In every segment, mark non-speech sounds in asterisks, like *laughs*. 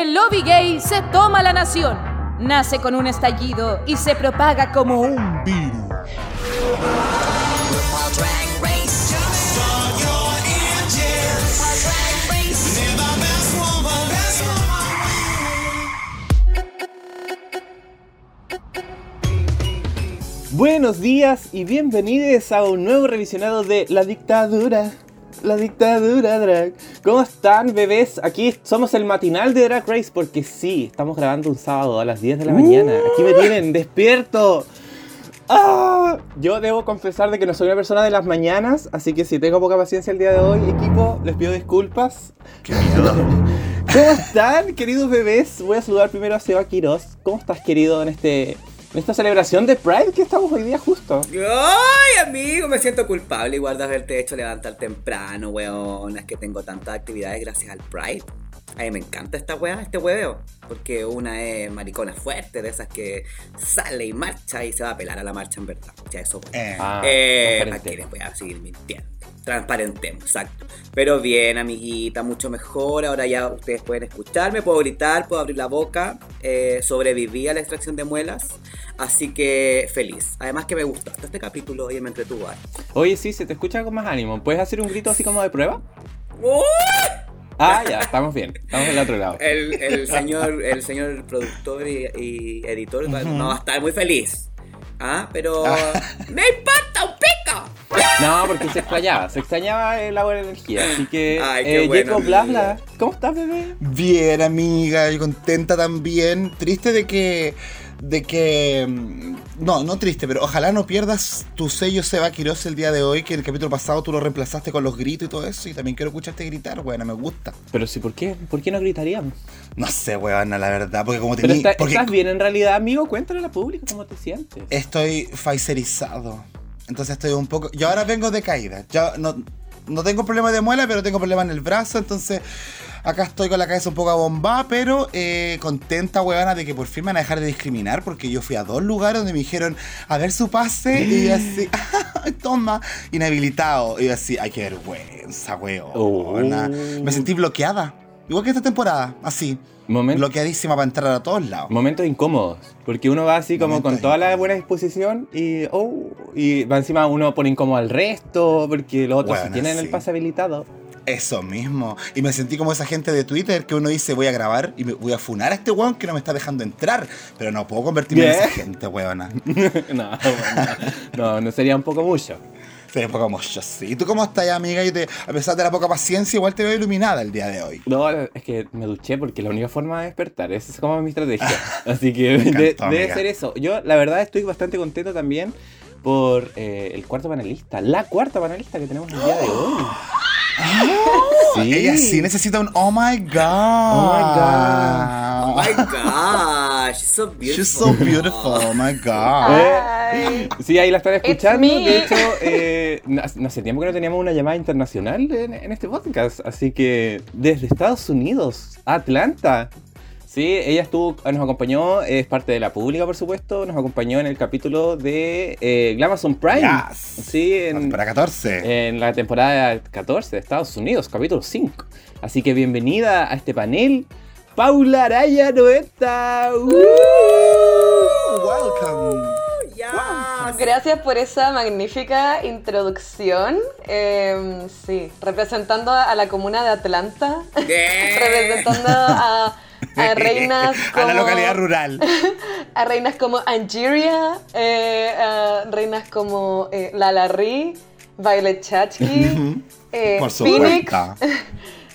El lobby gay se toma la nación. Nace con un estallido y se propaga como un virus. Buenos días y bienvenidos a un nuevo revisionado de La Dictadura. La dictadura drag. ¿Cómo están, bebés? Aquí somos el matinal de Drag Race porque sí, estamos grabando un sábado a las 10 de la mañana. Aquí me tienen despierto. ¡Ah! Yo debo confesar de que no soy una persona de las mañanas, así que si tengo poca paciencia el día de hoy, equipo, les pido disculpas. Qué miedo. ¿Cómo están, queridos bebés? Voy a saludar primero a Seba Quiroz. ¿Cómo estás, querido, en este esta celebración de Pride que estamos hoy día justo. ¡Ay, amigo! Me siento culpable igual de haberte hecho levantar temprano, weón. Es que tengo tantas actividades gracias al Pride. A mí me encanta esta weá, este hueveo. Porque una es maricona fuerte, de esas que sale y marcha y se va a pelar a la marcha en verdad. Ya eso, Eh, ah, eh, ¿Para qué les voy a seguir mintiendo? Transparentemos, exacto. Pero bien, amiguita, mucho mejor. Ahora ya ustedes pueden escucharme, puedo gritar, puedo abrir la boca. Eh, sobreviví a la extracción de muelas. Así que feliz. Además que me gustó hasta este capítulo y me entretuvo. Oye, sí, se te escucha con más ánimo. ¿Puedes hacer un grito así como de prueba? ¡Uy! Ah, ya, estamos bien. Estamos del otro lado. El, el señor, el señor productor y, y editor va- no va a estar muy feliz. Ah, pero. *laughs* ¡Me importa un pico! No, porque se extrañaba, se extrañaba la buena energía. Así que, *laughs* Ay, qué eh, bueno, Jacob. Blasla, ¿cómo estás, bebé? Bien, amiga, y contenta también. Triste de que. De que. mm, No, no triste, pero ojalá no pierdas tu sello Seba Quiroz el día de hoy, que el capítulo pasado tú lo reemplazaste con los gritos y todo eso. Y también quiero escucharte gritar, weona, me gusta. Pero sí, ¿por qué? ¿Por qué no gritaríamos? No sé, weona, la verdad, porque como Pero tení- está- porque estás bien en realidad, amigo. Cuéntale a la pública cómo te sientes. Estoy Pfizerizado. Entonces estoy un poco. Yo ahora vengo de caída. Ya no, no tengo problema de muela, pero tengo problema en el brazo. Entonces acá estoy con la cabeza un poco abombada, pero eh, contenta, huevona, de que por fin me van a dejar de discriminar. Porque yo fui a dos lugares donde me dijeron a ver su pase y yo así, *laughs* toma, inhabilitado. Y yo así, ay, qué vergüenza, weona. Oh. Me sentí bloqueada. Igual que esta temporada, así. Momento- Bloqueadísima para entrar a todos lados. Momentos incómodos, porque uno va así como Momentos con toda la buena disposición y oh, y va encima uno pone incómodo al resto, porque los otros sí tienen el pase habilitado. Eso mismo. Y me sentí como esa gente de Twitter que uno dice voy a grabar y me voy a funar a este weón que no me está dejando entrar. Pero no puedo convertirme en Bien. esa gente, weona. *laughs* no, no, no, no sería un poco mucho. Sería un poco mocho, sí. ¿Y tú cómo estás, amiga? Yo te, a pesar de la poca paciencia, igual te veo iluminada el día de hoy. No, es que me duché porque la única forma de despertar, esa es como mi estrategia. *laughs* Así que Me de- encantó, debe ser eso. Yo, la verdad, estoy bastante contento también por eh, el cuarto panelista, la cuarta panelista que tenemos el día de hoy. *gasps* *gasps* Sí. Ella sí necesita un oh my god. Oh my god. Oh my gosh, she's so beautiful. She's so beautiful, oh my god. Eh, sí, ahí la están escuchando. De hecho, eh, hace tiempo que no teníamos una llamada internacional en, en este podcast. Así que desde Estados Unidos, Atlanta. Sí, ella estuvo, nos acompañó, es parte de la pública, por supuesto. Nos acompañó en el capítulo de eh, Glamazon Prime. Yes. Sí, en, Para 14. en la temporada 14 de Estados Unidos, capítulo 5. Así que bienvenida a este panel, Paula Araya 90. ¡Uh! Welcome. Yes. Gracias por esa magnífica introducción. Eh, sí, representando a la comuna de Atlanta, *laughs* representando a, a reinas como A la localidad rural. *laughs* a reinas como Angeria, eh, a reinas como eh, Lala Ri, Violet Chachki, eh, Por Phoenix. supuesto.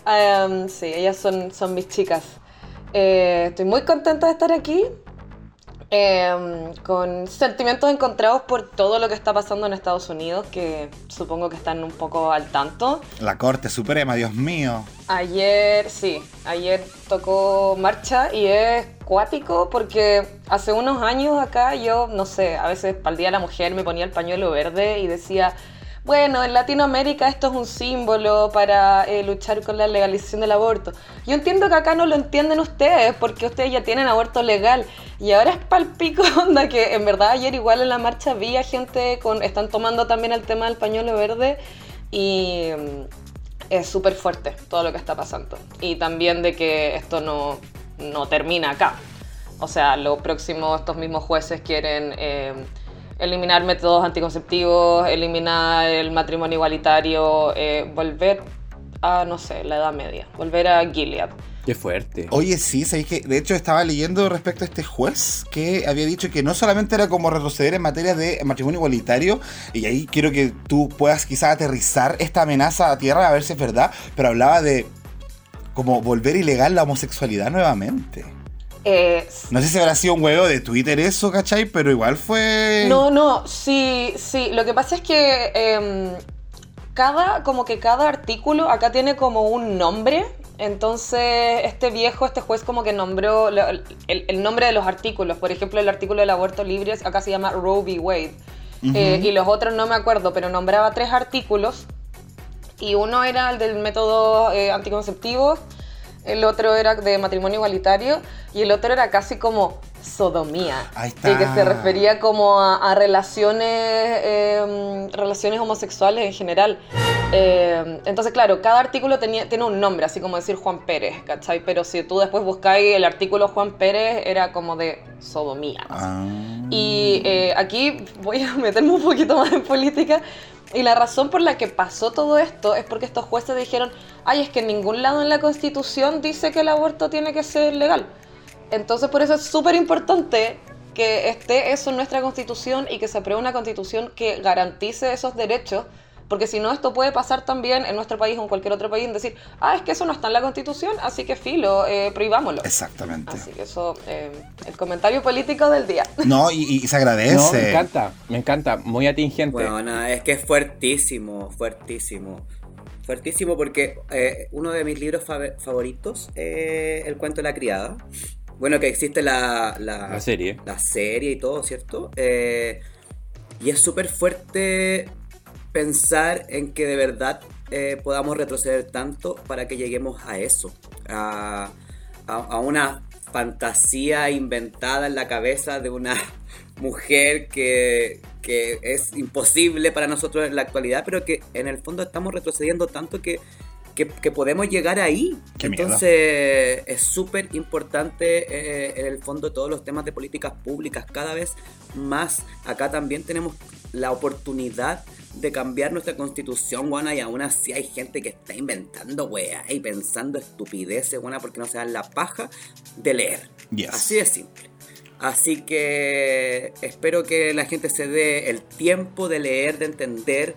Um, *laughs* sí, ellas son, son mis chicas. Eh, estoy muy contenta de estar aquí. Em, con sentimientos encontrados por todo lo que está pasando en Estados Unidos, que supongo que están un poco al tanto. La Corte Suprema, Dios mío. Ayer, sí, ayer tocó marcha y es cuático porque hace unos años acá yo, no sé, a veces para el Día de la Mujer me ponía el pañuelo verde y decía, bueno, en Latinoamérica esto es un símbolo para eh, luchar con la legalización del aborto. Yo entiendo que acá no lo entienden ustedes porque ustedes ya tienen aborto legal y ahora es palpico *laughs* onda que en verdad ayer igual en la marcha vi a gente con, están tomando también el tema del pañuelo verde y mm, es súper fuerte todo lo que está pasando. Y también de que esto no, no termina acá. O sea, lo próximo, estos mismos jueces quieren eh, eliminar métodos anticonceptivos, eliminar el matrimonio igualitario, eh, volver a, no sé, la Edad Media, volver a Gilead. Qué fuerte. Oye, sí, sabéis que de hecho estaba leyendo respecto a este juez que había dicho que no solamente era como retroceder en materia de matrimonio igualitario, y ahí quiero que tú puedas quizás aterrizar esta amenaza a tierra a ver si es verdad, pero hablaba de como volver ilegal la homosexualidad nuevamente. Eh, No sé si habrá sido un huevo de Twitter eso, ¿cachai? Pero igual fue... No, no, sí, sí. Lo que pasa es que em, cada, como que cada artículo acá tiene como un nombre. Entonces, este viejo, este juez como que nombró lo- el, el nombre de los artículos. Por ejemplo, el artículo del aborto libre acá se llama Roe v. Wade. Eh, y los otros no me acuerdo, pero nombraba tres artículos. Y uno era el del método eh, anticonceptivo, el otro era de matrimonio igualitario y el otro era casi como sodomía. Ahí está. Y que se refería como a, a relaciones, eh, relaciones homosexuales en general. Eh, entonces, claro, cada artículo tenía, tiene un nombre, así como decir Juan Pérez, ¿cachai? Pero si tú después buscáis el artículo Juan Pérez, era como de sodomía. Ah. Y eh, aquí voy a meterme un poquito más en política. Y la razón por la que pasó todo esto es porque estos jueces dijeron, ay, es que en ningún lado en la Constitución dice que el aborto tiene que ser legal. Entonces por eso es súper importante que esté eso en nuestra Constitución y que se apruebe una Constitución que garantice esos derechos. Porque si no, esto puede pasar también en nuestro país o en cualquier otro país en decir, ah, es que eso no está en la Constitución, así que filo, eh, prohibámoslo. Exactamente. Así que eso, eh, el comentario político del día. *laughs* No, y, y se agradece. No, me encanta, me encanta, muy atingente. Bueno, nada, es que es fuertísimo, fuertísimo. Fuertísimo porque eh, uno de mis libros fa- favoritos es El cuento de la criada. Bueno, que existe la, la, La serie. la serie y todo, ¿cierto? Eh, y es súper fuerte pensar en que de verdad eh, podamos retroceder tanto para que lleguemos a eso, a, a- a una fantasía inventada en la cabeza de una *laughs* mujer que, que es imposible para nosotros en la actualidad, pero que en el fondo estamos retrocediendo tanto que, que, que podemos llegar ahí. Qué. Entonces es súper importante eh, en el fondo todos los temas de políticas públicas, cada vez más. Acá también tenemos la oportunidad de cambiar nuestra constitución, guana, y aún así hay gente que está inventando weá y pensando estupideces, guana, porque no se dan la paja de leer. Yes. Así de simple. Así que espero que la gente se dé el tiempo de leer, de entender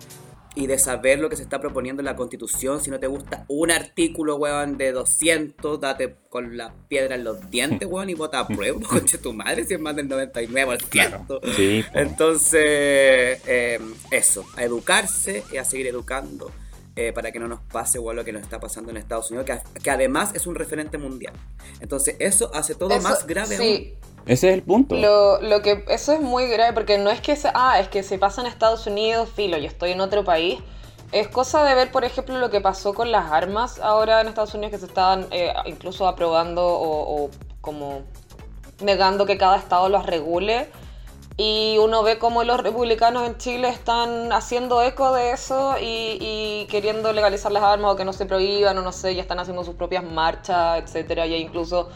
y de saber lo que se está proponiendo en la constitución. Si no te gusta un artículo, weón, de 200, date con la piedra en los dientes, *laughs* weón, y vota a prueba, *laughs* conche tu madre, si es más del 99%. Claro. Sí. Entonces, eh, eso, a educarse y a seguir educando. Eh, para que no nos pase igual lo que nos está pasando en Estados Unidos, que, que además es un referente mundial. Entonces, eso hace todo Eso- más grave sí, Ese es el punto. Lo, lo que eso es muy grave porque no es que se, ah, es que se pasa en Estados Unidos, filo, yo estoy en otro país. Es cosa de ver, por ejemplo, lo que pasó con las armas ahora en Estados Unidos que se estaban eh, incluso aprobando o, o como negando que cada estado las regule. Y uno ve cómo los republicanos en Chile están haciendo eco de eso y, y queriendo legalizar las armas o que no se prohíban o no sé, ya están haciendo sus propias marchas, etcétera. Y hay incluso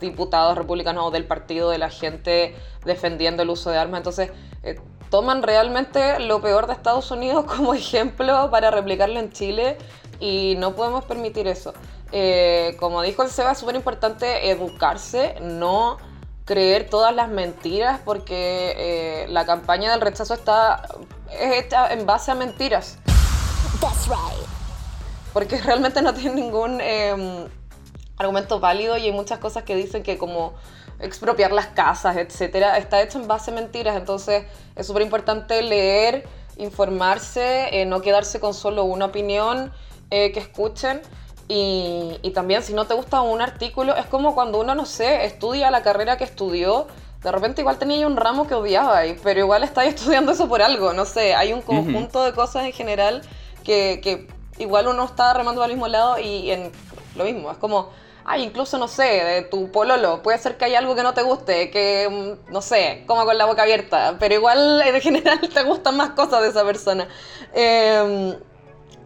diputados republicanos o del partido de la gente defendiendo el uso de armas. Entonces, eh, toman realmente lo peor de Estados Unidos *laughs* como ejemplo para replicarlo en Chile y no podemos permitir eso. Eh, como dijo el Seba, es súper importante educarse, no creer todas las mentiras porque eh, la campaña del rechazo está es hecha en base a mentiras. Porque *laughs* realmente no tiene ningún eh, argumento válido y hay muchas cosas que dicen que como expropiar las casas, etcétera, está hecho en base a mentiras. Entonces es súper importante leer, informarse, eh, no quedarse con solo una opinión eh, que escuchen. Y, y también si no te gusta un artículo, es como cuando uno, no sé, estudia la carrera que estudió, de repente igual tenía un ramo que odiaba, pero igual estáis *laughs* estudiando eso por algo, no sé, hay un conjunto de cosas en general que, que igual uno está remando al mismo lado y en lo mismo, es como, ay, incluso no sé, de tu pololo, puede ser que haya algo que no te guste, que, mm, no sé, coma con la boca abierta, pero igual en general *laughs* te gustan más cosas de esa persona. Em,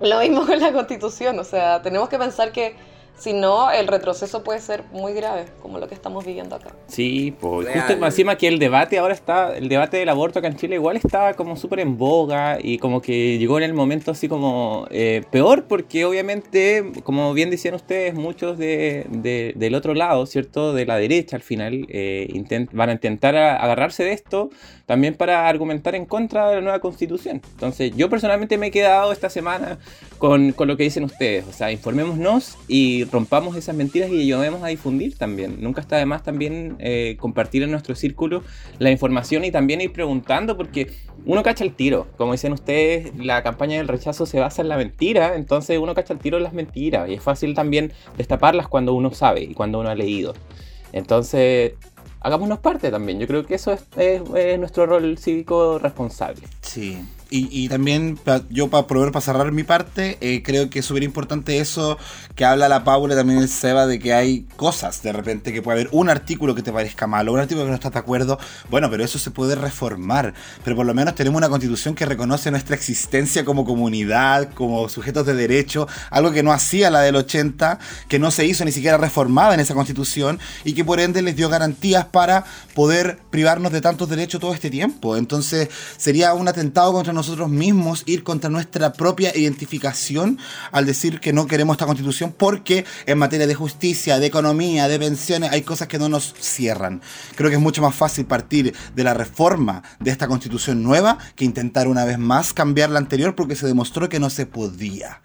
lo mismo con la constitución, o sea, tenemos que pensar que Si no, el retroceso puede ser muy grave, como lo que estamos viviendo acá. Sí, pues Real. justo encima que el debate ahora está, el debate del aborto acá en Chile igual está como súper en boga y como que llegó en el momento así como eh, peor porque obviamente, como bien decían ustedes, muchos de, de- del otro lado, ¿cierto? De la derecha al final, eh, intent- van a intentar a- agarrarse de esto también para argumentar en contra de la nueva constitución. Entonces yo personalmente me he quedado esta semana con, con lo que dicen ustedes, o sea, informémonos y rompamos esas mentiras y ayudemos a difundir también. Nunca está de más también eh, compartir en nuestro círculo la información y también ir preguntando porque uno cacha el tiro. Como dicen ustedes, la campaña del rechazo se basa en la mentira, entonces uno cacha el tiro en las mentiras y es fácil también destaparlas cuando uno sabe y cuando uno ha leído. Entonces, hagámonos parte también. Yo creo que eso es, es- es nuestro rol cívico responsable. Sí. Y, y también pa- yo para probar, para cerrar mi parte, eh, creo que es súper importante eso que habla la Paula también el Seba de que hay cosas de repente que puede haber un artículo que te parezca malo, un artículo que no estás de acuerdo, bueno, pero eso se puede reformar. Pero por lo menos tenemos una constitución que reconoce nuestra existencia como comunidad, como sujetos de derecho, algo que no hacía la del 80, que no se hizo ni siquiera reformada en esa constitución y que por ende les dio garantías para poder privarnos de tantos derechos todo este tiempo. Entonces sería un atentado contra nosotros mismos ir contra nuestra propia identificación al decir que no queremos esta constitución porque en materia de justicia, de economía, de pensiones hay cosas que no nos cierran. Creo que es mucho más fácil partir de la reforma de esta constitución nueva que intentar una vez más cambiar la anterior porque se demostró que no se podía.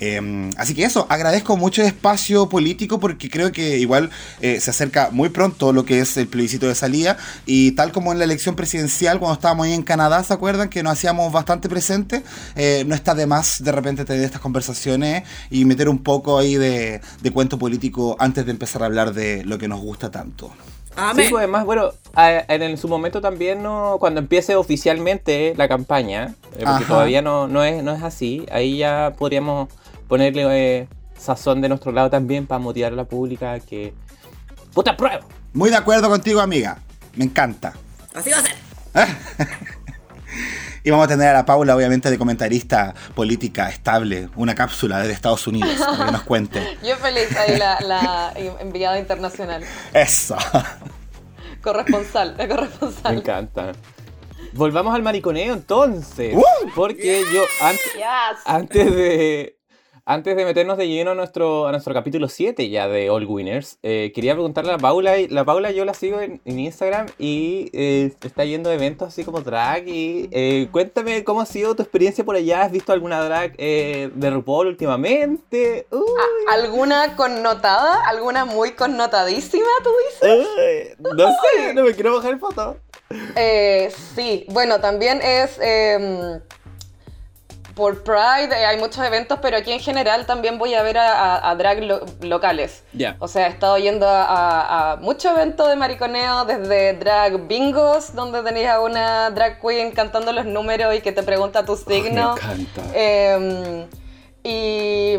Eh, así que eso, agradezco mucho el espacio político porque creo que igual eh, se acerca muy pronto lo que es el plebiscito de salida y tal como en la elección presidencial cuando estábamos ahí en Canadá, ¿se acuerdan? Que nos hacíamos bastante presentes, eh, no está de más de repente tener estas conversaciones y meter un poco ahí de, de cuento político antes de empezar a hablar de lo que nos gusta tanto. Amén. Sí, pues además, bueno, en, en su momento también, no, cuando empiece oficialmente la campaña, eh, porque Ajá. todavía no, no, es, no es así, ahí ya podríamos ponerle eh, sazón de nuestro lado también para motivar a la pública a que ¡Puta prueba! Muy de acuerdo contigo, amiga. Me encanta. Así va a ser. *laughs* Y vamos a tener a la Paula, obviamente, de comentarista política estable, una cápsula desde Estados Unidos, para que nos cuente. *laughs* Yo feliz ahí la, la enviada internacional. Eso. Corresponsal, la *laughs* Me corresponsal. encanta. Volvamos al mariconeo entonces. ¡Uh! Porque yo antes, Yes. antes de antes de meternos de lleno a nuestro, a nuestro capítulo 7 ya de All Winners, eh, quería preguntarle a la Paula, y la Paula yo la sigo en, en Instagram y eh, está yendo a eventos así como drag y eh, cuéntame cómo ha sido tu experiencia por allá, ¿has visto alguna drag de RuPaul últimamente? Uy, Ah, ¿Alguna connotada? ¿Alguna muy connotadísima, tú dices? uy, no *laughs* sé, no me quiero bajar foto. Eh, sí, bueno, también es em, por Pride, eh, hay muchos eventos, pero aquí en general también voy a ver a, a- a drag lo- locales. Ya. O sea, he estado yendo a, muchos eventos de mariconeo, desde drag bingos, donde tenías a una drag queen cantando los números y que te pregunta tu signo. encanta. Em, y,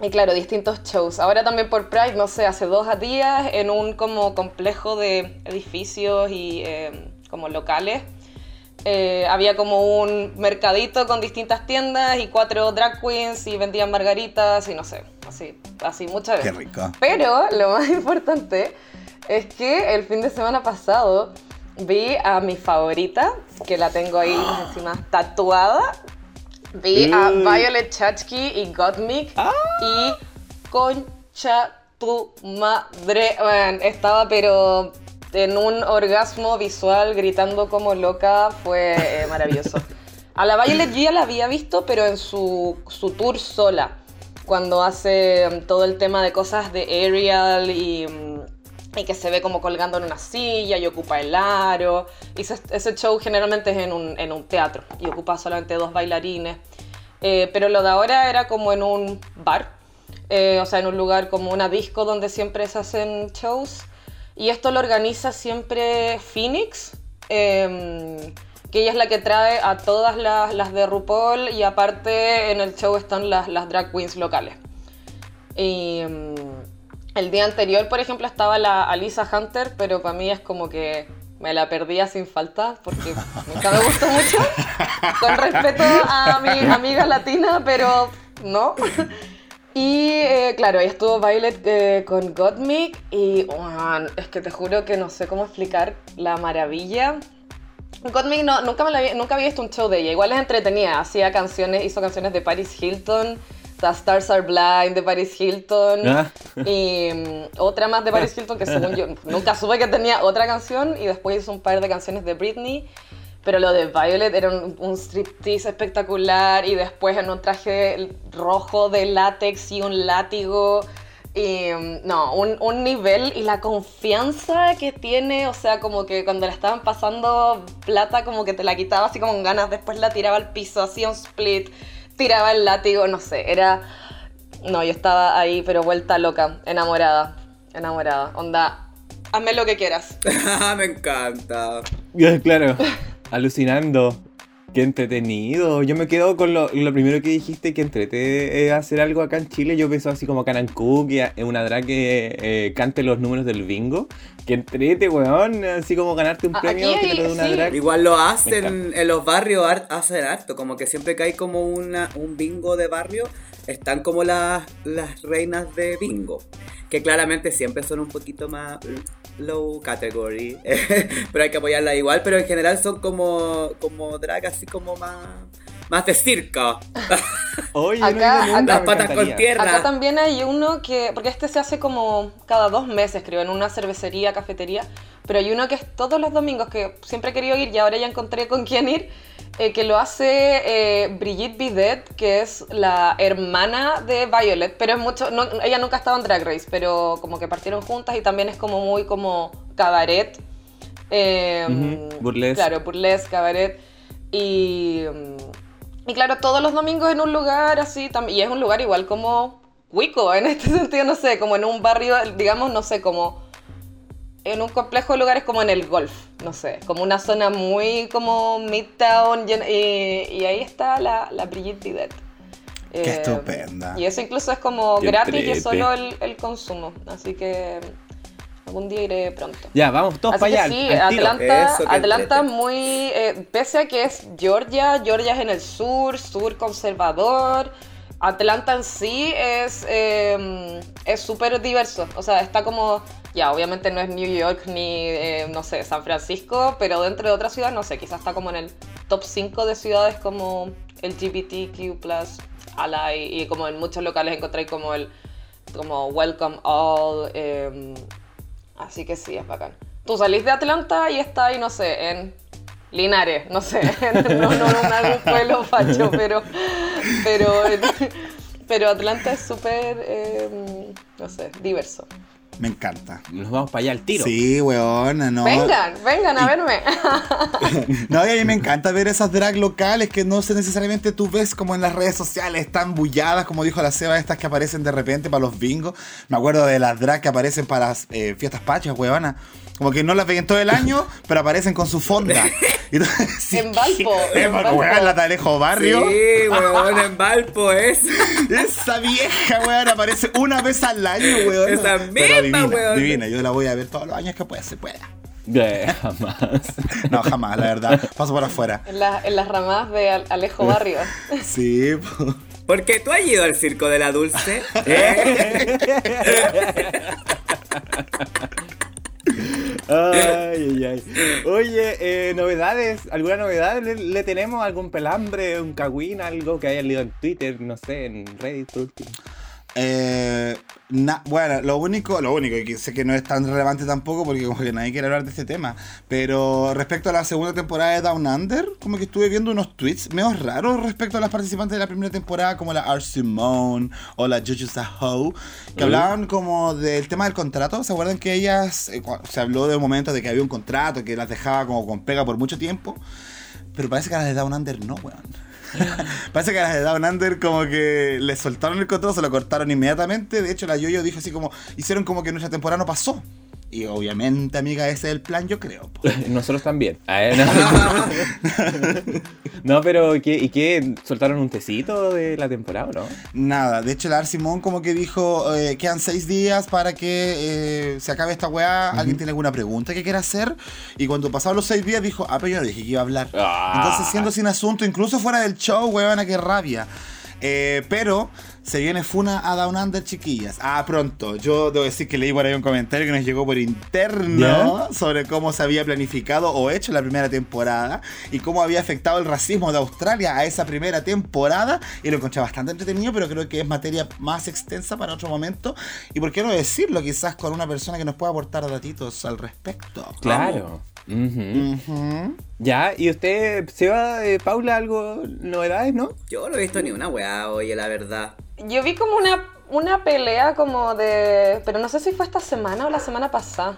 y claro, distintos shows. Ahora también por Pride, no sé, hace dos días en un como complejo de edificios y em, como locales. Eh, había como un mercadito con distintas tiendas y cuatro drag queens y vendían margaritas y no sé, así, así muchas Qué veces. rico. Pero lo más *laughs* importante es que el fin de semana pasado vi a mi favorita, que la tengo ahí *gasps* encima tatuada. Vi a Uy. Violet Chachki y Gottmik Ah. y Concha tu madre. Bueno, estaba pero en un orgasmo visual gritando como loca. Fue eh, maravilloso. A la Violet ya la había visto, pero en su, su tour sola. Cuando hace mm, todo el tema de cosas de Ariel y, mm, y que se ve como colgando en una silla y ocupa el aro. Y ese show generalmente es en un, en un teatro y ocupa solamente dos bailarines. Eh, pero lo de ahora era como en un bar, eh, o sea, en un lugar como una disco donde siempre se hacen shows. Y esto lo organiza siempre Phoenix, eh, que ella es la que trae a todas las, las de RuPaul y aparte en el show están las, las drag queens locales. Y mm, el día anterior, por ejemplo, estaba la Alisa Hunter, pero para mí es como que me la perdía sin falta porque nunca me gustó mucho. *laughs* Con respeto a mi amiga latina, pero no. Y eh, claro, ahí estuvo Violet eh, con Gottmik y es que te juro que no sé cómo explicar la maravilla. Gottmik no, nunca, me la había, nunca había visto un show de ella, igual es entretenida, hacía canciones, hizo canciones de Paris Hilton, The Stars Are Blind de Paris Hilton Ah. y mm, otra más de Paris *laughs* Hilton que según yo nunca supe que tenía otra canción y después hizo un par de canciones de Britney. Pero lo de Violet era un, un striptease espectacular y después en un traje rojo de látex y un látigo. Y mm, no, un, un nivel y la confianza que tiene, o sea, como que cuando le estaban pasando plata, como que te la quitaba así como con ganas, después la tiraba al piso, hacía un split, tiraba el látigo, no sé, era... No, yo estaba ahí, pero vuelta loca, enamorada, enamorada. Onda, hazme lo que quieras. *laughs* Me encanta. Claro, *laughs* alucinando. Qué entretenido. Yo me quedo con lo, lo primero que dijiste, que entrete eh, hacer algo acá en Chile. Yo pienso así como Canan Cook, y a- una drag que eh, cante los números del bingo. Que entrete, weón. Así como ganarte un premio aquí que te hay- lo dé una sí. drag. Igual lo hacen en los barrios, hacen harto, como que siempre que hay como una, un bingo de barrio, están como las, las reinas de bingo, que claramente siempre son un poquito más low category, *laughs* pero hay que apoyarlas igual, pero en general son como, como drag así como más, más de circo, Oye, Acá- no las patas con tierra. Acá también hay uno que, porque este se hace como cada dos meses, creo, en una cervecería, cafetería, pero hay uno que es todos los domingos, que siempre he querido ir y ahora ya encontré con quién ir, eh, que lo hace eh, Brigitte Bidet, que es la hermana de Violet, pero es mucho, no, ella nunca ha estado en Drag Race, pero como que partieron juntas y también es como muy como cabaret. eh, burlesque. Claro, burlesque, cabaret. Y, y claro, todos los domingos en un lugar así, y es un lugar igual como cuico, *laughs* en este sentido, no sé, como en un barrio, digamos, no sé, como en un complejo de lugares como en el golf, no sé, como una zona muy como midtown, y, y ahí está la, la Brigitte Bidet. Qué Eh, estupenda. Y eso incluso es como Qué gratis y es solo el, el consumo, así que algún día iré pronto. Ya, vamos todos Así para allá. sí, al. Atlanta, Eso, Atlanta muy, eh, pese a que es Georgia, Georgia es en el sur, sur conservador. Atlanta en sí es eh, es súper diverso, o sea, está como, ya, obviamente no es New York ni, eh, no sé, San Francisco, pero dentro de otra ciudad, no sé, quizás está como en el top 5 de ciudades como LGBTQ+, ally, y como en muchos locales encontráis como el, como Welcome All, eh, Así que sí, es bacán. Tú salís de Atlanta y estás ahí, no sé, en Linares, no sé, *laughs* en- no, no, en algún pueblo facho, *laughs* pero, pero, pero Atlanta es súper, eh, no sé, diverso. Me encanta. Nos vamos para allá al tiro. Sí, weona, no. Vengan, vengan a *laughs* verme. *laughs* No, y a mí me encanta ver esas drag locales que no sé necesariamente tú ves como en las redes sociales, tan bulladas, como dijo la Seba, estas que aparecen de repente para los bingos. Me acuerdo de las drag que aparecen para las eh, fiestas pachas, huevona. Como que no las ven todo el año, pero aparecen con su fonda. *laughs* *laughs* Sí, En Valpo, en Valpo. Weón, la Talejo Barrio. Sí, weón, en Valpo es. *laughs* Esa vieja, weón, aparece una vez al año, weón. Esa misma, divina, weón. Divina, yo la voy a ver todos los años que pueda, se pueda. Eh, jamás. No, jamás, la verdad. Paso por afuera. En, la- en las ramadas de Al- Alejo Barrio. Sí, po. Porque tú has ido al circo de la dulce. ¿Eh? Oye, eh, novedades, ¿alguna novedad le, le tenemos? ¿Algún pelambre, un cagüín, algo que haya leído en Twitter, no sé, en Reddit por último? Eh, na- bueno, lo único, lo único, y que sé que no es tan relevante tampoco porque como que nadie quiere hablar de este tema, pero respecto a la segunda temporada de Down Under, como que estuve viendo unos tweets medio raros respecto a las participantes de la primera temporada, como la R. Simone o la Juju Saho, que hablaban como del tema del contrato. ¿Se acuerdan que ellas, eh, se habló de un momento de que había un contrato que las dejaba como con pega por mucho tiempo? Pero parece que a las de Down Under no, weón. *laughs* parece que a las de Down Under como que le soltaron el contrato, se lo cortaron inmediatamente. De hecho, la Yoyo dijo así como, hicieron como que nuestra temporada no pasó. Y obviamente, amiga, ese es el plan, yo creo. po. *laughs* Nosotros también. A ver, no. *laughs* No, pero ¿qué, ¿y qué? ¿Soltaron un tecito de la temporada no? Nada, de hecho, la Ar Simón como que dijo, eh, quedan seis días para que eh, se acabe esta weá. ¿Alguien tiene alguna pregunta que quiera hacer? Y cuando pasaron los seis días dijo, ah, pero yo no dije que iba a hablar. Ah. Entonces, siendo sin asunto, incluso fuera del show, weón, qué rabia. Eh, pero Se viene Funa a Down Under, chiquillas. Ah, pronto. Yo debo decir que leí por ahí un comentario que nos llegó por interno sobre cómo se había planificado o hecho la primera temporada y cómo había afectado el racismo de Australia a esa primera temporada. Y lo encontré bastante entretenido, pero creo que es materia más extensa para otro momento. Y por qué no decirlo, quizás con una persona que nos pueda aportar datitos al respecto. Claro. Ya, ¿y usted, Seba, eh, Paula, algo, novedades, no? Yo no he visto ni una weá, oye, la verdad. Yo vi como una, una pelea como de... Pero no sé si fue esta semana o la semana pasada.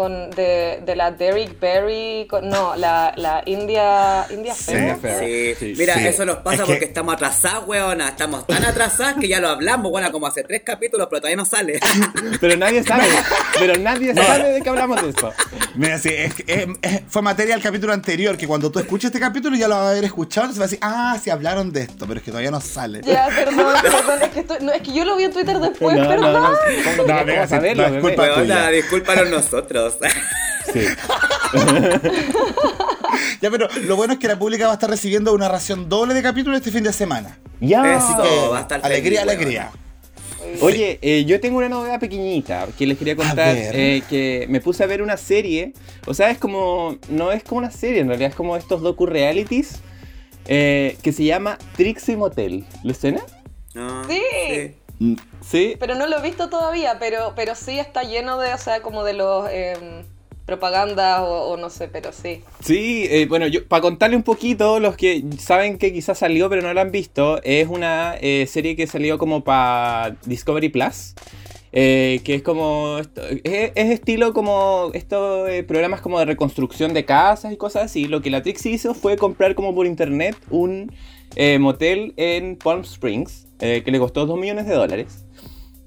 Con, de, de la Derrick Berry, con- no, la, la India, India Sí. Fair. Fair. Sí. Sí. Mira, Sí. eso nos pasa Es que- porque estamos atrasados, weona. Estamos tan atrasados que ya lo hablamos, bueno, como hace tres capítulos, pero todavía no sale. *laughs* Pero nadie sabe, pero nadie sabe de qué hablamos de eso. Mira, sí, es, que- es- es- fue materia del capítulo anterior, que cuando tú escuches este capítulo ya lo vas a haber escuchado, entonces vas a decir, ah, sí hablaron de esto, pero es que todavía no sale. Ya, perdón, perdón, es que, estoy- no, es que yo lo vi en Twitter después, no, perdón. no, no, ¿cómo, No, cómo venga, sí, saberlo, no es bebé? culpa tuya. Weona, discúlpanos Sí. *laughs* Ya, pero lo bueno es que la pública va a estar recibiendo una ración doble de capítulos este fin de semana. Ya. Así que, va a estar alegría, feliz, alegría. Oye, eh, yo tengo una novedad pequeñita que les quería contar. eh, que me puse a ver una serie. O sea, es como. No es como una serie, en realidad es como estos docu-realities. eh, que se llama Trixie Motel. ¿Le suena? No, Sí. Sí. Pero no lo he visto todavía, pero, pero sí está lleno de, o sea, como de los em, propagandas o, o no sé, pero sí. Sí, eh, bueno, yo para contarle un poquito, los que saben que quizás salió pero no la han visto, es una eh, serie que salió como para Discovery Plus. eh, que es como es, es estilo como estos eh, programas como de reconstrucción de casas y cosas así. Lo que la Trixie hizo fue comprar como por internet un eh, motel en Palm Springs eh, que le costó 2 millones de dólares.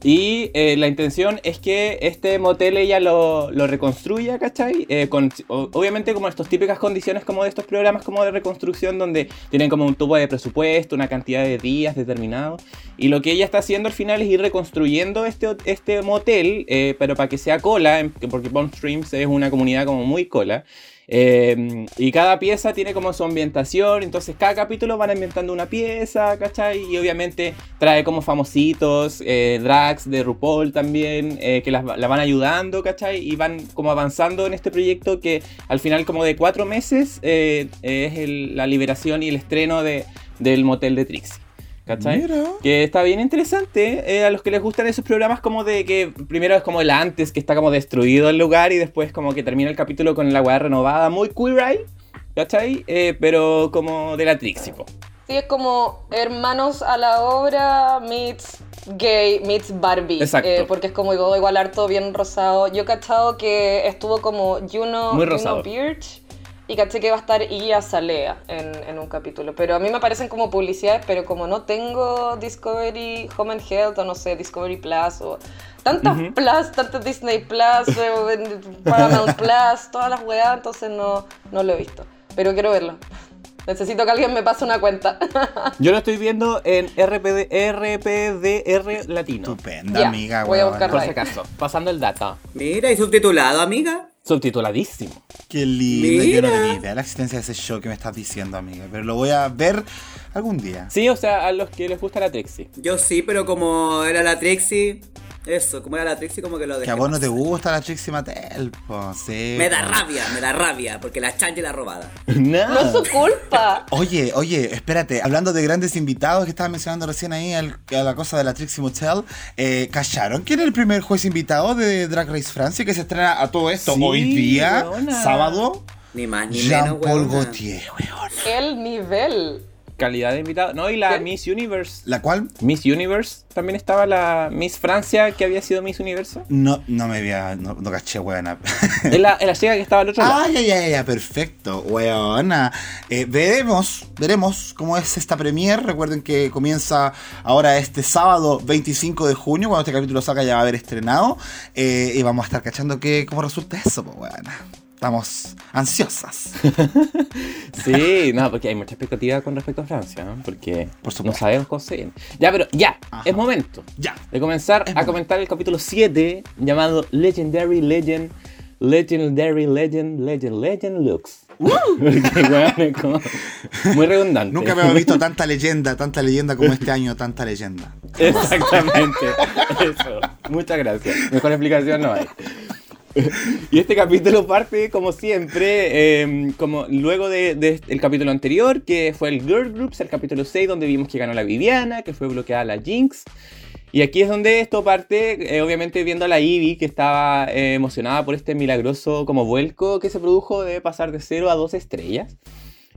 Y eh, la intención es que este motel ella lo, reconstruya, ¿cachai? Eh, con, obviamente como estas típicas condiciones como de estos programas como de reconstrucción donde tienen como un tubo de presupuesto, una cantidad de días determinado. Y lo que ella está haciendo al final es ir reconstruyendo este, este motel, pero para que sea cola, porque Palm Springs es una comunidad como muy cola. Eh, y cada pieza tiene como su ambientación, entonces cada capítulo van ambientando una pieza, ¿cachai? Y obviamente trae como famositos, eh, drags de RuPaul también, eh, que las, la van ayudando, ¿cachai? Y van como avanzando en este proyecto que al final como de cuatro meses eh, es la liberación y el estreno de, del motel de Trixie. ¿Cachai? Mira. Que está bien interesante eh, a los que les gustan esos programas como de que primero es como el antes, que está como destruido el lugar y después como que termina el capítulo con la weá renovada, muy queer eye, ¿cachai? Eh, pero como de la Trixie, po. Sí, es como hermanos a la obra meets gay meets Barbie. Exacto. Eh, porque es como igual, igual harto bien rosado. Yo he cachado que estuvo como Juno, Muy Juno rosado. Y caché que va a estar Iya Salea en, en un capítulo. Pero a mí me parecen como publicidades, pero como no tengo Discovery Home and Health o no sé, Discovery Plus o tantas. Plus, tantas Disney Plus, *laughs* eh, Paramount Plus, todas las weas, entonces no, no lo he visto. Pero quiero verlo. Necesito que alguien me pase una cuenta. *laughs* Yo lo estoy viendo en RPD, RPDR Latino. Estupenda, Ya, amiga, voy a buscarlo. Por si acaso, pasando el dato. Mira, y subtitulado, amiga. Subtituladísimo. Qué lindo. Yo no Mira. tenía idea de la existencia de ese show que me estás diciendo, amiga. Pero lo voy a ver algún día. Sí, o sea, a los que les gusta la Trixie. Yo sí, pero como era la Trixie, eso, como era la Trixie, como que lo dejé. Que a vos no te gusta la Trixie Mattel, po, sí. Me da rabia, me da rabia, porque la chancha y la robada. *laughs* No es su culpa. *laughs* Oye, oye, espérate, hablando de grandes invitados que estaba mencionando recién ahí al- a la cosa de la Trixie Motel, eh, ¿callaron quién era el primer juez invitado de Drag Race Francia que se estrena a todo esto Sí, hoy día, weona. sábado? Ni más ni menos, Jean-Paul weona. Gaultier, weón. El nivel. Calidad de invitado. No, y la ¿Qué? Miss Universe. ¿La cual? Miss Universe. También estaba la Miss Francia, que había sido Miss Universo. No, no me había, no, no caché, weona. Es la, chica que estaba al otro lado. Ay, ay, ay, ay, perfecto, weona. Eh, veremos, veremos cómo es esta premier. Recuerden que comienza ahora este sábado 25 de junio, cuando este capítulo salga ya va a haber estrenado. Eh, y vamos a estar cachando que, cómo resulta eso, pues, weona. Estamos ansiosas. *laughs* Sí, no, porque hay mucha expectativa con respecto a Francia, ¿no? Porque Por no sabemos cómo se viene. Ya, pero ya, Ajá. es momento Ya. de comenzar Es a momento. comentar el capítulo 7 llamado Legendary Legend, Legendary Legend, Legend, Legend Looks. *laughs* *laughs* Porque, es como muy redundante. Nunca me había visto tanta leyenda, tanta leyenda como este año, tanta leyenda. Exactamente. Eso. Muchas gracias. Mejor explicación no hay. *laughs* Y este capítulo parte, como siempre, eh, como luego del de, el capítulo anterior, que fue el Girl Groups, el capítulo 6, donde vimos que ganó la Viviana, que fue bloqueada la Jinx. Y aquí es donde esto parte, eh, obviamente viendo a la Ivy, que estaba eh, emocionada por este milagroso como vuelco que se produjo de pasar de 0 a 2 estrellas.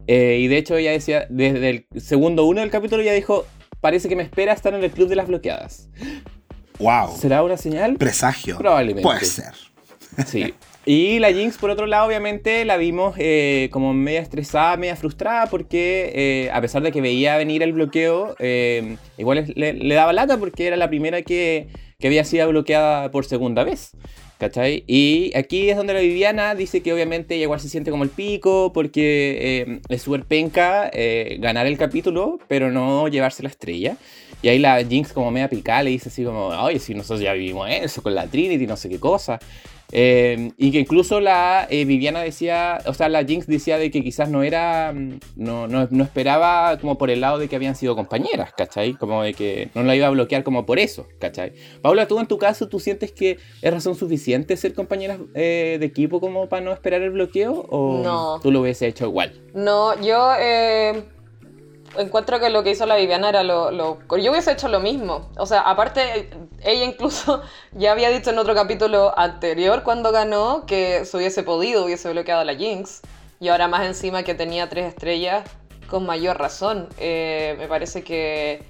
Eh, y de hecho ella decía, desde el segundo uno del capítulo ya dijo, parece que me espera estar en el club de las bloqueadas. Wow. ¿Será una señal? Presagio. Probablemente. Puede ser. Sí. Y la Jinx, por otro lado, obviamente la vimos eh, como media estresada, media frustrada, porque eh, a pesar de que veía venir el bloqueo, eh, igual le, le, daba lata porque era la primera que, que, había sido bloqueada por segunda vez. ¿Cachai? Y aquí es donde la Viviana dice que obviamente ella igual se siente como el pico, porque es súper penca ganar el capítulo, pero no llevarse la estrella. Y ahí la Jinx como media picada le dice así como, oye, si nosotros ya vivimos eso con la Trinity, no sé qué cosa. Eh, y que incluso la eh, Viviana decía, o sea, la Jinx decía de que quizás no era, mm, no, no, no, esperaba como por el lado de que habían sido compañeras, ¿cachai? Como de que no la iba a bloquear como por eso, ¿cachai? Paula, tú en tu caso, ¿tú sientes que es razón suficiente ser compañeras eh, de equipo como para no esperar el bloqueo? ¿O no. tú lo hubiese hecho igual? No, yo encuentro que lo que hizo la Viviana era lo, lo, Yo hubiese hecho lo mismo. O sea, aparte, ella incluso *laughs* ya había dicho en otro capítulo anterior cuando ganó que se hubiese podido, hubiese bloqueado a la Jinx. Y ahora más encima que tenía tres estrellas, con mayor razón. Eh, me parece que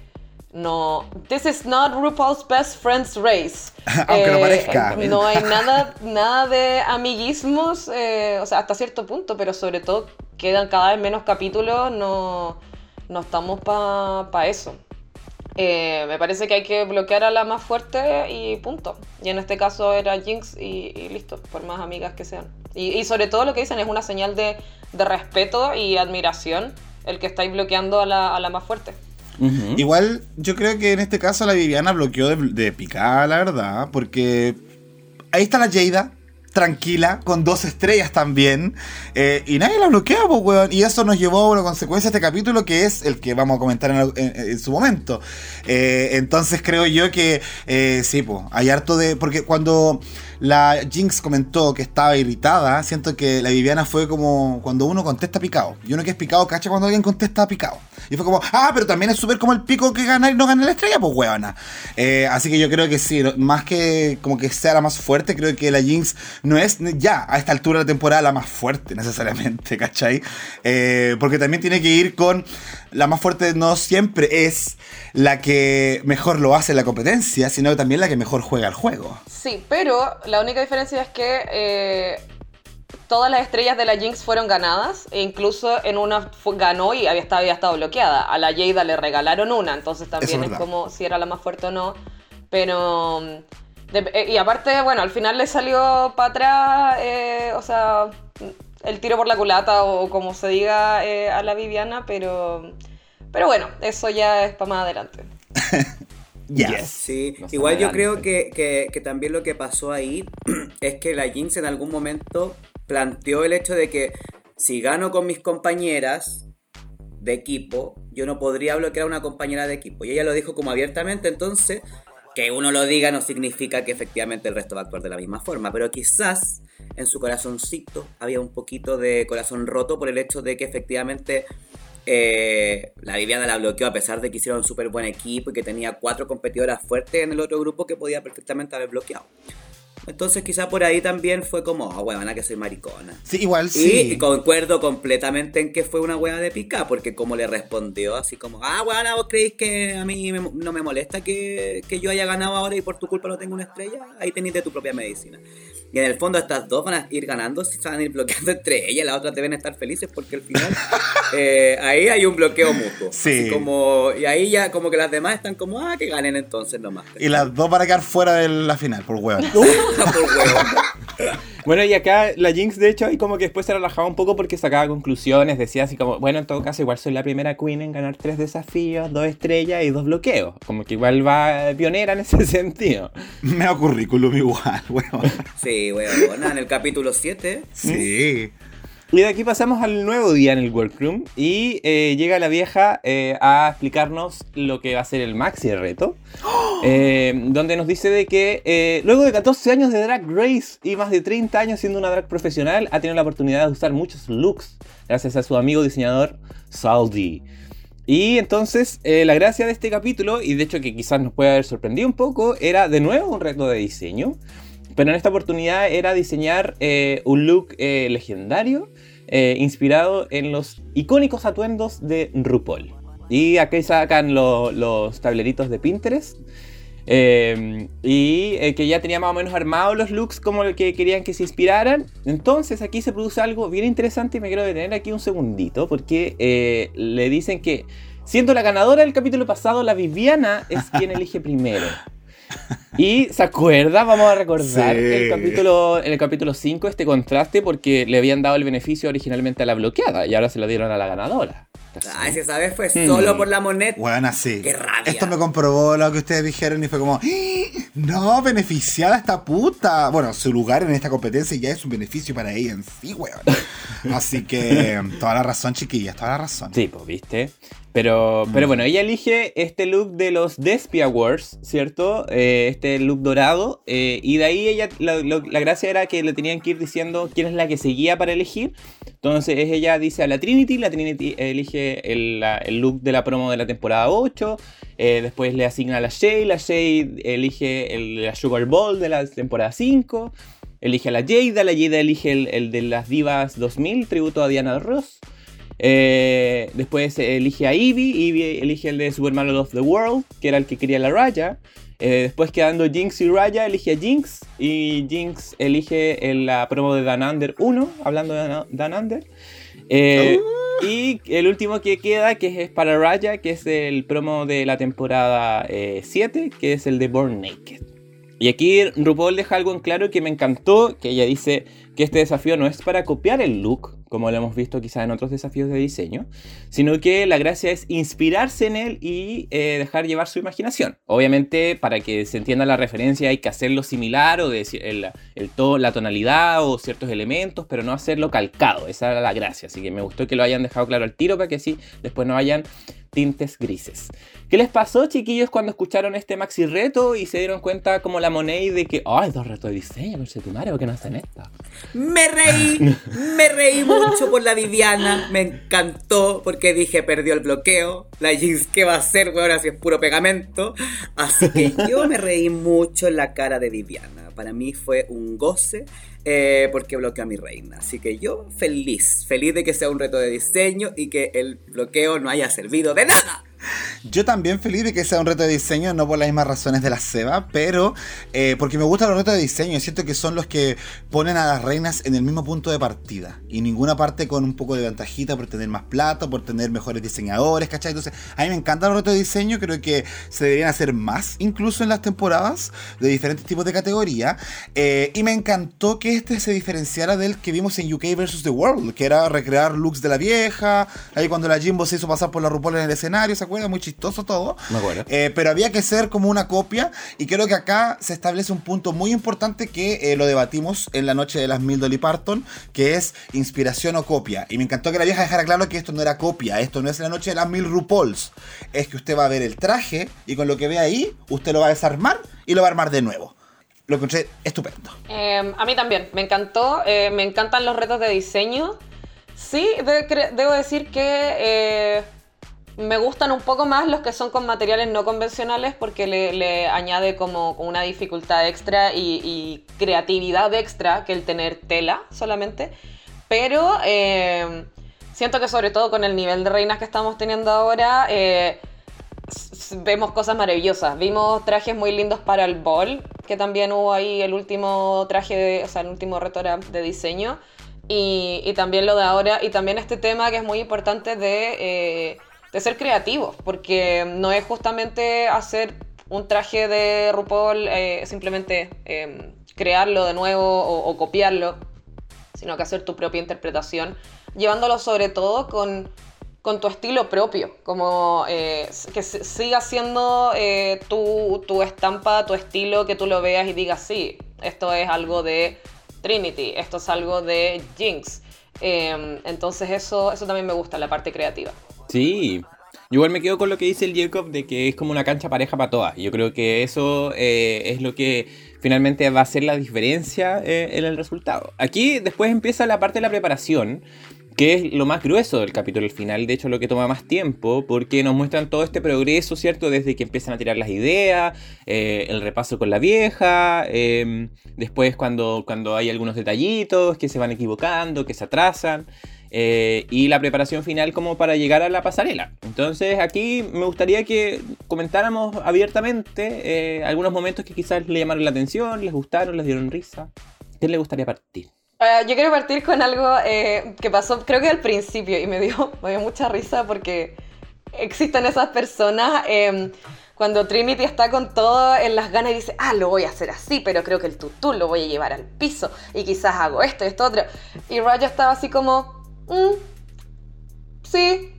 no. This is not RuPaul's Best Friends Race. *laughs* Aunque eh, no parezca. No hay nada, nada de amiguismos, eh, o sea, hasta cierto punto, pero sobre todo quedan cada vez menos capítulos. No no estamos para pa eso. Eh, me parece que hay que bloquear a la más fuerte y punto. Y en este caso era Jinx y, y listo, por más amigas que sean. Y, y, sobre todo lo que dicen es una señal de, de respeto y admiración el que estáis bloqueando a la, a la más fuerte. Uh -huh. Igual yo creo que en este caso la Viviana bloqueó de, de picada, la verdad, porque ahí está la Jada, tranquila, con dos estrellas también. Eh, y nadie la bloquea, pues, weón. Y eso nos llevó a una consecuencia de este capítulo que es el que vamos a comentar en, su momento. Eh, entonces creo yo que eh, sí, pues, hay harto de. Porque cuando la Jinx comentó que estaba irritada, siento que la Viviana fue como cuando uno contesta picado. Y uno que es picado, cacha cuando alguien contesta picado. Y fue como, ah, pero también es súper como el pico que gana y no gana la estrella, pues weona. Así que yo creo que sí, más que como que sea la más fuerte, creo que la Jinx no es ya a esta altura de la temporada la más fuerte necesariamente, *laughs* ¿cachai? Eh, porque también tiene que ir con la más fuerte no siempre es la que mejor lo hace en la competencia, sino también la que mejor juega el juego. Sí, pero la única diferencia es que eh, todas las estrellas de la Jinx fueron ganadas e incluso en una ganó y había estado, había estado bloqueada. A la Jada le regalaron una, entonces también es, es como si era la más fuerte o no. Pero... De, eh, y aparte, bueno, al final le salió para atrás, eh, o sea, el tiro por la culata o como se diga eh, a la Viviana, pero, pero bueno, eso ya es para más adelante. *laughs* Yes. Sí, Más igual yo creo que, que, que, también lo que pasó ahí *clears throat* es que la Jinx en algún momento planteó el hecho de que si gano con mis compañeras de equipo, yo no podría bloquear a una compañera de equipo. Y ella lo dijo como abiertamente, entonces que uno lo diga no significa que efectivamente el resto va a actuar de la misma forma, pero quizás en su corazoncito había un poquito de corazón roto por el hecho de que efectivamente eh, la Viviana la bloqueó a pesar de que hicieron un súper buen equipo y que tenía cuatro competidoras fuertes en el otro grupo que podía perfectamente haber bloqueado. Entonces quizá por ahí también fue como, ah, oh, huevona, que soy maricona. Sí, igual sí. Y concuerdo completamente en que fue una hueá de pica, porque como le respondió así como, ah, huevona, vos creéis que a mí me, no me molesta que, que, yo haya ganado ahora y por tu culpa no tengo una estrella, ahí tenéis de tu propia medicina. Y en el fondo estas dos van a ir ganando, si van a ir bloqueando entre ellas, las otras deben estar felices porque al final *laughs* eh, ahí hay un bloqueo mutuo. Sí. Así como, y ahí ya como que las demás están como, ah, que ganen entonces nomás. Y las dos van a quedar fuera de la final, por huevo. *laughs* *laughs* bueno, y acá la Jinx, de hecho, ahí como que después se relajaba un poco porque sacaba conclusiones, decía así como, bueno, en todo caso, igual soy la primera queen en ganar tres desafíos, dos estrellas y dos bloqueos. Como que igual va pionera en ese *laughs* sentido. Me da currículum igual, weón. Sí, weón, en el capítulo 7. Sí. Y de aquí pasamos al nuevo día en el workroom y eh, llega la vieja eh, a explicarnos lo que va a ser el maxi reto, eh, donde nos dice de que luego de 14 años de drag race y más de 30 años siendo una drag profesional, ha tenido la oportunidad de usar muchos looks gracias a su amigo diseñador Saldi. Y entonces la gracia de este capítulo, y de hecho que quizás nos puede haber sorprendido un poco, era de nuevo un reto de diseño. Pero en esta oportunidad era diseñar un look legendario eh, inspirado en los icónicos atuendos de RuPaul. Y aquí sacan lo- los tableritos de Pinterest. eh, y eh, que ya tenía más o menos armados los looks como el que querían que se inspiraran. Entonces aquí se produce algo bien interesante y me quiero detener aquí un segundito porque eh, le dicen que siendo la ganadora del capítulo pasado, la Viviana es quien elige primero. *laughs* *laughs* Y se acuerda, vamos a recordar Sí. el capítulo, en el capítulo 5 este contraste porque le habían dado el beneficio originalmente a la bloqueada y ahora se lo dieron a la ganadora. Ay, si esa vez fue Hmm. solo por la moneda. Bueno. Qué rabia. Esto me comprobó lo que ustedes dijeron y fue como, ¡Ah! no, beneficiada esta puta. Bueno, su lugar en esta competencia ya es un beneficio para ella en sí, weón. Así que, toda la razón, chiquillas, toda la razón. Sí, pues viste. Pero, pero bueno, ella elige este look de los Despia Awards, ¿cierto? Eh, este look dorado. eh, y de ahí ella, la, gracia era que le tenían que ir diciendo quién es la que seguía para elegir. Entonces ella dice a la Trinity, la Trinity elige el, la- el look de la promo de la temporada 8. eh, después le asigna a la Shay, la Shay elige el, la Sugar Bowl de la temporada 5. Elige a la Jada, la Jada elige el, el de las Divas 2000, tributo a Diana Ross. Eh, después elige a Eevee, Eevee elige el de Super Mario of the World, que era el que quería la Raya. Eh, después quedando Jinx y Raya, elige a Jinx. Y Jinx elige el- la promo de Dan Under 1, hablando de Dan- Under. Eh, Y el último que queda, que es para Raya, que es el promo de la temporada 7, que es el de Born Naked. Y aquí RuPaul deja algo en claro que me encantó, que ella dice que este desafío no es para copiar el look, como lo hemos visto quizás en otros desafíos de diseño, sino que la gracia es inspirarse en él y eh, dejar llevar su imaginación. Obviamente, para que se entienda la referencia hay que hacerlo similar o decir el, to- la tonalidad o ciertos elementos, pero no hacerlo calcado. Esa era la gracia. Así que me gustó que lo hayan dejado claro al tiro para que así después no hayan tintes grises. ¿Qué les pasó, chiquillos, cuando escucharon este maxi reto y se dieron cuenta como la moneda de que, ay, dos retos de diseño, no sé tu madre, ¿por qué no hacen esto? Me reí, me reí mucho por la Viviana, me encantó porque dije perdió el bloqueo, la jeans qué va a hacer, weón, así es puro pegamento, así que yo me reí mucho en la cara de Viviana, para mí fue un goce eh, porque bloqueó a mi reina, así que yo feliz, feliz de que sea un reto de diseño y que el bloqueo no haya servido de nada. Yo también feliz de que sea un reto de diseño, no por las mismas razones de la Seba, pero eh, porque me gustan los retos de diseño. Siento que son los que ponen a las reinas en el mismo punto de partida. Y ninguna parte con un poco de ventajita por tener más plata, por tener mejores diseñadores, ¿cachai? Entonces, a mí me encantan los retos de diseño. Creo que se deberían hacer más, incluso en las temporadas, de diferentes tipos de categoría. Eh, y me encantó que este se diferenciara del que vimos en UK vs. The World, que era recrear looks de la vieja. Ahí cuando la Jimbo se hizo pasar por la RuPaul en el escenario, ¿se acuerda? Muy chistoso todo. Me acuerdo. Eh, pero había que ser como una copia y creo que acá se establece un punto muy importante que eh, lo debatimos en la noche de las mil Dolly Parton, que es inspiración o copia. Y me encantó que la vieja dejara claro que esto no era copia, esto no es la noche de las mil RuPauls. Es que usted va a ver el traje y con lo que ve ahí, usted lo va a desarmar y lo va a armar de nuevo. Lo encontré estupendo. Eh, a mí también, me encantó, eh, me encantan los retos de diseño. Sí, de- debo decir que eh, me gustan un poco más los que son con materiales no convencionales porque le, añade como una dificultad extra y, creatividad extra que el tener tela solamente. Pero eh, siento que sobre todo con el nivel de reinas que estamos teniendo ahora, eh, vemos cosas maravillosas. Vimos trajes muy lindos para el ball, que también hubo ahí el último traje, de, o sea, el último reto era de diseño. Y, y también lo de ahora, y también este tema que es muy importante de, eh, de ser creativos, porque no es justamente hacer un traje de RuPaul, eh, simplemente eh, crearlo de nuevo o, copiarlo, sino que hacer tu propia interpretación, llevándolo sobre todo con, tu estilo propio, como eh, que siga siendo eh, tu, tu estampa, tu estilo, que tú lo veas y digas, sí, esto es algo de Trinity, esto es algo de Jinx. Eh, entonces eso, eso también me gusta, la parte creativa. Sí. Yo igual me quedo con lo que dice el Jacob de que es como una cancha pareja para todas. Yo creo que eso eh, es lo que finalmente va a hacer la diferencia eh, en el resultado. Aquí después empieza la parte de la preparación, que es lo más grueso del capítulo final, de hecho lo que toma más tiempo, porque nos muestran todo este progreso, ¿cierto? Desde que empiezan a tirar las ideas, eh, el repaso con la vieja, eh, después cuando, cuando hay algunos detallitos que se van equivocando, que se atrasan. Eh, y la preparación final como para llegar a la pasarela. Entonces aquí me gustaría que comentáramos abiertamente eh, algunos momentos que quizás le llamaron la atención, les gustaron, les dieron risa. ¿Qué les gustaría partir? Eh, yo quiero partir con algo eh, que pasó, creo que al principio, y me dio, *laughs* mucha risa porque existen esas personas. eh, cuando Trinity está con todo en las ganas y dice, ah, lo voy a hacer así, pero creo que el tutú lo voy a llevar al piso y quizás hago esto y esto otro. Y Raya estaba así como, "Mm, sí,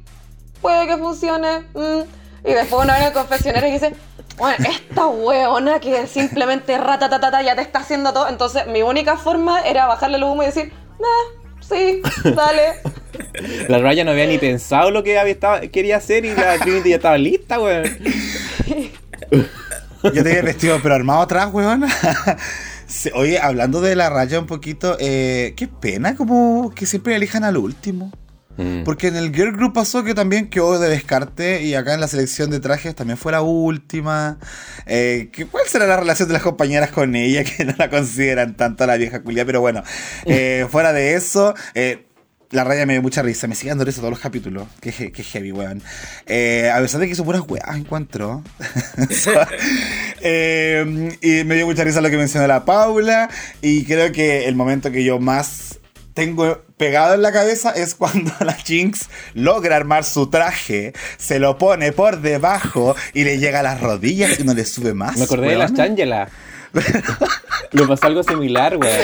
puede que funcione. mm". Y después uno en el confesionario y dice, bueno, esta weona que simplemente ratatatata ya te está haciendo todo. Entonces mi única forma era bajarle el humo y decir, nah, sí, dale. *laughs* La Raya no había ni pensado lo que había estaba- quería hacer y la *laughs* Trinity ya estaba lista, weón. Yo tenía el vestido pero armado atrás, weón. Oye, hablando de la raya un poquito, eh, qué pena como que siempre elijan al último. Mm. Porque en el Girl Group pasó que también quedó de descarte y acá en la selección de trajes también fue la última. Eh, ¿qué- ¿Cuál será la relación de las compañeras con ella *laughs* que no la consideran tanto a la vieja culia? Pero bueno, eh, fuera de eso, eh, la raya me dio mucha risa. Me sigue dando risa todos los capítulos. Qué, he- qué heavy, weón. Eh, a pesar de que hizo puras weas, encuentro. *laughs* Eh, y me dio mucha risa lo que mencionó la Paula. Y creo que el momento que yo más tengo pegado en la cabeza es cuando *laughs* la Jinx logra armar su traje, se lo pone por debajo y le llega a las rodillas y no le sube más. Me acordé de las. Changela. Le pasó algo similar, weón.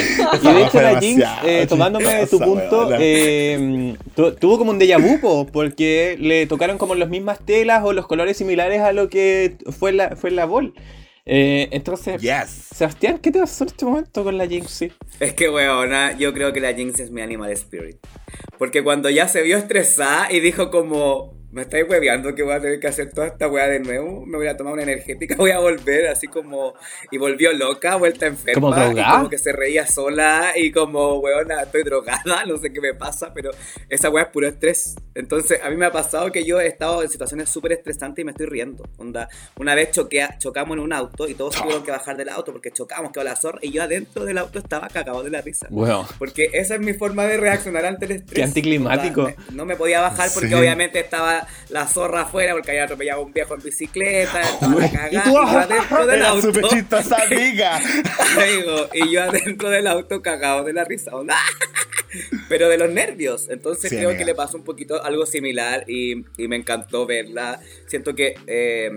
Y de hecho la Jinx, eh, tomándome de tu punto, eh, tu- tuvo como un déjà vu, po, porque le tocaron como las mismas telas o los colores similares a lo que fue la, fue la bol. Eh, entonces, Yes. Sebastián, ¿qué te pasó en este momento con la Jinx? Sí. Es que, weona, yo creo que la Jinx es mi animal spirit. Porque cuando ya se vio estresada y dijo como, me estáis hueveando que voy a tener que hacer toda esta weá de nuevo, me voy a tomar una energética, *laughs* voy a volver, así como, y volvió loca, vuelta enferma. ¿Como y drogada? como que se reía sola y como, weona, estoy drogada, *laughs* no sé qué me pasa, pero esa weá es puro estrés. Entonces, a mí me ha pasado que yo he estado en situaciones súper estresantes y me estoy riendo. Onda, una vez choqué, chocamos en un auto y todos tuvieron que bajar del auto porque chocamos, quedó la zorra, y yo adentro del auto estaba cagado de la risa. Weón. Porque esa es mi forma de reaccionar ante el estrés. Qué anticlimático. Onda, No me podía bajar porque Sí. obviamente estaba la zorra afuera porque había atropellado a un viejo en bicicleta, *laughs* estaba la cagada, Y y, tú, yo adentro del auto. súper chistosa *laughs* amiga. *laughs* Digo, y yo adentro del auto cagado de la risa. Pero de los nervios. Entonces Sí, creo amiga. que le pasó un poquito algo similar y, y me encantó verla. Siento que eh,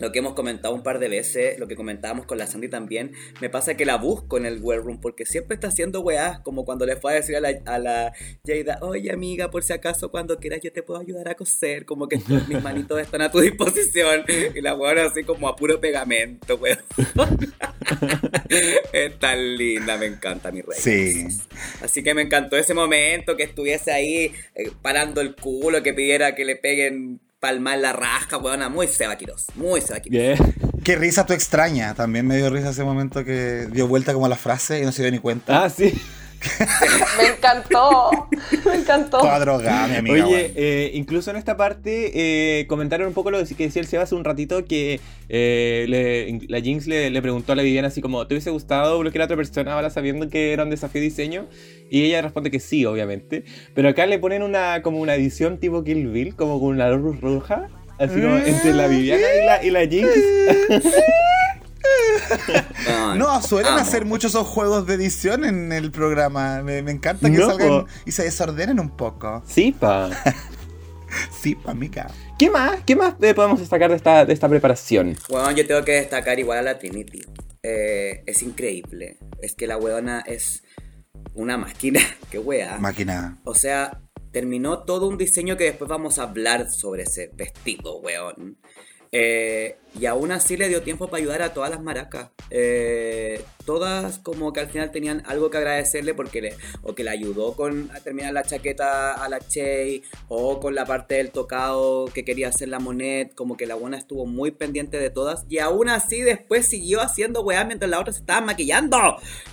lo que hemos comentado un par de veces, lo que comentábamos con la Sandy también, me pasa que la busco en el War Room porque siempre está haciendo weás, como cuando le fue a decir a la, a la Jada, oye amiga, por si acaso cuando quieras yo te puedo ayudar a coser, como que *laughs* mis manitos están a tu disposición. Y la weona así como a puro pegamento, weón. *laughs* es tan linda, me encanta mi rey. Sí. Así que me encantó ese momento, que estuviese ahí eh, parando el culo, que pidiera que le peguen palmar la raja, weona, muy Seba Quiroz, muy Seba Quiroz. Yeah. Qué risa tu extraña. También me dio risa ese momento que dio vuelta como la frase y no se dio ni cuenta. Ah, sí. *laughs* Me encantó, me encantó. Toda drogada, mi amiga. Oye, eh, incluso en esta parte eh, comentaron un poco lo que decía el Seba hace un ratito que eh, le- la Jinx le, le preguntó a la Viviana así como, ¿te hubiese gustado bloquear a otra persona ahora sabiendo que era un desafío de diseño? Y ella responde que sí, obviamente. Pero acá le ponen una como una edición tipo Kill Bill, como con una luz roja, así como entre la Viviana y la, y la Jinx. *laughs* No, suelen amo. hacer muchos esos juegos de edición en el programa. Me, me encanta que No, salgan po. y se desordenen un poco. Sí, pa. *laughs* Sí, pa' amiga. ¿Qué más? ¿Qué más eh, podemos destacar de esta, de esta preparación? Weón, yo tengo que destacar igual a la Trinity. Eh, es increíble. Es que la weona es una máquina. *laughs* Qué wea. Máquina. O sea, terminó todo un diseño que después vamos a hablar sobre ese vestido, weón. Eh, Y aún así le dio tiempo para ayudar a todas las maracas. Eh, todas como que al final tenían algo que agradecerle porque le, o que le ayudó con a terminar la chaqueta a la Chey, o con la parte del tocado que quería hacer la Monet, como que la buena estuvo muy pendiente de todas. Y aún así después siguió haciendo weá mientras la otra se estaba maquillando.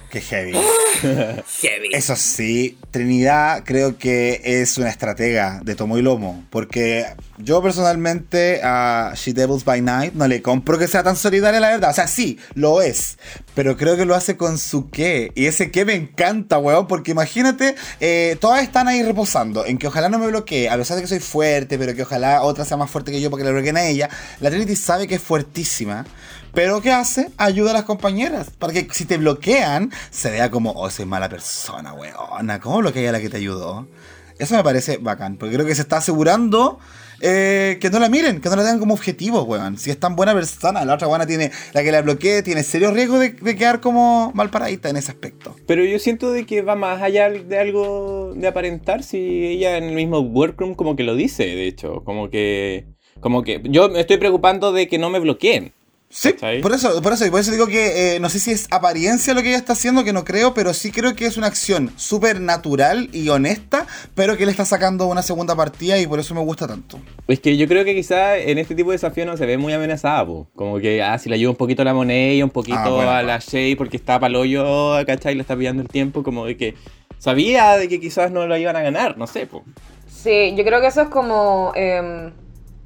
Qué heavy. *laughs* Heavy. Eso sí, Trinidad creo que es una estratega de tomo y lomo. Porque yo personalmente a She Devils by Night no le compro que sea tan solidaria, la verdad. O sea, sí, lo es. Pero creo que lo hace con su qué. Y ese qué me encanta, weón. Porque imagínate, eh, todas están ahí reposando. En que ojalá no me bloquee. A pesar de que soy fuerte, pero que ojalá otra sea más fuerte que yo porque le bloqueen a ella. La Trinity sabe que es fuertísima. Pero ¿qué hace? Ayuda a las compañeras. Para que si te bloquean, se vea como, oh, soy mala persona, weona. ¿Cómo bloquea a la que te ayudó? Eso me parece bacán. Porque creo que se está asegurando eh, que no la miren, que no la tengan como objetivo, weón. Si es tan buena persona, la otra buena tiene, la que la bloquee, tiene serio riesgo de, de quedar como mal paradita en ese aspecto. Pero yo siento de que va más allá de algo de aparentar si ella en el mismo workroom como que lo dice, de hecho, como que como que yo me estoy preocupando de que no me bloqueen. Sí, por eso, por eso, por eso digo que eh, no sé si es apariencia lo que ella está haciendo, que no creo, pero sí creo que es una acción súper natural y honesta, pero que le está sacando una segunda partida y por eso me gusta tanto. Es que yo creo que quizás en este tipo de desafío no se ve muy amenazada, po. como que ah, si le ayuda un poquito a la moneda, un poquito Ah, bueno, a la Shay porque está para hoyo, ¿cachai? Le está pillando el tiempo, como de que sabía de que quizás no lo iban a ganar, no sé, po. Sí, yo creo que eso es como, em,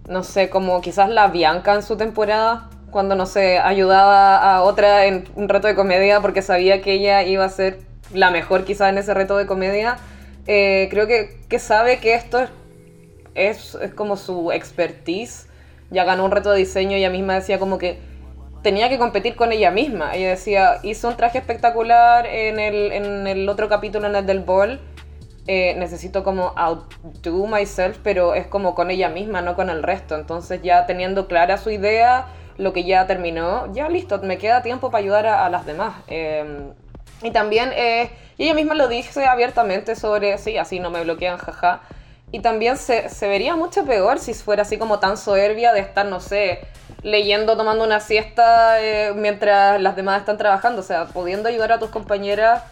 no sé, como quizás la Bianca en su temporada, cuando, no sé, ayudaba a otra en un reto de comedia porque sabía que ella iba a ser la mejor quizás en ese reto de comedia. Eh, creo que, que sabe que esto es, es, como su expertise. Ya ganó un reto de diseño ella misma decía como que tenía que competir con ella misma. Ella decía, hizo un traje espectacular en el, en el otro capítulo, en el del ball. Eh, necesito como outdo myself, pero es como con ella misma, no con el resto. Entonces ya teniendo clara su idea, lo que ya terminó, ya listo, me queda tiempo para ayudar a, a las demás. Eh, y también, eh, y ella misma lo dice abiertamente sobre, sí, así no me bloquean, jaja. Y también se, se vería mucho peor si fuera así como tan soberbia de estar, no sé, leyendo, tomando una siesta eh, mientras las demás están trabajando. O sea, pudiendo ayudar a tus compañeras,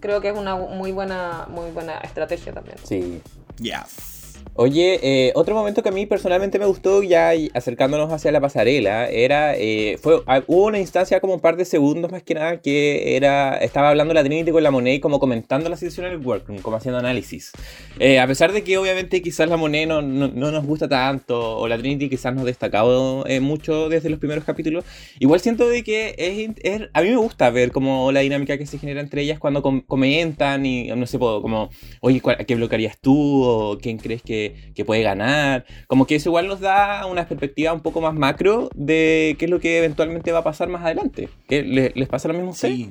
creo que es una muy buena, muy buena estrategia también. Sí. Yes. Oye, eh, otro momento que a mí personalmente me gustó, ya acercándonos hacia la pasarela, era, eh, fue, ah, hubo una instancia como un par de segundos más que nada que era, estaba hablando la Trinity con la Monet como comentando la situación en el workroom, como haciendo análisis. Eh, a pesar de que obviamente quizás la Monet no, no- no nos gusta tanto, o la Trinity quizás nos destacado eh, mucho desde los primeros capítulos, igual siento de que es, es- a mí me gusta ver como la dinámica que se genera entre ellas cuando com- comentan y no sé, como, oye, ¿cuál- ¿a qué bloquearías tú? ¿O quién crees que, que puede ganar? Como que eso igual nos da una perspectiva un poco más macro de qué es lo que eventualmente va a pasar más adelante. ¿Qué, le- ¿Les pasa lo mismo a ustedes? Sí.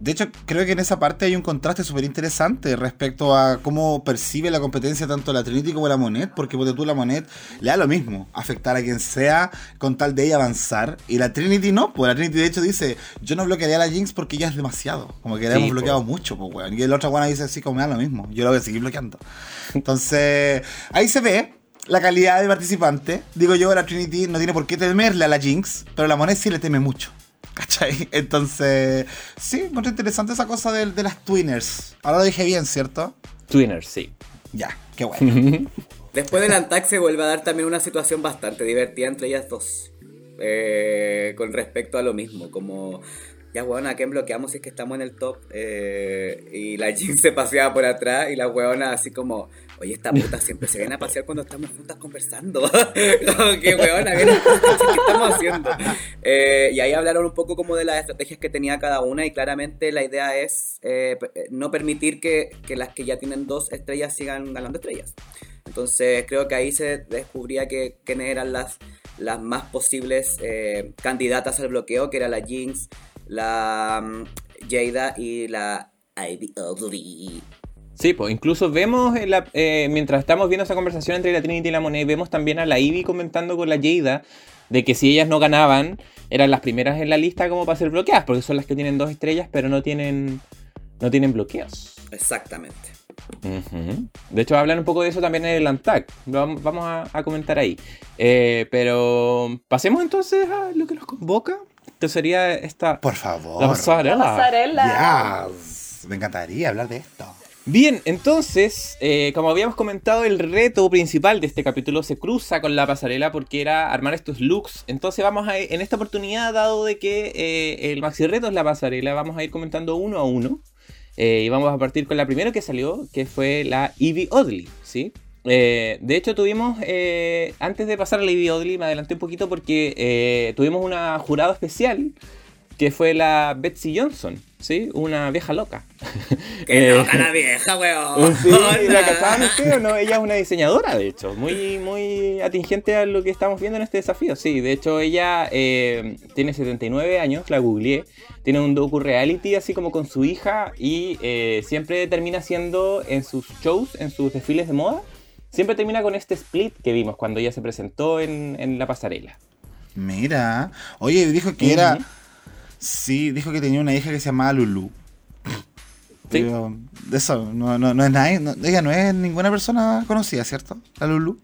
De hecho, creo que en esa parte hay un contraste súper interesante respecto a cómo percibe la competencia tanto la Trinity como la Monet, porque ponte tú la Monet le da lo mismo, afectar a quien sea con tal de ella avanzar, y la Trinity no, pues la Trinity de hecho dice, yo no bloquearía a la Jinx porque ella es demasiado, como que la Sí, hemos po. bloqueado mucho, pues weón, y la otra buena dice así como me da lo mismo, yo la voy a seguir bloqueando. *laughs* Entonces, ahí se ve la calidad de participante, digo yo, la Trinity no tiene por qué temerle a la Jinx, pero la Monet sí le teme mucho. ¿Cachai? Entonces, sí, muy interesante esa cosa de, de las twinners. Ahora lo dije bien, ¿cierto? Twinners, sí. Ya, qué bueno. *laughs* Después del Antac se vuelve a dar también una situación bastante divertida entre ellas dos. Eh, con respecto a lo mismo, como ya weona, ¿a quién bloqueamos si es que estamos en el top? Eh, y la Jinx *laughs* se paseaba por atrás y la weona así como, oye, esta puta siempre se viene a pasear cuando estamos juntas conversando. *laughs* como que weona, ¿qué estamos haciendo? Eh, y ahí hablaron un poco como de las estrategias que tenía cada una y claramente la idea es eh, eh, no permitir que, que las que ya tienen dos estrellas sigan ganando estrellas. Entonces creo que ahí se descubría que quiénes eran las, las más posibles candidatas al bloqueo, que era la Jinx, la mm, Jada y la Ivy Ugly. Sí, pues incluso vemos, en la- eh, mientras estamos viendo esa conversación entre la Trinity y la Monet, vemos también a la Ivy comentando con la Jada de que si ellas no ganaban, eran las primeras en la lista como para ser bloqueadas, porque son las que tienen dos estrellas, pero no tienen, no tienen bloqueos. Exactamente. Ujú. De hecho, hablan un poco de eso también en el ANTAC. Lo vam- Vamos a, a comentar ahí. Eh, pero pasemos entonces a lo que nos convoca. Que sería esta. Por favor. La pasarela. La pasarela. Yes. Me encantaría hablar de esto. Bien, entonces, eh, como habíamos comentado, el reto principal de este capítulo se cruza con la pasarela porque era armar estos looks. Entonces vamos a en esta oportunidad, dado de que eh, el maxi reto es la pasarela, vamos a ir comentando uno a uno. Eh, y vamos a partir con la primera que salió, que fue la Evie Oddly, ¿sí? De hecho, tuvimos, antes de pasar a la Evie Oddly, me adelanté un poquito porque tuvimos una jurado especial, que fue la Betsy Johnson, ¿sí? Una vieja loca. ¡Qué loca la vieja, weón! *laughs* Sí, ¿la cachaban ustedes o no? Ella es una diseñadora, de hecho, muy, muy atingente a lo que estamos viendo en este desafío. Sí, de hecho ella eh, tiene 79 años, la googleé, tiene un docu reality así como con su hija y eh, siempre termina haciendo en sus shows, en sus desfiles de moda, siempre termina con este split que vimos cuando ella se presentó en, en la pasarela. Mira. Oye, dijo que era. Sí, dijo que tenía una hija que se llamaba Lulu. Sí. Pero, de eso, no, no, no es nadie. no- ella no es ninguna persona conocida, ¿cierto? La Lulu.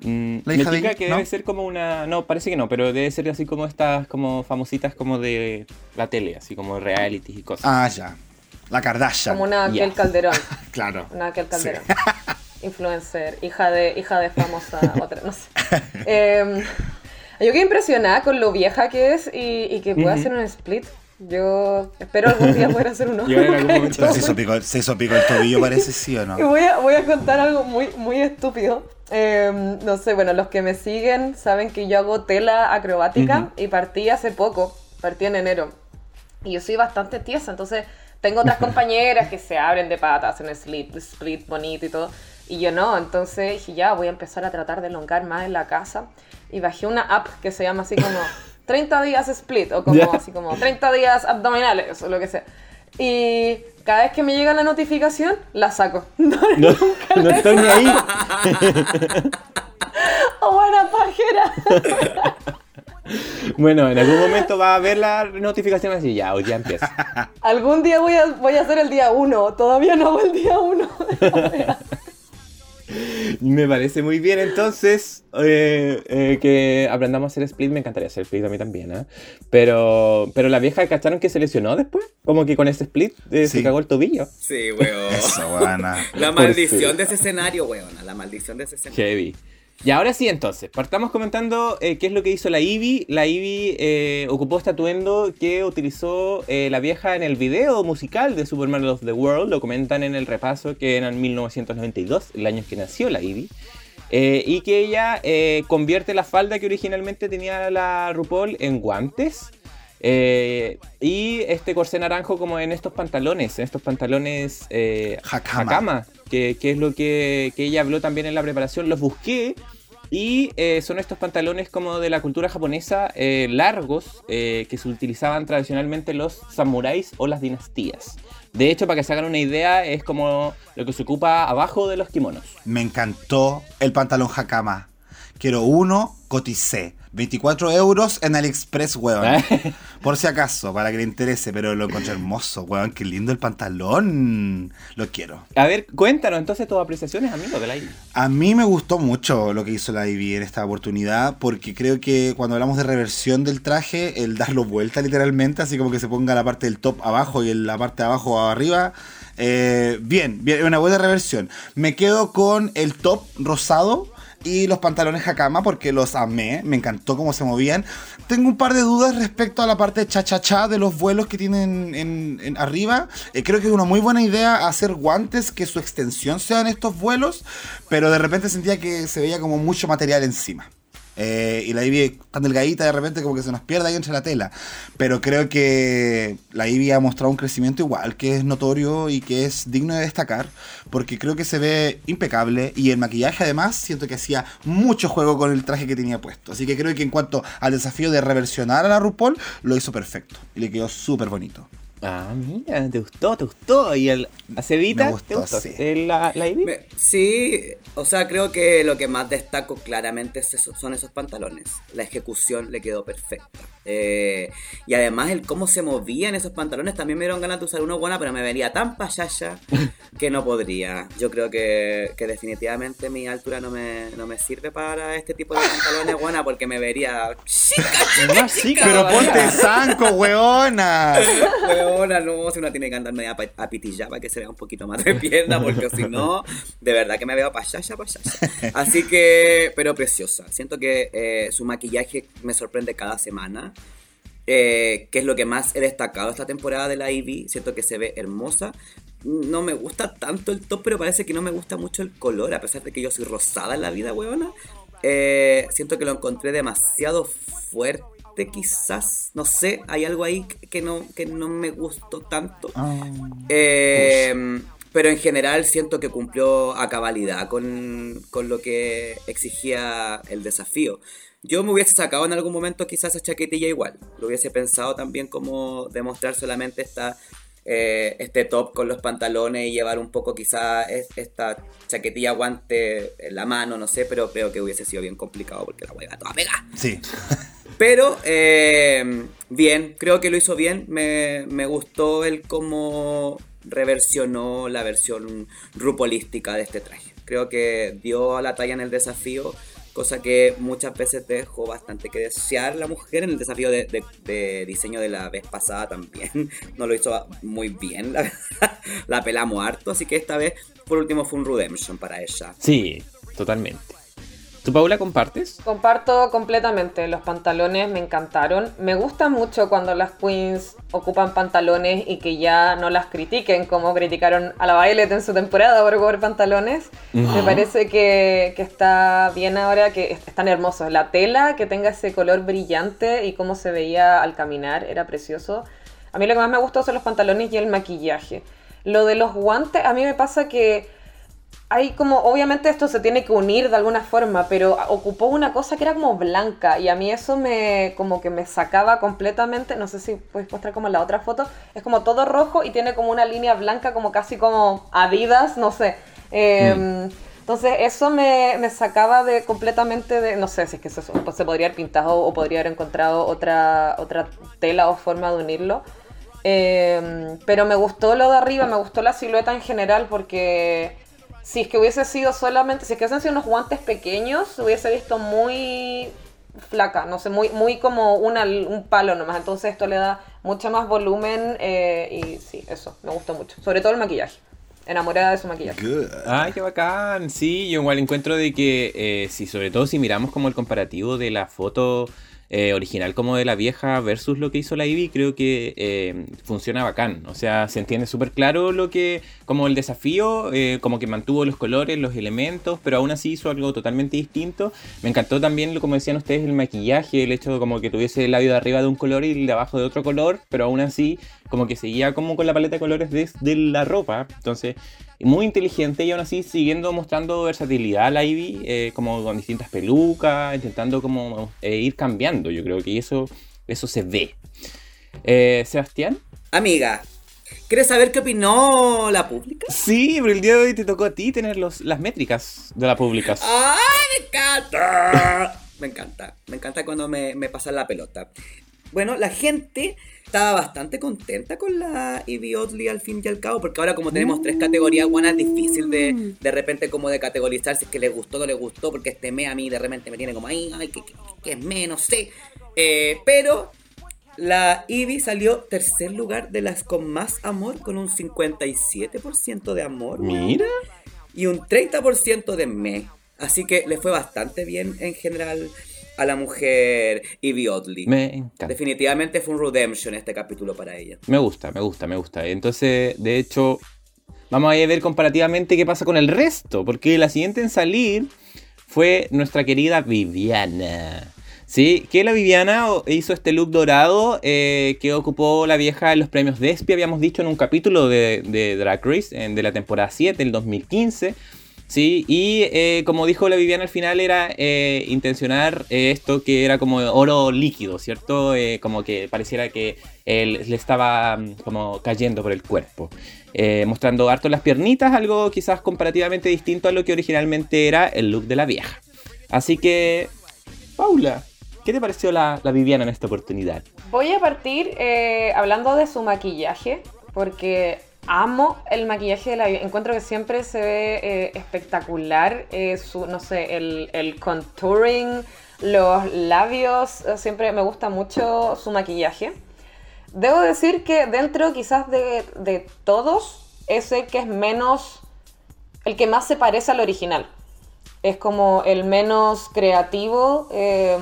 Mm, ¿La me de ella? que ¿No? debe ser como una. No, parece que no, pero debe ser así como estas como famositas como de la tele, así como reality y cosas. Ah, ya. La Kardashian. Como una. Kel Calderón. *laughs* Claro. Una Kel Calderón. *laughs* Influencer, hija de, hija de famosa otra, no sé. *laughs* Eh, yo quedé impresionada con lo vieja que es y, y que puede Ujú. hacer un split. Yo espero algún día poder hacer uno. *laughs* Se hizo, pico, se hizo pico el tobillo, parece, sí o no. *laughs* Y voy a, voy a contar algo muy, muy estúpido. Eh, no sé, bueno, los que me siguen saben que yo hago tela acrobática y partí hace poco, partí en enero. Y yo soy bastante tiesa, entonces tengo otras *laughs* compañeras que se abren de patas, hacen split, split bonito y todo. Y yo no, entonces dije, ya voy a empezar a tratar de elongar más en la casa. Y bajé una app que se llama así como *laughs* 30 días split o como Ya. así como 30 días abdominales o lo que sea. Y cada vez que me llega la notificación, la saco. *laughs* No, No, no estoy ni ahí. *laughs* ¡Oh, buena pajera! Bueno, en algún momento va a ver la notificación así, ya, hoy ya empieza. Algún día voy a, voy a hacer el día 1. Todavía no hago el día 1. Me parece muy bien, entonces, eh, eh, que aprendamos a hacer split. Me encantaría hacer split a mí también, ¿eh? Pero, pero la vieja cacharon que se lesionó después. Como que con ese split eh, se Sí. cagó el tobillo. Sí, weón. Eso, buena. La maldición sí. de ese escenario, weón. La maldición de ese escenario. Heavy. Y ahora sí, entonces, partamos comentando eh, qué es lo que hizo la Ivy. La Ivy eh, ocupó este atuendo que utilizó eh, la vieja en el video musical de Super Mario of the World. Lo comentan en el repaso que era en 1992, el año que nació la Ivy. Eh, y que ella convierte la falda que originalmente tenía la RuPaul en guantes. y este corsé naranjo como en estos pantalones, en estos pantalones eh, Hakama. hakama, que, que es lo que, que ella habló también en la preparación. Los busqué y eh, son estos pantalones como de la cultura japonesa eh, largos eh, que se utilizaban tradicionalmente los samuráis o las dinastías. De hecho, para que se hagan una idea, es como lo que se ocupa abajo de los kimonos. Me encantó el pantalón Hakama. Quiero uno, coticé. 24 euros en AliExpress, weón. Por si acaso, para que le interese, pero lo encontré hermoso, weón. Qué lindo el pantalón. Lo quiero. A ver, cuéntanos entonces tus apreciaciones, amigo de la Ivy. A mí me gustó mucho lo que hizo la Ivy en esta oportunidad, porque creo que cuando hablamos de reversión del traje, el darlo vuelta literalmente, así como que se ponga la parte del top abajo y la parte de abajo arriba, eh, bien, bien, una buena reversión. Me quedo con el top rosado. Y los pantalones Hakama porque los amé, me encantó cómo se movían. Tengo un par de dudas respecto a la parte cha-cha-cha de los vuelos que tienen en, en arriba. Eh, creo que es una muy buena idea hacer guantes que su extensión sean estos vuelos, pero de repente sentía que se veía como mucho material encima. Eh, y la Ivy tan delgadita de repente como que se nos pierde ahí entre la tela. Pero creo que la Ivy ha mostrado un crecimiento igual, que es notorio y que es digno de destacar, porque creo que se ve impecable y el maquillaje además siento que hacía mucho juego con el traje que tenía puesto. Así que creo que en cuanto al desafío de reversionar a la RuPaul, lo hizo perfecto y le quedó súper bonito. Ah, mira, te gustó, te gustó. ¿Y el Acevita? Me gustó, ¿Te gustó? sí. ¿El- la, la Ivy? Sí, o sea, creo que lo que más destaco claramente es eso- son esos pantalones. La ejecución le quedó perfecta. Eh, y además el cómo se movían esos pantalones también me dieron ganas de usar uno buena, pero me vería tan payaya *laughs* que no podría. Yo creo que, que definitivamente mi altura no me, no me sirve para este tipo de pantalones buena porque me vería chica, *laughs* chica, chica, Pero ponte zanco, weona. *laughs* Weona, no, si uno tiene que andar media apitillada para que se vea un poquito más de pierna, porque si no, de verdad que me veo payaya, payaya. Así que, pero preciosa. Siento que eh, su maquillaje me sorprende cada semana. Eh, que es lo que más he destacado esta temporada de la Ivy. Siento que se ve hermosa. No me gusta tanto el top, pero parece que no me gusta mucho el color, a pesar de que yo soy rosada en la vida, weona. Eh, siento que lo encontré demasiado fuerte, quizás. No sé, hay algo ahí que- no, que no me gustó tanto. Eh, pero en general siento que cumplió a cabalidad con, con lo que exigía el desafío. Yo me hubiese sacado en algún momento quizás esa chaquetilla igual. Lo hubiese pensado también como demostrar solamente esta, eh, este top con los pantalones y llevar un poco quizás es- esta chaquetilla guante en la mano, no sé, pero creo que hubiese sido bien complicado porque la hueá toda pega. Sí. Pero eh, bien, creo que lo hizo bien. Me, me gustó el cómo reversionó la versión rupolística de este traje. Creo que dio la talla en el desafío, cosa que muchas veces dejó bastante que desear la mujer en el desafío de, diseño de la vez pasada también. *laughs* No lo hizo muy bien, la. La pelamos harto, así que esta vez, por último, fue un redemption para ella. Sí, totalmente. ¿Tú, Paula, compartes? Comparto completamente, los pantalones me encantaron. Me gusta mucho cuando las queens ocupan pantalones y que ya no las critiquen como criticaron a la Violet en su temporada por ocupar pantalones. Me parece que, que está bien ahora, que est- están hermosos. La tela, que tenga ese color brillante y cómo se veía al caminar, era precioso. A mí lo que más me gustó son los pantalones y el maquillaje. Lo de los guantes, a mí me pasa que hay como, obviamente esto se tiene que unir de alguna forma, pero ocupó una cosa que era como blanca y a mí eso me como que me sacaba completamente, no sé si puedes mostrar como la otra foto, es como todo rojo y tiene como una línea blanca como casi como Adidas, no sé. Eh, Entonces eso me, me sacaba de completamente de, no sé si es que se podría haber pintado o podría haber encontrado otra, otra tela o forma de unirlo. Eh, pero me gustó lo de arriba, me gustó la silueta en general porque si es que hubiese sido solamente, si es que hubiesen sido unos guantes pequeños, se hubiese visto muy flaca, no sé, muy, muy como una, un palo nomás. Entonces esto le da mucho más volumen eh, y sí, eso, me gustó mucho. Sobre todo el maquillaje. Enamorada de su maquillaje. Good. Ay, qué bacán. Sí, yo igual encuentro de que, eh, sí, sobre todo si miramos como el comparativo de la foto eh, original como de la vieja versus lo que hizo la Ivy, creo que eh, funciona bacán. O sea, se entiende súper claro lo que, como el desafío, eh, como que mantuvo los colores, los elementos, pero aún así hizo algo totalmente distinto. Me encantó también, como decían ustedes, el maquillaje, el hecho de como que tuviese el labio de arriba de un color y el de abajo de otro color, pero aún así como que seguía como con la paleta de colores de, de la ropa. Entonces, muy inteligente y aún así siguiendo mostrando versatilidad a la Ivy, eh, como con distintas pelucas, intentando como eh, ir cambiando. Yo creo que eso, eso se ve. Eh, Sebastián. Amiga, ¿quieres saber qué opinó la pública? Sí, pero el día de hoy te tocó a ti tener los, las métricas de la pública. ¡Ay, me encanta! *laughs* Me encanta, me encanta cuando me, me pasan la pelota. Bueno, la gente estaba bastante contenta con la Ivy Oddly al fin y al cabo, porque ahora como tenemos tres categorías, bueno, es difícil de, de repente como de categorizar si es que les gustó o no les gustó, porque este me a mí de repente me tiene como ahí, ay, que, que- que es me, no sé. Eh, pero la Ivy salió tercer lugar de las con más amor, con un 57% de amor. Mira. y un 30% de me. Así que le fue bastante bien en general a la mujer Ivy Oddly. Me encanta. Definitivamente fue un redemption este capítulo para ella. Me gusta, me gusta, me gusta. Entonces, de hecho, vamos a ver comparativamente qué pasa con el resto, porque la siguiente en salir fue nuestra querida Viviana. Sí, que la Viviana hizo este look dorado eh, que ocupó la vieja en los premios Despia, habíamos dicho en un capítulo de, de Drag Race, en- de la temporada 7, el 2015. Sí, y eh, como dijo la Viviana al final era eh, intencionar eh, esto que era como oro líquido, ¿cierto? Eh, como que pareciera que él le estaba mm, como cayendo por el cuerpo. Eh, mostrando harto las piernitas, algo quizás comparativamente distinto a lo que originalmente era el look de la vieja. Así que, Paula, ¿Qué te pareció la, la Viviana en esta oportunidad? Voy a partir eh, hablando de su maquillaje, porque amo el maquillaje de la Viviana. Encuentro que siempre se ve eh, espectacular. eh, su, no sé, el, el contouring, los labios. eh, Siempre me gusta mucho su maquillaje. Debo decir que dentro quizás de, de todos es el que es menos, el que más se parece al original. Es como el menos creativo. eh,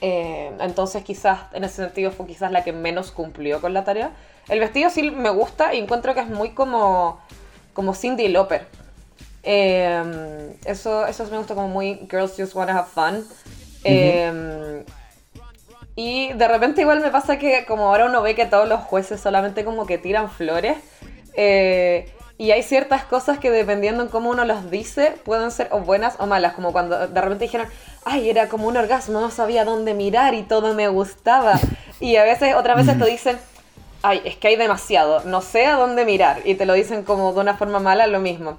eh, entonces quizás en ese sentido fue quizás la que menos cumplió con la tarea. El vestido sí me gusta y encuentro que es muy como, como Cindy Lauper. Eh, eso, eso me gusta como muy Girls Just Wanna Have Fun. Eh, y de repente igual me pasa que como ahora uno ve que todos los jueces solamente como que tiran flores. eh, y hay ciertas cosas que dependiendo en cómo uno los dice, pueden ser o buenas o malas. Como cuando de repente dijeron, ay, era como un orgasmo, no sabía dónde mirar y todo me gustaba. Y a veces, otras veces te dicen, ay, es que hay demasiado, no sé a dónde mirar. Y te lo dicen como de una forma mala, lo mismo.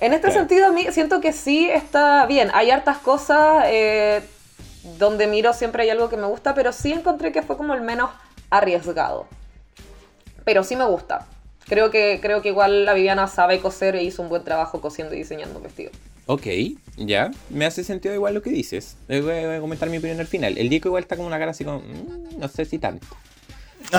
En este Claro. sentido, a mí siento que sí está bien. Hay hartas cosas eh, donde miro siempre hay algo que me gusta, pero sí encontré que fue como el menos arriesgado. Pero sí me gusta. Creo que, creo que igual la Viviana sabe coser e hizo un buen trabajo cosiendo y diseñando vestidos. Ok, ya. Me hace sentido igual lo que dices. Eh, Voy a, voy a comentar mi opinión al final. El Diego igual está como una cara así como... "Mm, no sé si tanto. *laughs*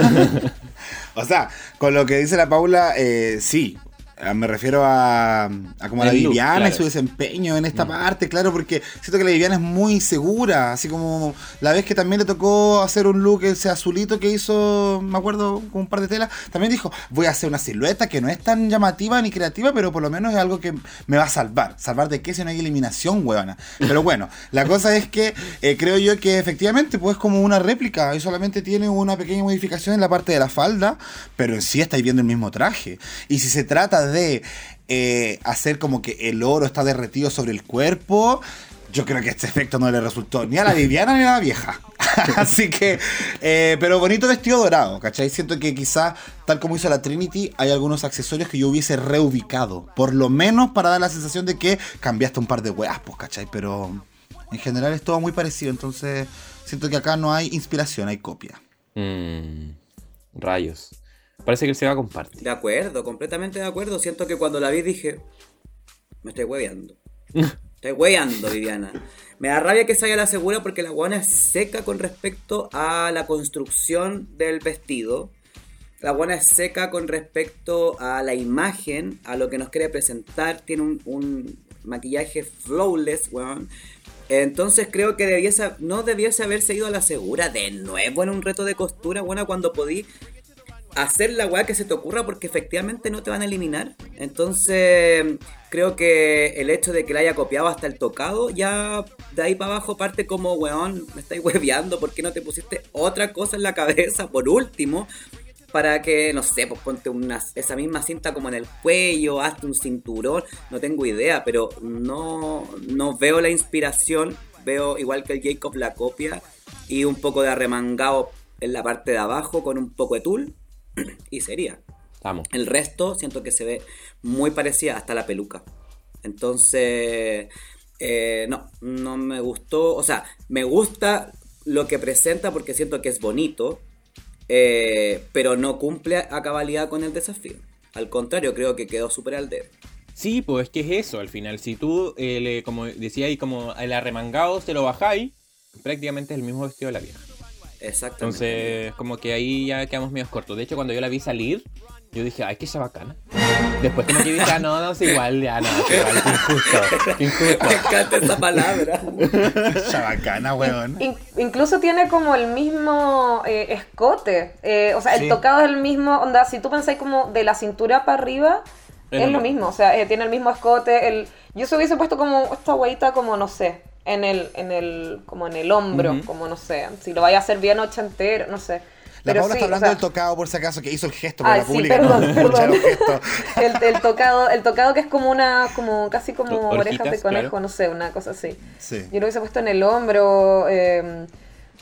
O sea, con lo que dice la Paula, eh, sí. Eh, Me refiero a, a como a la look, Viviana y su desempeño en esta parte, claro, porque siento que la Viviana es muy segura, así como la vez que también le tocó hacer un look ese azulito que hizo, me acuerdo, con un par de telas, también dijo, voy a hacer una silueta que no es tan llamativa ni creativa, pero por lo menos es algo que me va a salvar. ¿Salvar de qué si no hay eliminación, huevona? Pero bueno, la cosa es que eh, creo yo que efectivamente pues como una réplica y solamente tiene una pequeña modificación en la parte de la falda, pero en sí estáis viendo el mismo traje. Y si se trata de eh, hacer como que el oro está derretido sobre el cuerpo, yo creo que este efecto no le resultó ni a la Viviana ni a la vieja. *laughs* Así que, eh, pero bonito vestido dorado, ¿cachai? Siento que quizás, tal como hizo la Trinity, hay algunos accesorios que yo hubiese reubicado. Por lo menos para dar la sensación de que cambiaste un par de weas, pues, ¿cachai? Pero en general es todo muy parecido, entonces siento que acá no hay inspiración, hay copia. Mm, rayos. Parece que él se va a compartir. De acuerdo, completamente de acuerdo. Siento que cuando la vi dije, me estoy hueveando. *laughs* Estoy hueveando, Viviana. Me da rabia que se haya la segura porque la guana es seca con respecto a la construcción del vestido. La guana es seca con respecto a la imagen, a lo que nos quiere presentar. Tiene un, un maquillaje flawless, weón. Entonces creo que debiese, no debiese haberse ido a la segura de nuevo en un reto de costura, bueno, cuando podí hacer la weá que se te ocurra porque efectivamente no te van a eliminar. Entonces, creo que el hecho de que la haya copiado hasta el tocado, ya de ahí para abajo parte como, weón, me estáis hueveando, ¿por qué no te pusiste otra cosa en la cabeza por último? Para que, no sé, pues ponte una, esa misma cinta como en el cuello, hazte un cinturón, no tengo idea, pero no, no veo la inspiración, veo igual que el Jacob la copia y un poco de arremangado en la parte de abajo con un poco de tul *clears throat* y sería. Vamos. El resto siento que se ve muy parecida hasta la peluca. Entonces, eh, no, no me gustó. O sea, me gusta lo que presenta porque siento que es bonito, eh, pero no cumple a cabalidad con el desafío. Al contrario, creo que quedó súper al dedo. Sí, pues es que es eso al final. Si tú, eh, le- como decía ahí, como el arremangado se lo bajáis, prácticamente es el mismo vestido de la vieja. Exactamente. Entonces, como que ahí ya quedamos medio cortos. De hecho, cuando yo la vi salir, yo dije, ay, qué bacana. Después como que dije, ah, no, no, es igual, ya no, es igual, qué injusto, qué injusto. me encanta esa palabra. *laughs* Chabacana, weón. In- incluso tiene como el mismo eh, escote. eh, o sea, el Sí. tocado es el mismo. Onda, si tú pensáis como de la cintura para arriba, Es es, lo lo mismo. O sea, eh, tiene el mismo escote. El, yo se hubiese puesto como esta hueita como, no sé, en el, en el, como en el hombro, Ujú. como no sé. Si lo vaya a hacer bien ochentero, no sé. La Pero Paula sí, está o hablando sea, del tocado por si acaso, que hizo el gesto para Ay, la sí, pública. perdón, no perdón. *laughs* el. El, tocado, el tocado que es como una, como casi como orejas de conejo, claro. no sé, una cosa así. Sí. Yo lo hubiese puesto en el hombro, eh,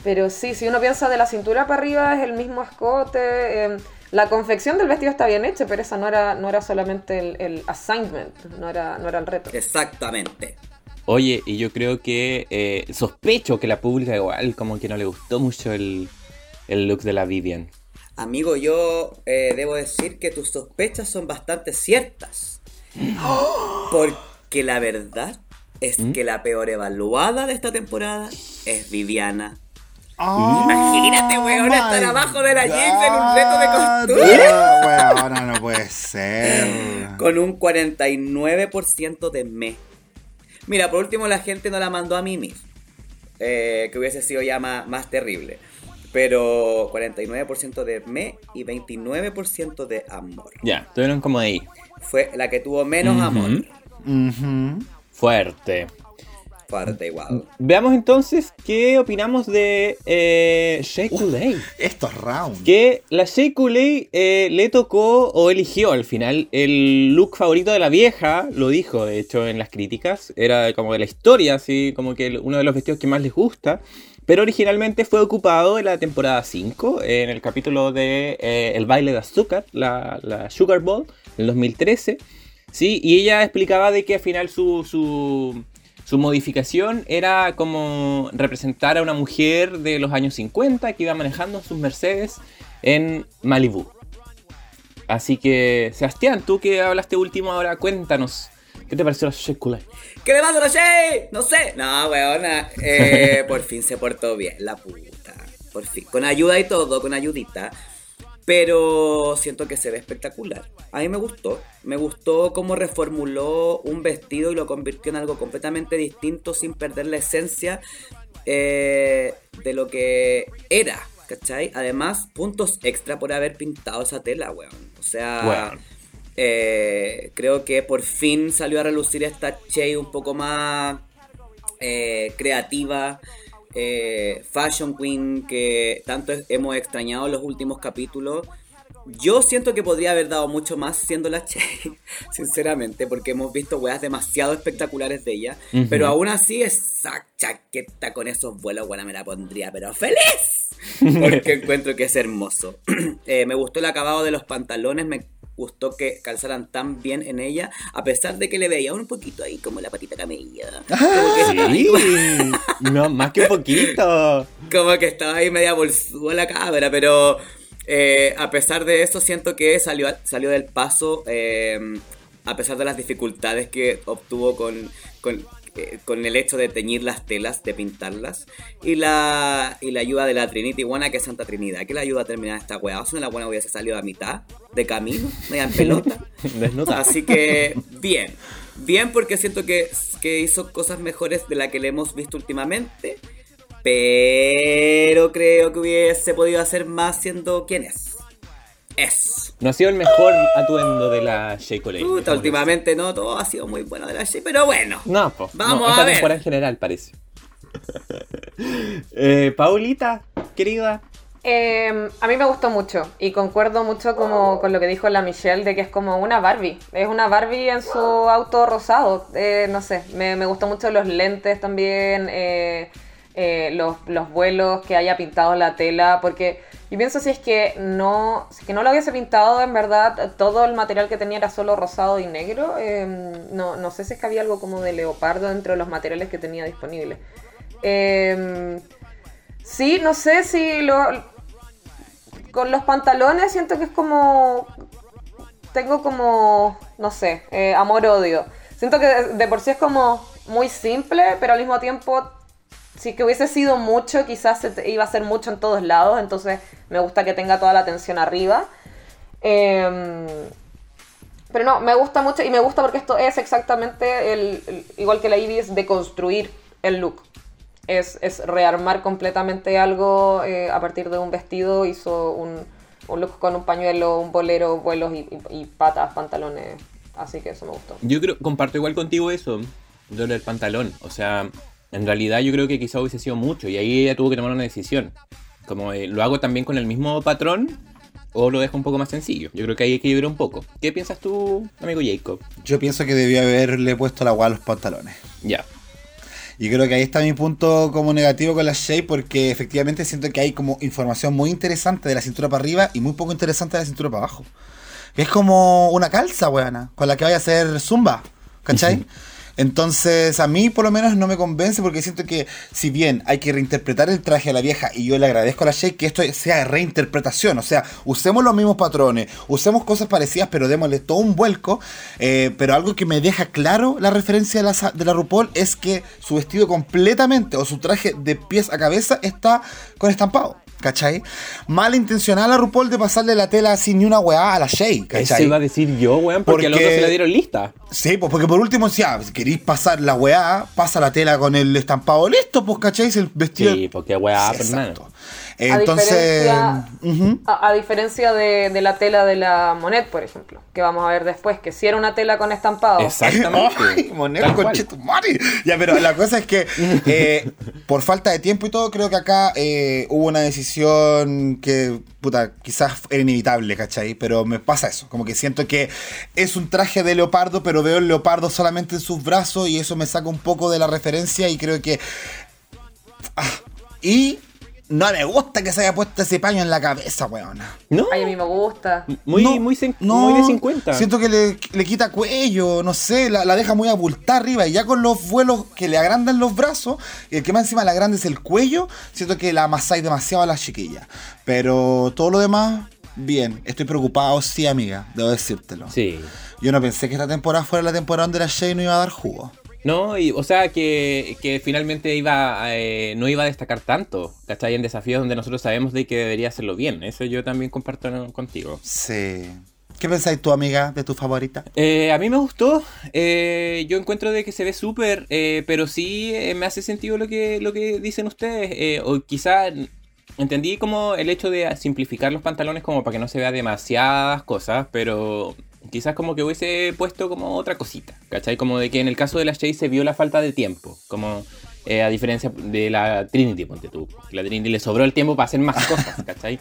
pero sí, si uno piensa de la cintura para arriba es el mismo escote. eh, la confección del vestido está bien hecha, pero esa no era, no era solamente el, el assignment, no era, no era el reto. Exactamente. Oye, y yo creo que eh, sospecho que la pública igual como que no le gustó mucho el, el look de la Vivian. Amigo, yo eh, debo decir que tus sospechas son bastante ciertas. *gasps* Porque la verdad es ¿Mm? que la peor evaluada de esta temporada es Viviana. Oh Imagínate, weón, estar abajo de la jeans en un reto de costura. No, weona, no puede ser. Con un 49% de me. Mira, por último la gente no la mandó a Mimi. Eh, que hubiese sido ya más, más terrible. Pero 49% de me y 29% de amor. Ya, estuvieron como ahí. Fue la que tuvo menos amor. Fuerte. Fuerte, igual. Veamos entonces qué opinamos de eh, Shea Coulee. Estos rounds. Que la Shea Coulee eh, le tocó o eligió al final el look favorito de la vieja, lo dijo de hecho en las críticas, era como de la historia, así como que uno de los vestidos que más les gusta, pero originalmente fue ocupado en la temporada 5, en el capítulo de eh, El baile de azúcar, la, la Sugar Bowl, en el 2013, ¿sí? Y ella explicaba de que al final su... su su modificación era como representar a una mujer de los años 50 que iba manejando sus Mercedes en Malibu. Así que, Sebastián, tú que hablaste último ahora, cuéntanos, ¿qué te pareció la Shea? ¿Qué le pasa a la? No sé. No, weona. Eh, *laughs* por fin se portó bien, la puta. Por fin. Con ayuda y todo, con ayudita. Pero siento que se ve espectacular. A mí me gustó. Me gustó cómo reformuló un vestido y lo convirtió en algo completamente distinto sin perder la esencia eh, de lo que era. ¿Cachai? Además, puntos extra por haber pintado esa tela, weón. O sea, eh, creo que por fin salió a relucir esta Che un poco más eh, creativa, eh, fashion queen que tanto hemos extrañado en los últimos capítulos. Yo siento que podría haber dado mucho más siendo la Che, *laughs* sinceramente, porque hemos visto weas demasiado espectaculares de ella. Pero aún así, esa chaqueta con esos vuelos, buena, me la pondría, pero feliz. *laughs* Porque encuentro que es hermoso. *clears throat* Eh, me gustó el acabado de los pantalones, me gustó que calzaran tan bien en ella, a pesar de que le veía un poquito ahí como la patita camella. Como que, Sí, *laughs* no, más que un poquito. como que estaba ahí media bolsúa la cabra, pero eh, a pesar de eso siento que salió, salió del paso, eh, a pesar de las dificultades que obtuvo con, con, eh, con el hecho de teñir las telas, de pintarlas, y la, y la ayuda de la Trinity Buena, que es Santa Trinidad, que la ayuda a terminar esta weá. O sea, la buena hubiese salido a mitad, de camino, media en pelota. *laughs* Desnuda. Así que bien, bien porque siento que, que hizo cosas mejores de la que le hemos visto últimamente, pero creo que hubiese podido hacer más siendo quien es. No ha sido el mejor atuendo de la Shea Coulee. Puta, últimamente no, todo ha sido muy bueno de la Shea, pero bueno. No, pues. Vamos esta a ver. temporada en general parece. *laughs* eh, Paulita, querida. Eh, a mí me gustó mucho y concuerdo mucho como con lo que dijo la Michelle de que es como una Barbie. Es una Barbie en su auto rosado. Eh, no sé, me, me gustó mucho los lentes también, eh, eh, los, los vuelos que haya pintado la tela, porque yo pienso si es que no, si que no lo hubiese pintado, en verdad todo el material que tenía era solo rosado y negro. eh, no, no sé si es que había algo como de leopardo dentro de los materiales que tenía disponibles. Eh, sí, no sé si lo, con los pantalones siento que es como. Tengo como. No sé, eh, amor-odio. Siento que de por sí es como muy simple, pero al mismo tiempo, si que hubiese sido mucho, quizás iba a ser mucho en todos lados. Entonces me gusta que tenga toda la atención arriba. Em, pero no, me gusta mucho y me gusta porque esto es exactamente el, igual que la Ivy, es de construir el look. Es, es rearmar completamente algo eh, a partir de un vestido. Hizo un, un look con un pañuelo, un bolero, vuelos y, y- y patas, pantalones. Así que eso me gustó. Yo creo, comparto igual contigo eso, lo del pantalón. O sea, en realidad yo creo que quizá hubiese sido mucho y ahí ella tuvo que tomar una decisión. Como eh, lo hago también con el mismo patrón o lo dejo un poco más sencillo. Yo creo que ahí hay que equilibrar un poco. ¿Qué piensas tú, amigo Jacob? Yo pienso que debía haberle puesto la agua a los pantalones. Ya. Y creo que ahí está mi punto como negativo con la Shea porque efectivamente siento que hay como información muy interesante de la cintura para arriba y muy poco interesante de la cintura para abajo. Es como una calza, weona, con la que vaya a hacer zumba, ¿cachai? Entonces, a mí por lo menos no me convence porque siento que, si bien hay que reinterpretar el traje a la vieja, y yo le agradezco a la Shea que esto sea reinterpretación, o sea, usemos los mismos patrones, usemos cosas parecidas, pero démosle todo un vuelco. eh, pero algo que me deja claro la referencia de la, de la RuPaul es que su vestido completamente, o su traje de pies a cabeza, está con estampado. ¿Cachai? Malintencionada la RuPaul de pasarle la tela sin ni una weá a la Eso ¿cachai? iba a decir yo, weón, porque, a Porque- otros se la dieron lista. Sí, pues porque por último, si ah, si queréis pasar la weá, pasa la tela con el estampado listo, pues cachai, el vestido. Sí, porque weá, Sí, pues, exacto. Entonces. diferencia- ujú. A, a diferencia de, de la tela de la Monet, por ejemplo, que vamos a ver después, que si era una tela con estampado. Exactamente. *laughs* Ay, cual. conchetumare. Ya, pero la cosa es que *laughs* eh, por falta de tiempo y todo, creo que acá eh, hubo una decisión que, puta, quizás era inevitable, ¿cachai? Pero me pasa eso, como que siento que es un traje de leopardo, pero veo el leopardo solamente en sus brazos y eso me saca un poco de la referencia y creo que... Ah, y no me gusta que se haya puesto ese paño en la cabeza, weona. No, Ay, a mí me gusta. muy, No, muy, cin- no, muy de 50. Siento que le, le quita cuello, no sé, la, la deja muy abultada arriba. Y ya con los vuelos que le agrandan los brazos, y el que más encima le agranda es el cuello, siento que la amasáis demasiado a la chiquilla. Pero todo lo demás, bien. Estoy preocupado, sí, amiga, debo decírtelo. Sí. Yo no pensé que esta temporada fuera la temporada donde la Shea no iba a dar jugo. No, y, o sea, que, que finalmente iba eh, no iba a destacar tanto, ¿cachai? En desafíos donde nosotros sabemos de que debería hacerlo bien. Eso yo también comparto contigo. Sí. ¿Qué pensáis tú, amiga, de tu favorita? Eh, a mí me gustó. eh, yo encuentro de que se ve súper, eh, pero sí eh, me hace sentido lo que, lo que dicen ustedes. eh, o quizá entendí como el hecho de simplificar los pantalones como para que no se vea demasiadas cosas, pero quizás como que hubiese puesto como otra cosita, ¿cachai? Como de que en el caso de la Shay se vio la falta de tiempo, como eh, a diferencia de la Trinity, ponte tú. La Trinity le sobró el tiempo para hacer más cosas, *laughs* ¿cachai?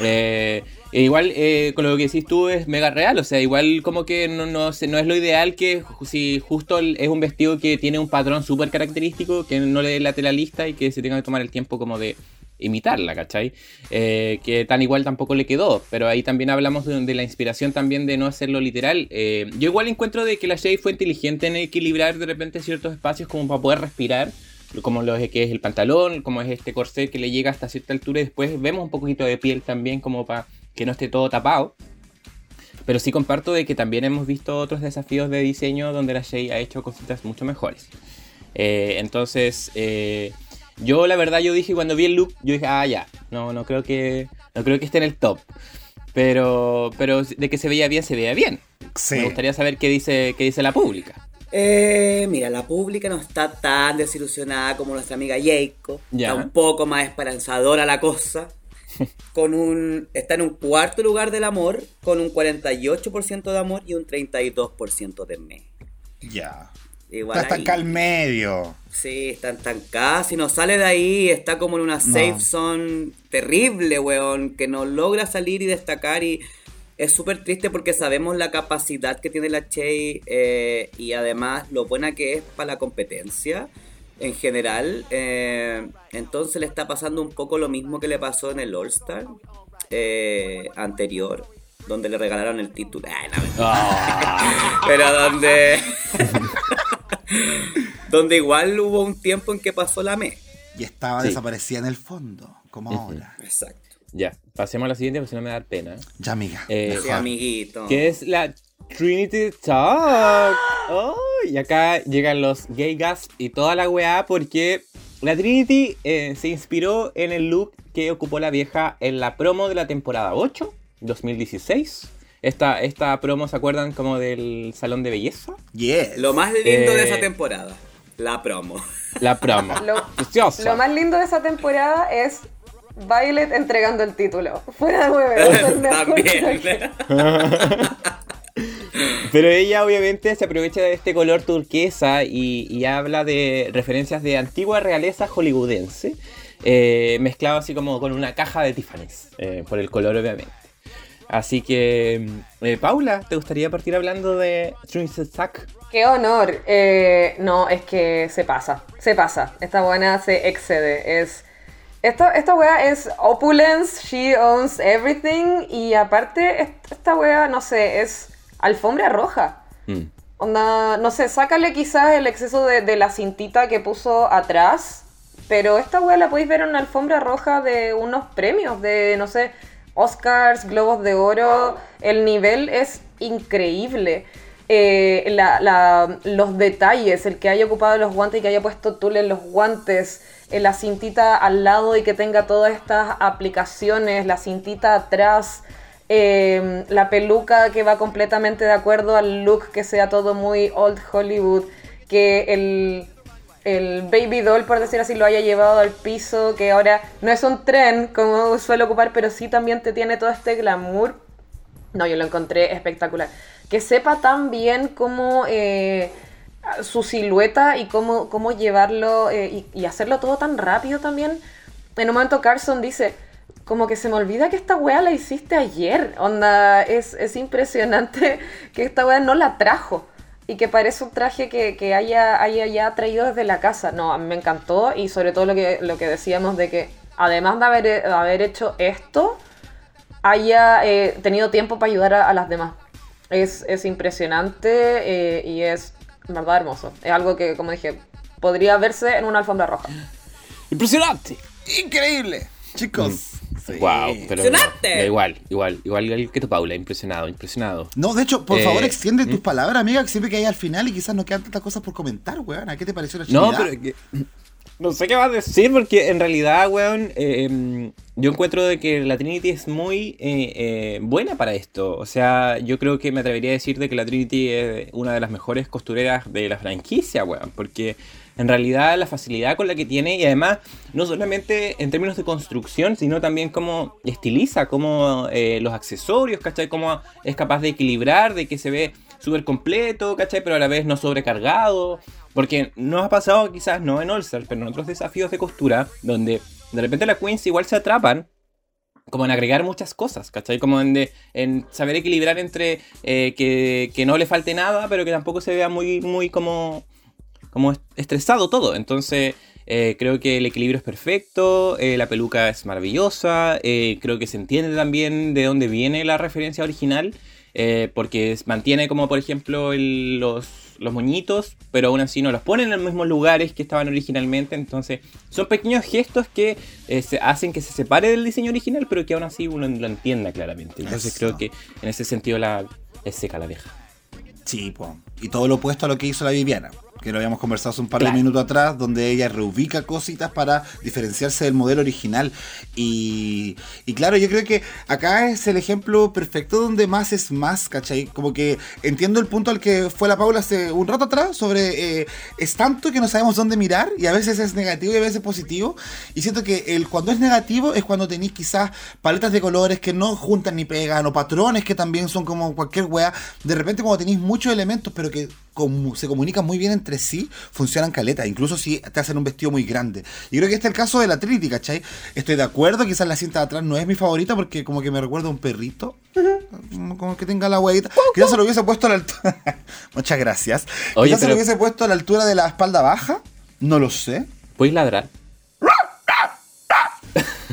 Eh, e igual eh, con lo que decís tú es mega real, o sea, igual como que no, no, no es lo ideal que si justo es un vestido que tiene un patrón súper característico, que no le dé la tela lista y que se tenga que tomar el tiempo como de imitarla, ¿cachai? Eh, que tan igual tampoco le quedó, pero ahí también hablamos de, la inspiración también de no hacerlo literal. Eh, yo igual encuentro de que la Shay fue inteligente en equilibrar de repente ciertos espacios como para poder respirar, como lo que es el pantalón, como es este corset que le llega hasta cierta altura y después vemos un poquito de piel también como para que no esté todo tapado. Pero sí comparto de que también hemos visto otros desafíos de diseño donde la Shay ha hecho cositas mucho mejores. Eh, entonces, yo la verdad yo dije cuando vi el look, yo dije, ah, ya, no, no creo que, no creo que esté en el top. Pero, pero de que se veía bien, se veía bien. Sí. Me gustaría saber qué dice, qué dice la pública. Eh, mira, la pública no está tan desilusionada como nuestra amiga Yeiko. Ya. Está un poco más esperanzadora la cosa. *laughs* Con un, está en un cuarto lugar del amor, con un 48% de amor y un 32% de me. Ya. Igual Está ahí. al medio. Sí, está estancada. Si no sale de ahí, está como en una safe zone terrible, weón. Que no logra salir y destacar. Y es súper triste porque sabemos la capacidad que tiene la Che eh, y además lo buena que es para la competencia en general. eh, entonces le está pasando un poco lo mismo que le pasó en el All-Star eh, anterior, donde le regalaron el título. Ay, no, mentira. *laughs* Pero donde. *laughs* *laughs* donde igual hubo un tiempo en que pasó la me. Y estaba Sí. desaparecida en el fondo, como ahora. Exacto. Ya, pasemos a la siguiente, porque si no me da pena. Ya, amiga. Eh, Sí, amiguito. Que es la Trinity Talk. Oh, y acá llegan los gay gasp y toda la weá porque la Trinity eh, se inspiró en el look que ocupó la vieja en la promo de la temporada 8, 2016. Esta, esta promo, ¿se acuerdan como del salón de belleza? Yes. Lo más lindo de Eh, esa temporada. La promo. *laughs* La promo. Lo-. Lo más lindo de esa temporada es Violet entregando el título. *laughs* Fuera de huevo. *laughs* También. Pero ella obviamente se aprovecha de este color turquesa y, y habla de referencias de antigua realeza hollywoodense, eh, mezclado así como con una caja de Tiffany's, eh, por el color obviamente. Así que, eh, Paula, ¿te gustaría partir hablando de Trinity Sack? Qué honor. Eh, no, es que se pasa. Se pasa. Esta buena se excede. Es. Esta, esta wea es opulence, she owns everything. Y aparte, est- esta wea, no sé, es alfombra roja. Mm. Onda, no sé, sácale quizás el exceso de, de la cintita que puso atrás, pero esta weá la podéis ver en una alfombra roja de unos premios, de, no sé, Oscars, Globos de Oro. El nivel es increíble. Eh, los detalles, el que haya ocupado los guantes y que haya puesto tul en los guantes, eh, la cintita al lado y que tenga todas estas aplicaciones, la cintita atrás, eh, la peluca que va completamente de acuerdo al look, que sea todo muy old Hollywood, que el, el baby doll, por decir así, lo haya llevado al piso, que ahora no es un tren como suele ocupar, pero sí también te tiene todo este glamour. No, yo lo encontré espectacular. Que sepa tan bien cómo eh, su silueta y cómo, cómo llevarlo eh, y, hacerlo todo tan rápido también. En un momento Carson dice, como que se me olvida que esta wea la hiciste ayer. Onda, es, es impresionante *laughs* que esta wea no la trajo. Y que parece un traje que, que haya, haya ya traído desde la casa. No, a mí me encantó. Y sobre todo lo que, lo que decíamos de que además de haber, de haber hecho esto, haya eh, tenido tiempo para ayudar a, a las demás. Es, es impresionante eh, y es, en verdad, hermoso. Es algo que, como dije, podría verse en una alfombra roja. ¡Impresionante! Increíble. Chicos. Sí. Wow, pero Impresionante. no, igual, igual, igual que tu Paula, impresionado, impresionado. No, de hecho, por Eh, favor, extiende tus palabras, amiga, que siempre que hay al final y quizás no quedan tantas cosas por comentar, weón. ¿A qué te pareció la No, pero que- no sé qué vas a decir porque en realidad, weón, eh, em, yo encuentro de que la Trinity es muy eh, eh, buena para esto. O sea, yo creo que me atrevería a decir de que la Trinity es una de las mejores costureras de la franquicia, weón, porque en realidad la facilidad con la que tiene y además no solamente en términos de construcción, sino también cómo estiliza, cómo eh, los accesorios, ¿cachai? Cómo es capaz de equilibrar, de que se ve súper completo, ¿cachai? Pero a la vez no sobrecargado. Porque nos ha pasado quizás no en All Star, pero en otros desafíos de costura, donde de repente las queens igual se atrapan como en agregar muchas cosas, ¿cachai? Como en saber equilibrar entre eh, que, que no le falte nada, pero que tampoco se vea muy, muy como, como est- estresado todo. Entonces, eh, creo que el equilibrio es perfecto, eh, la peluca es maravillosa, eh, creo que se entiende también de dónde viene la referencia original, porque mantiene como, por ejemplo, el- los, los moñitos, pero aún así no los pone en los mismos lugares que estaban originalmente. Entonces, son pequeños gestos que se hacen que se separe del diseño original, pero que aún así uno lo entienda claramente. Entonces, Eso. creo que en ese sentido la, es seca la vieja. Sí, po. Y todo lo opuesto a lo que hizo la Viviana, que lo habíamos conversado hace un par Claro. de minutos atrás, donde ella reubica cositas para diferenciarse del modelo original. Y, y claro, yo creo que acá es el ejemplo perfecto donde más es más, ¿cachai? Como que entiendo el punto al que fue la Paula hace un rato atrás sobre eh, es tanto que no sabemos dónde mirar y a veces es negativo y a veces positivo. Y siento que el, cuando es negativo es cuando tenéis quizás paletas de colores que no juntan ni pegan o patrones que también son como cualquier wea. De repente cuando tenéis muchos elementos pero que comu- se comunican muy bien entre sí, funcionan caleta, incluso si te hacen un vestido muy grande. Y creo que este es el caso de la Trinity, ¿cachai? Estoy de acuerdo, quizás la cinta de atrás no es mi favorita porque como que me recuerda a un perrito. Como- que tenga la huevita. Quizás se lo hubiese puesto a la altura. *laughs* Muchas gracias. Oye, quizás se lo hubiese puesto a la altura de la espalda baja. No lo sé. ¿Puedes ladrar? *laughs*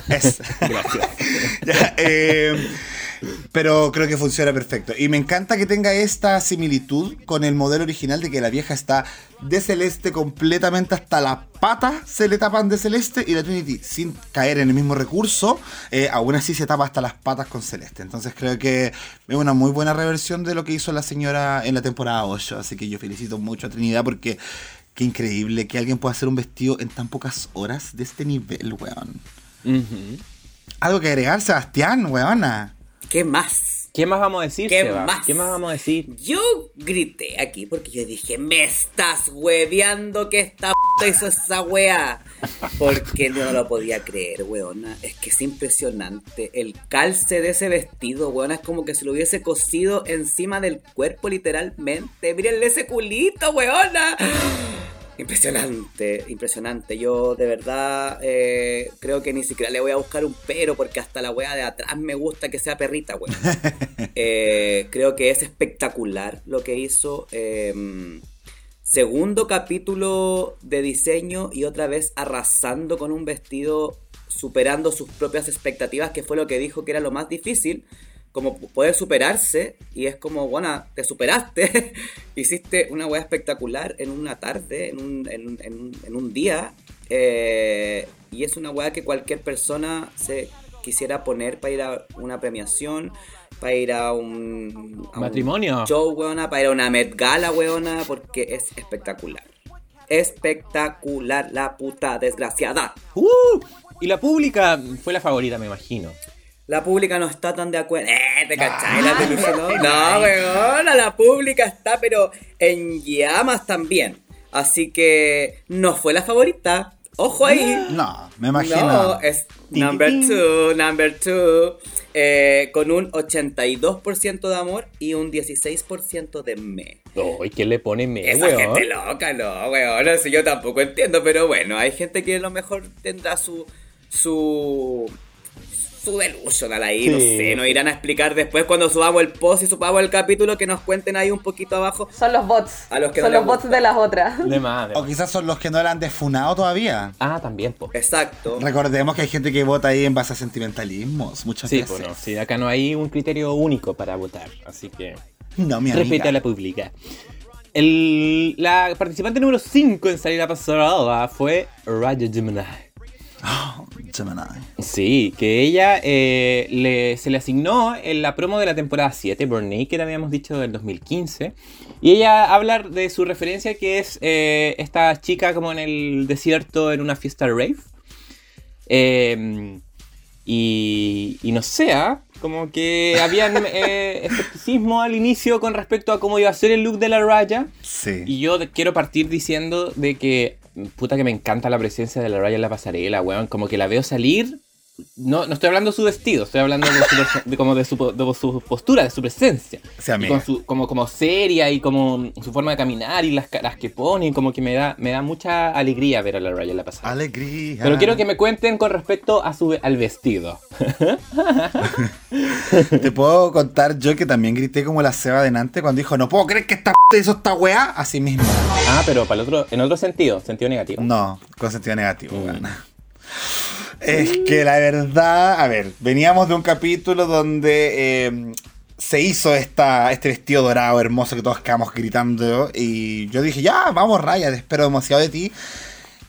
Es. *laughs* Gracias. Ya, eh, pero creo que funciona perfecto. Y me encanta que tenga esta similitud con el modelo original de que la vieja está de celeste completamente hasta las patas se le tapan de celeste y la Trinity sin caer en el mismo recurso, eh, aún así se tapa hasta las patas con celeste. Entonces creo que es una muy buena reversión de lo que hizo la señora en la temporada 8. Así que yo felicito mucho a Trinidad porque qué increíble que alguien pueda hacer un vestido en tan pocas horas de este nivel, weón. Algo que agregar, Sebastián, weona. ¿Qué más? ¿Qué más vamos a decir, ¿Qué Seba? más? ¿Qué más vamos a decir? Yo grité aquí porque yo dije, me estás hueveando que esta p *laughs* hizo esa wea. Porque no lo podía creer, weona. Es que es impresionante. El calce de ese vestido, weona, es como que se lo hubiese cosido encima del cuerpo literalmente. Mírenle ese culito, weona. Impresionante, impresionante. Yo de verdad eh, creo que ni siquiera le voy a buscar un pero porque hasta la wea de atrás me gusta que sea perrita, weón. *laughs* Eh, creo que es espectacular lo que hizo. eh, segundo capítulo de diseño y otra vez arrasando con un vestido, superando sus propias expectativas, que fue lo que dijo que era lo más difícil. Como poder superarse y es como, bueno, te superaste, *laughs* hiciste una weá espectacular en una tarde, en un, en, en- en un día, eh, y es una weá que cualquier persona se quisiera poner para ir a una premiación, para ir a un, a un Matrimonio. show, weona, para ir a una Met Gala, weona, porque es espectacular. Espectacular, la puta desgraciada. ¡Uh! Y la pública fue la favorita, me imagino. La pública no está tan de acuerdo. ¡Eh! ¿Te cachai? La desilusionó. No, weona, la pública está, pero en llamas también. Así que no fue la favorita. Ojo ahí. No, me imagino. No, es number two, number two. eh, con un 82% de amor y un 16% de me. ¡Uy! ¿Quién le pone me, Esa weón? gente loca, no, weón. No sé, yo tampoco entiendo, pero bueno, hay gente que a lo mejor tendrá su. su. Su delusional ahí, no Sí, sé. Nos irán a explicar después cuando subamos el post y subamos el capítulo que nos cuenten ahí un poquito abajo. Son los bots. A los que Son no los bots gusta. de las otras. De de O quizás son los que no la han defunado todavía. Ah, también, po. Exacto. Recordemos que hay gente que vota ahí en base a sentimentalismos, muchas Sí, veces. bueno, sí, acá no hay un criterio único para votar, así que No, mi amiga. respete a la pública. El, la participante número 5 en salir a pasarela fue Raya Gemini. Oh, *gasps* Gemini. Sí, que ella eh, le- se le asignó en la promo de la temporada 7, Burn Naked, habíamos dicho, del 2015. Y ella habla de su referencia que es eh, esta chica como en el desierto en una fiesta rave. Eh, y, y no sé, ¿ah? como que habían *laughs* eh, escepticismo al inicio con respecto a cómo iba a ser el look de la raya. Sí. Y yo quiero partir diciendo de que, puta que me encanta la presencia de la Raya en la pasarela, weón. Como que la veo salir. No, no estoy hablando de su vestido, estoy hablando de su, de como de su, po- de su postura, de su presencia. Y con su, como, como seria y como su forma de caminar y las caras que pone, como que me da, me da mucha alegría ver a la Raya en la pasarela. Alegría. Pero quiero que me cuenten con respecto a su, al vestido. *laughs* Te puedo contar yo que también grité como la ceba de Nante cuando dijo, no puedo creer que esta p hizo esta weá así mismo. Ah, pero para el otro, en otro sentido, sentido negativo. No, con sentido negativo, Mm. Es que la verdad, a ver, veníamos de un capítulo donde eh, se hizo esta, este vestido dorado hermoso que todos quedamos gritando y yo dije, ya, vamos Raya, te espero demasiado de ti.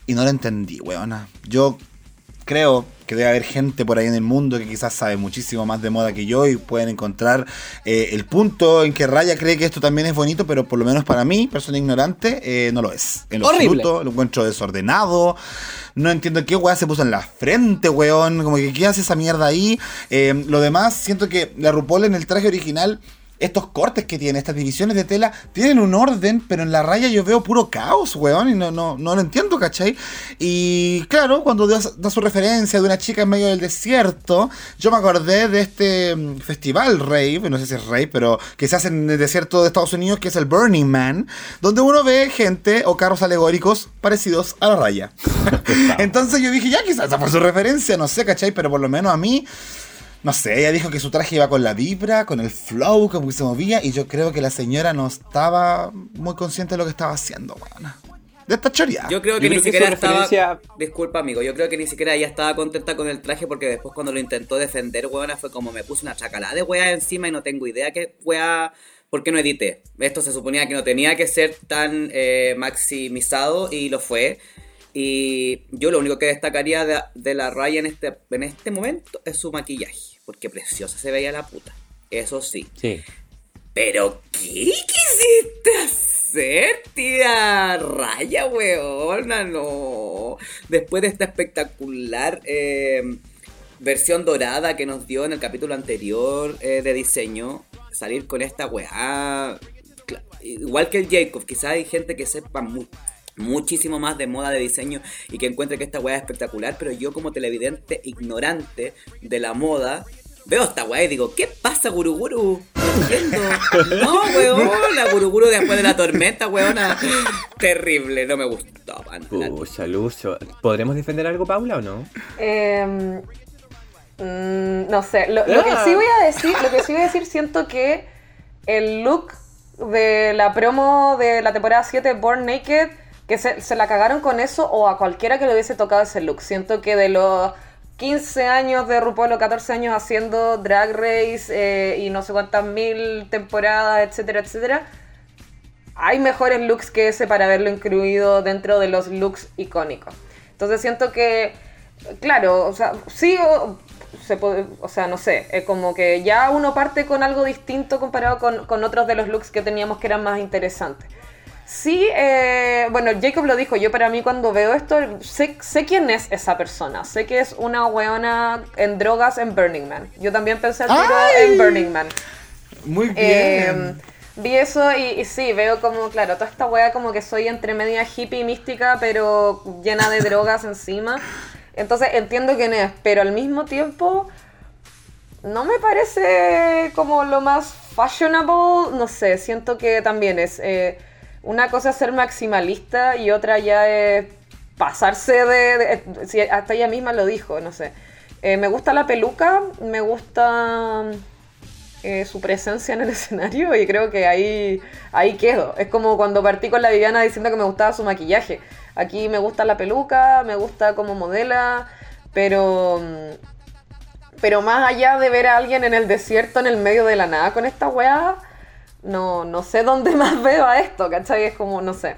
Y no lo entendí, weona. Yo creo que debe haber gente por ahí en el mundo que quizás sabe muchísimo más de moda que yo y pueden encontrar eh, el punto en que Raya cree que esto también es bonito, pero por lo menos para mí, persona ignorante, eh, no lo es. En lo Horrible. absoluto, lo encuentro desordenado. No entiendo qué weá se puso en la frente, weón. Como que qué hace esa mierda ahí. Eh, lo demás, siento que la RuPaul en el traje original. Estos cortes que tiene, estas divisiones de tela, tienen un orden, pero en la raya yo veo puro caos, weón, y no, no, no lo entiendo, ¿cachai? Y claro, cuando da, da su referencia de una chica en medio del desierto, yo me acordé de este mm, festival rave, no sé si es rave, pero que se hace en el desierto de Estados Unidos, que es el Burning Man, donde uno ve gente o carros alegóricos parecidos a la raya. *laughs* Entonces yo dije, ya quizás esa fue su referencia, no sé, ¿cachai? Pero por lo menos a mí, no sé, ella dijo que su traje iba con la vibra, con el flow, como que se movía, y yo creo que la señora no estaba muy consciente de lo que estaba haciendo, weón. De esta choreada. Yo creo que Yo ni creo siquiera estaba. referencia- Disculpa, amigo. Yo creo que ni siquiera ella estaba contenta con el traje porque después, cuando lo intentó defender, weona, fue como me puse una chacalada de weá encima y no tengo idea qué weá. ¿Por qué no edité? Esto se suponía que no tenía que ser tan eh, maximizado y lo fue. Y yo lo único que destacaría de, de la raya en este, en este momento es su maquillaje. Porque preciosa se veía la puta. Eso sí. Sí. Pero, ¿qué quisiste hacer, tía Raya, weona? No. Después de esta espectacular eh, versión dorada que nos dio en el capítulo anterior eh, de diseño, salir con esta weá. Igual que el Jacob, quizás hay gente que sepa mu- muchísimo más de moda de diseño y que encuentre que esta weá es espectacular, pero yo como televidente ignorante de la moda, veo esta weá y digo, ¿qué pasa, Guruguru? No weón, la Guruguru después de la tormenta, weona. Terrible, no me gustó. Pucha, Lucho. ¿Podremos defender algo, Paula, o no? Eh, mm, no sé, lo, lo que Ah. sí voy a decir, lo que sí voy a decir, siento que el look de la promo de la temporada 7 Born Naked, que se, se la cagaron con eso o a cualquiera que le hubiese tocado ese look. Siento que de los 15 años de RuPaul o 14 años haciendo Drag Race eh, y no sé cuántas mil temporadas, etcétera, etcétera. Hay mejores looks que ese para haberlo incluido dentro de los looks icónicos. Entonces siento que, claro, o sea, sí o, se puede, o sea, no sé, es como que ya uno parte con algo distinto comparado con, con otros de los looks que teníamos que eran más interesantes. Sí, eh, bueno, Jacob lo dijo, yo para mí cuando veo esto, sé, sé quién es esa persona, sé que es una weona en drogas en Burning Man. Yo también pensé al tiro ¡Ay! en Burning Man. Muy bien. Eh, vi eso y, y sí, veo como, claro, toda esta wea como que soy entre media hippie mística, pero llena de drogas encima. Entonces entiendo quién es, pero al mismo tiempo no me parece como lo más fashionable, no sé, siento que también es... eh, una cosa es ser maximalista y otra ya es pasarse de... sí, hasta ella misma lo dijo, no sé. Eh, me gusta la peluca, me gusta eh, su presencia en el *laughs* escenario y creo que ahí, ahí quedo. Es como cuando partí con la Viviana diciendo que me gustaba su maquillaje. Aquí me gusta la peluca, me gusta cómo modela, pero... Pero más allá de ver a alguien en el desierto, en el medio de la nada con esta weá, no, no sé dónde *laughs* más veo a esto, ¿cachai? Es como, no sé.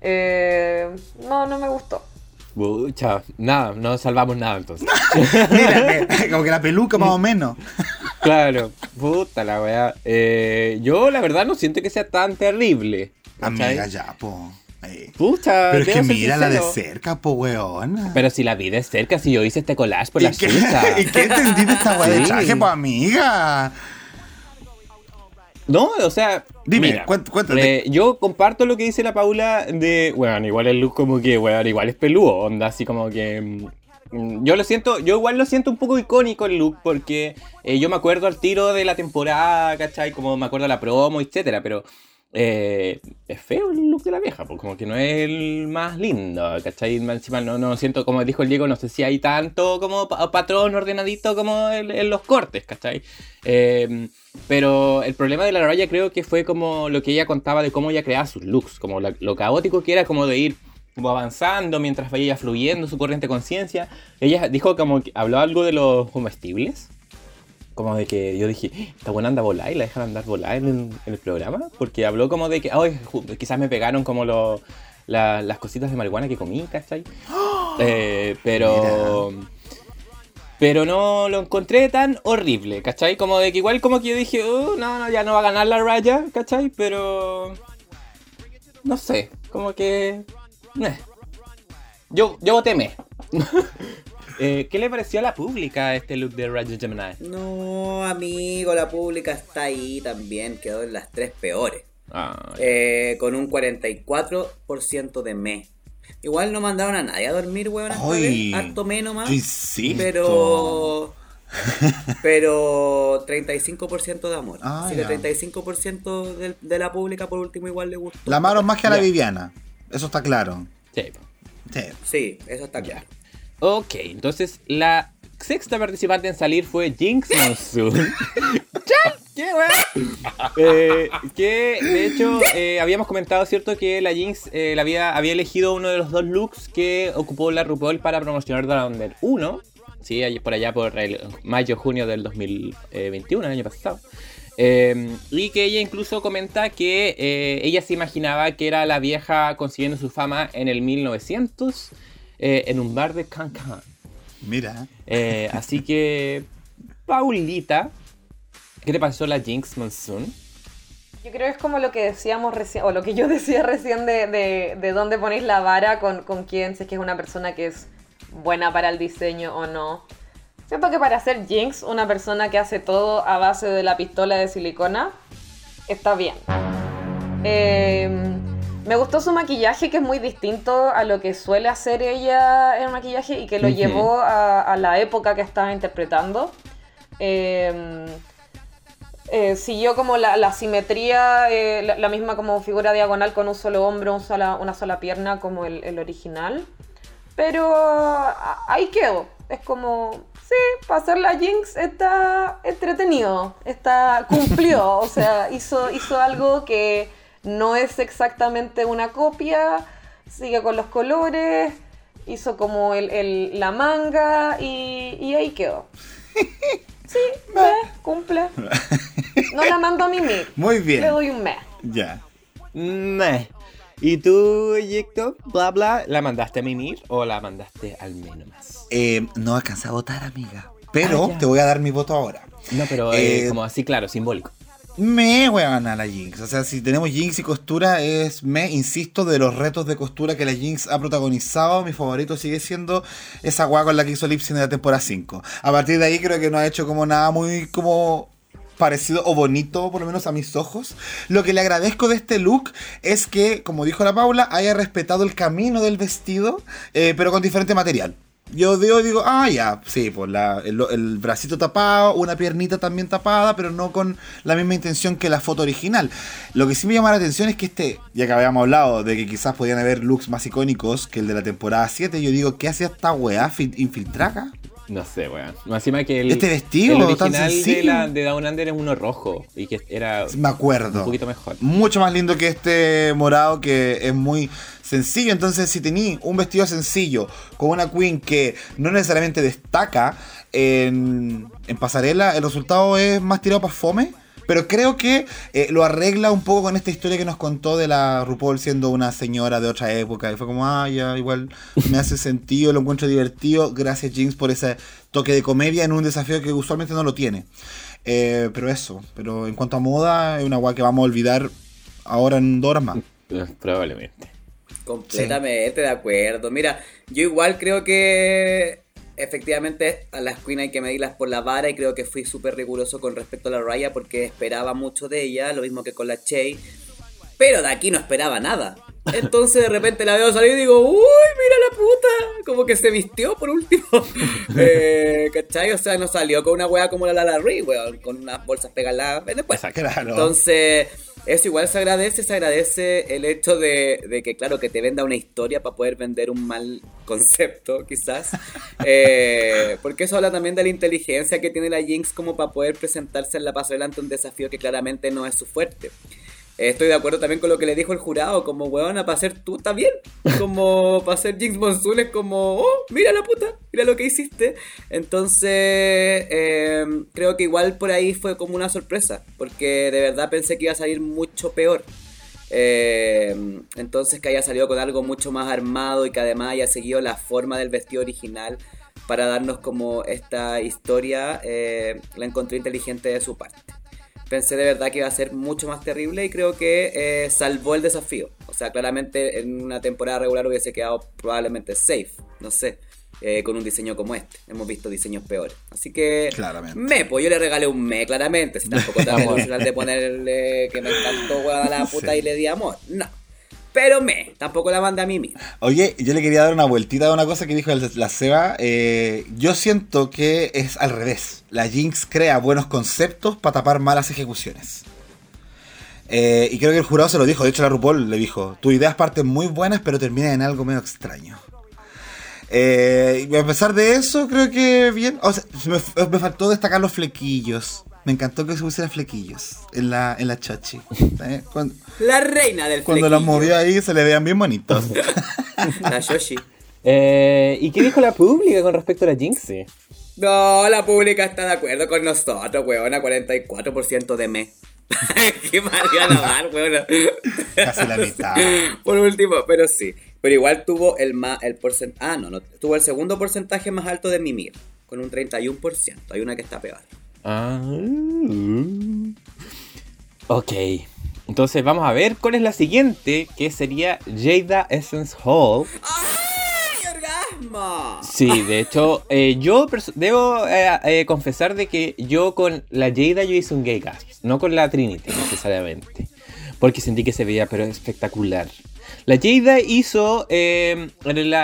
Eh, no, no me gustó. Pucha, nada, no salvamos nada entonces. *laughs* Mira, eh, como que la peluca más o menos. *laughs* claro, puta la weá. Eh, yo la verdad no siento que sea tan terrible. ¿cachai? Amiga, ya, po. Eh. Pucha, Pero es que mírala de cerca, po, weona. Pero si la vi de cerca, si yo hice este collage por ¿Y la qué, chucha. ¿Y qué entendí de esta weá de traje, po, amiga? No, o sea. Dime, mira, cuéntate. eh, yo comparto lo que dice la Paula de. Bueno, igual el look como que, bueno, igual es peludo, onda, así como que. mm, Yo lo siento, yo igual lo siento un poco icónico el look, porque eh, yo me acuerdo al tiro de la temporada, ¿cachai? Como me acuerdo la promo, etcétera, pero. Eh, es feo el look de la vieja, pues como que no es el más lindo, ¿cachai? Encima no, no siento, como dijo el Diego, no sé si hay tanto como pa- patrón ordenadito como en los cortes, ¿cachai? Eh, pero el problema de la Raya creo que fue como lo que ella contaba de cómo ella creaba sus looks, como la- lo caótico que era como de ir como avanzando mientras vaya fluyendo su corriente de conciencia. Ella dijo como que habló algo de los comestibles. Como de que yo dije, "Ah, esta buena anda a volar y la dejan andar volar en, en el programa. Porque habló como de que, ay, quizás me pegaron como lo- la- las cositas de marihuana que comí, ¿cachai? Eh, pero... Pero no lo encontré tan horrible, ¿cachai? Como de que igual como que yo dije, "Oh, no, no, ya no va a ganar la raya, ¿cachai? Pero... No sé, como que... meh. Yo, yo voté meh. *laughs* Eh, ¿Qué le pareció a la pública este look de Raja Gemini? No, amigo, la pública está ahí también, quedó en las tres peores. Ah, Eh, con un 44% de me. Igual no mandaron a nadie a dormir, weón. Harto me nomás. yo insisto. Pero. *laughs* Pero 35% de amor. Ah, Así que 35% de, de la pública por último igual le gustó. La amaron más que a la. Viviana. Eso está claro. sí. Sí. Sí, eso está claro. Ok, entonces la sexta participante en salir fue Jinx Monsoon. *laughs* ¡Qué! Eh, que de hecho eh, habíamos comentado, ¿cierto? Que la Jinx eh, la había, había elegido uno de los dos looks que ocupó la RuPaul para promocionar Down Under 1. Sí, por allá por el mayo-junio del 2021, el año pasado. Eh, y que ella incluso comenta que eh, ella se imaginaba que era la vieja consiguiendo su fama en el 1900 eh, en un bar de Cancan. Mira. Eh, así que, Paulita, ¿qué te pasó la Jinx Monsoon? Yo creo que es como lo que decíamos recién, o lo que yo *laughs* decía recién de, de, de dónde ponéis la vara con, con quién, si es que es una persona que es buena para el diseño o no. Siento que para ser Jinx, una persona que hace todo a base de la pistola de silicona, está bien. Eh, me gustó su maquillaje, que es muy distinto a lo que suele hacer ella en maquillaje y que lo llevó a, a la época que estaba interpretando. Eh, eh, siguió como la, la simetría, eh, la, la misma como figura diagonal con un solo hombro, un sola- una sola pierna como el, el original. Pero a- ahí quedó. Es como, sí, para hacer la Jinx está entretenido, está cumplió, o sea, hizo, hizo algo que no es exactamente una copia, sigue con los colores, hizo como el, el- la manga y, y ahí quedó. *laughs* Sí, ve, cumple. No la mando a mimir. Muy bien. Le doy un mes. Ya. Meh. ¿Y tú, Yecto, bla bla, la mandaste a mimir o la mandaste al menos más? Eh, no alcancé a votar, amiga. Pero Ah, te voy a dar mi voto ahora. No, pero eh, Eh, como así, claro, simbólico. Me voy a la Jinx. O sea, si tenemos Jinx y costura, es me, insisto, de los retos de costura que la Jinx ha protagonizado. Mi favorito sigue siendo esa guagua con la que hizo Lipsyn en la temporada 5. A partir de ahí creo que no ha hecho como nada muy como parecido o bonito, por lo menos a mis ojos. Lo que le agradezco de este look es que, como dijo la Paula, haya respetado el camino del vestido, eh, pero con diferente material. Yo digo, digo, ah, ya, sí, pues la- el, el bracito tapado, una piernita también tapada, pero no con la misma intención que la foto original. Lo que sí me llama la atención es que este, ya que habíamos hablado de que quizás podían haber looks más icónicos que el de la temporada 7, yo digo, ¿qué hacía esta weá fil- infiltraca? No sé, weón. Encima que el, Este vestido el tan original de, la, de Down Under es uno rojo y que era Me acuerdo. un poquito mejor. mucho más lindo que este morado que es muy sencillo. Entonces, si tení un vestido sencillo con una queen que no necesariamente destaca en, en pasarela, el resultado es más tirado para fome. Pero creo que eh, lo arregla un poco con esta historia que nos contó de la RuPaul siendo una señora de otra época. Y fue como, ah, ya, igual me hace sentido, lo encuentro divertido. Gracias, Jinx, por ese toque de comedia en un desafío que usualmente no lo tiene. Eh, pero eso, pero en cuanto a moda, es una guay que vamos a olvidar ahora en dos horas *laughs* más. Eh, Probablemente. Completamente de acuerdo. Mira, yo igual creo que efectivamente a las Queen hay que medirlas por la vara y creo que fui súper riguroso con respecto a la Raya porque esperaba mucho de ella, lo mismo que con la Che, pero de aquí no esperaba nada. Entonces de repente la veo salir y digo, uy, mira la puta, como que se vistió por último. *laughs* eh, ¿Cachai? O sea, no salió con una wea como la Lala Ree, weón, con unas bolsas pegadas después. Claro. Entonces, eso igual se agradece, se agradece el hecho de, de que, claro, que te venda una historia para poder vender un mal concepto, *laughs* quizás. Eh, porque eso habla también de la inteligencia que tiene la Jinx como para poder presentarse en la pasarela ante un desafío que claramente no es su fuerte. Estoy de acuerdo también con lo que le dijo el jurado, como weona, para ser tú bien. Como para ser Jinx Monsoon es como, oh, mira la puta, mira lo que hiciste. Entonces, eh, creo que igual por ahí fue como una sorpresa, porque de verdad pensé que iba a salir mucho peor. Eh, entonces que haya salido con algo mucho más armado y que además haya seguido la forma del vestido original para darnos como esta historia, eh, la encontré inteligente de su parte pensé de verdad que iba a ser mucho más terrible y creo que eh, salvó el desafío. O sea, claramente en una temporada regular hubiese quedado probablemente safe, no sé, eh, con un diseño como este. Hemos visto diseños peores. Así que Claramente. me, pues yo le regalé un me, claramente. Si tampoco tan *laughs* emocional de ponerle que me encantó a la puta y le di amor. No. Pero me, tampoco la mandé a mí mismo. Oye, yo le quería dar una vueltita a una cosa que dijo la Seba. Eh, yo siento que es al revés. La Jinx crea buenos conceptos para tapar malas ejecuciones. Eh, y creo que el jurado se lo dijo. De hecho, la RuPaul le dijo: Tus ideas parten muy buenas, pero terminan en algo medio extraño. Eh, y a pesar de eso, creo que bien. O sea, me, me faltó destacar los flequillos. Me encantó que se pusieran flequillos en la, en la chachi. *laughs* ¿Eh? Cuando, La reina del cuando los movió ahí se le veían bien bonitos. *laughs* La Yoshi. Eh, ¿Y qué dijo la pública con respecto a la Jinxie? No, la pública está de acuerdo con nosotros, weona, 44% de me. *laughs* Qué mal iban a dar, weona. Casi la mitad. Por último, pero sí. Pero igual tuvo el más, el porcentaje, ah, no, no, tuvo el segundo porcentaje más alto de Mimir, con un 31%. Hay una que está peor. Ah. Ok. Entonces vamos a ver cuál es la siguiente, que sería Jada Essence Hall. ¡Ay, orgasmo! Sí, de hecho, eh, yo debo eh, eh, confesar de que yo con la Jada yo hice un gay gasp, no con la Trinity necesariamente, porque sentí que se veía pero espectacular. La Jada hizo, eh,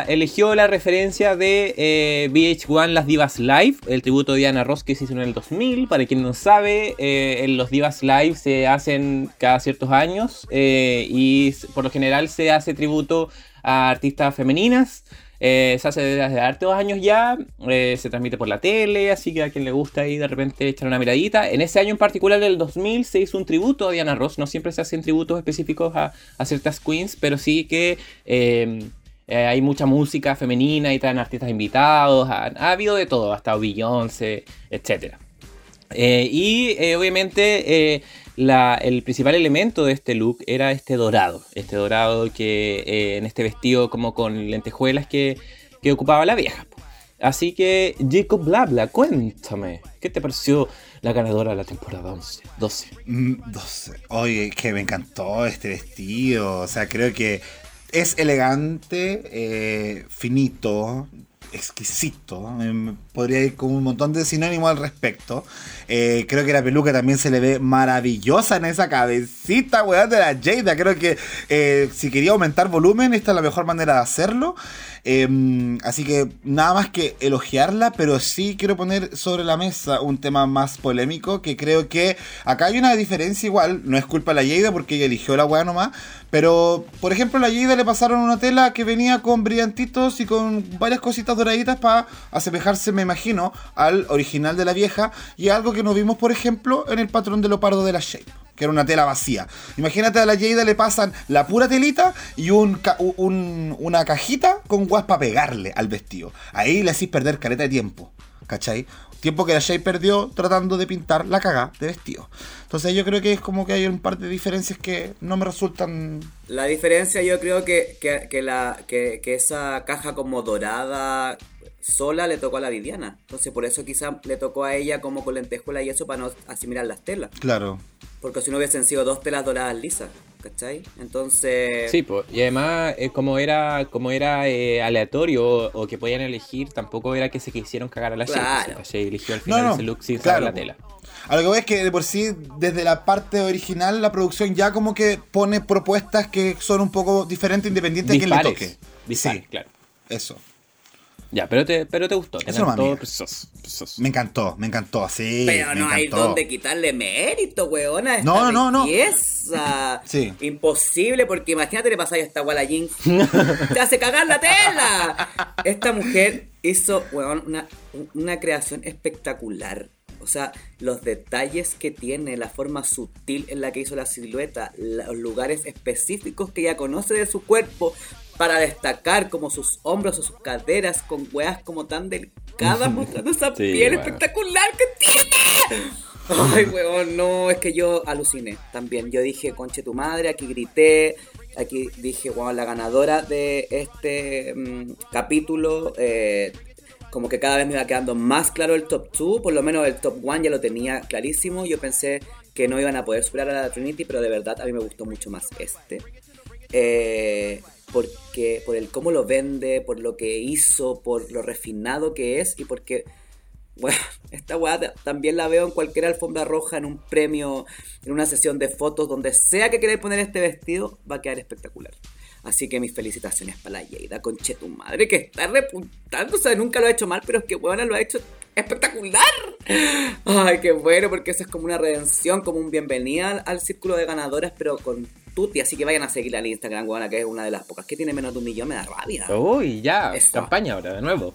eligió la referencia de eh, VH1 Las Divas Live, el tributo de Diana Ross que se hizo en el 2000. Para quien no sabe, eh, los Divas Live se hacen cada ciertos años eh, y por lo general se hace tributo a artistas femeninas. Eh, se hace desde hace hartos años ya, eh, se transmite por la tele, así que a quien le gusta ahí de repente echar una miradita. En ese año en particular, del 2000, se hizo un tributo a Diana Ross. No siempre se hacen tributos específicos a, ciertas queens, pero sí que eh, eh, hay mucha música femenina y traen artistas invitados, ha, ha habido de todo, hasta Beyoncé, etc. y eh, obviamente eh, el principal elemento de este look era este dorado, este dorado que eh, en este vestido como con lentejuelas que, que ocupaba la vieja. Así que, Jacob Blabla, cuéntame, ¿qué te pareció la ganadora de la temporada 11, 12? Mm, 12. Oye, que me encantó este vestido. O sea, creo que es elegante, eh, finito, exquisito. Podría ir con un montón de sinónimos al respecto. Eh, creo que la peluca también se le ve maravillosa en esa cabecita, weón, de la Jada. Creo que eh, si quería aumentar volumen, esta es la mejor manera de hacerlo. Em, así que nada más que elogiarla, pero sí quiero poner sobre la mesa un tema más polémico que creo que acá hay una diferencia igual, no es culpa de la Yeida porque ella eligió la weá nomás, pero por ejemplo a la Yeida le pasaron una tela que venía con brillantitos y con varias cositas doraditas para asemejarse, me imagino, al original de la vieja y algo que no vimos por ejemplo en el patrón de leopardo de la Shape que era una tela vacía. Imagínate a la Jada le pasan la pura telita y un, una cajita con guas para pegarle al vestido. Ahí le hacís perder careta de tiempo, ¿cachai? Tiempo que la Shay perdió tratando de pintar la cagá de vestido. Entonces yo creo que es como que hay un par de diferencias que no me resultan... La diferencia yo creo que, que, la, que esa caja como dorada sola le tocó a la Viviana. Entonces por eso quizá le tocó a ella como con lentejuela y eso para no asimilar las telas. Claro. Porque si no hubiesen sido dos telas doradas lisas, ¿cachai? Entonces... Sí, pues, y además, eh, como era, como era eh, aleatorio o, o que podían elegir, tampoco era que se quisieron cagar a la Shea, Claro. la Shea eligió al No, final no, ese look sin claro, saber la po. tela. A lo que voy es que de por sí, desde la parte original, la producción ya como que pone propuestas que son un poco diferentes independiente de quién le toque. dispares, Sí, claro. eso. Ya, pero te, pero te gustó, te Eso encantó. Me encantó, me encantó, sí. Pero me no hay donde quitarle mérito, weona. Esta No, no, no. belleza. *laughs* Sí. Imposible, porque imagínate le pasáis a esta guala jeans. *laughs* Te hace cagar la tela. Esta mujer hizo, weón, una, una creación espectacular. O sea, los detalles que tiene, la forma sutil en la que hizo la silueta, los lugares específicos que ella conoce de su cuerpo para destacar como sus hombros o sus caderas con weas como tan delicadas *laughs* mostrando esa Sí, piel bueno. espectacular que tiene. Ay, weón, no, es que yo aluciné también. Yo dije, conche tu madre, aquí grité, aquí dije, weón, la ganadora de este mm, capítulo, eh, como que cada vez me iba quedando más claro el top 2, por lo menos el top 1 ya lo tenía clarísimo. Yo pensé que no iban a poder superar a la Trinity, pero de verdad a mí me gustó mucho más este. Eh, porque por el cómo lo vende, por lo que hizo, por lo refinado que es y porque bueno, *laughs* esta weá ta- también la veo en cualquier alfombra roja, en un premio, en una sesión de fotos, donde sea que queráis poner este vestido, va a quedar espectacular. Así que mis felicitaciones para la Yeida, conche tu madre, que está repuntando, o sea, nunca lo ha hecho mal, pero es que weona lo ha hecho espectacular. Ay, qué bueno, porque eso es como una redención, como un bienvenida al círculo de ganadoras, pero con Tuti, así que vayan a seguirla al Instagram, weona, que es una de las pocas que tiene menos de un millón, me da rabia. Uy, ya, campaña ahora, de nuevo.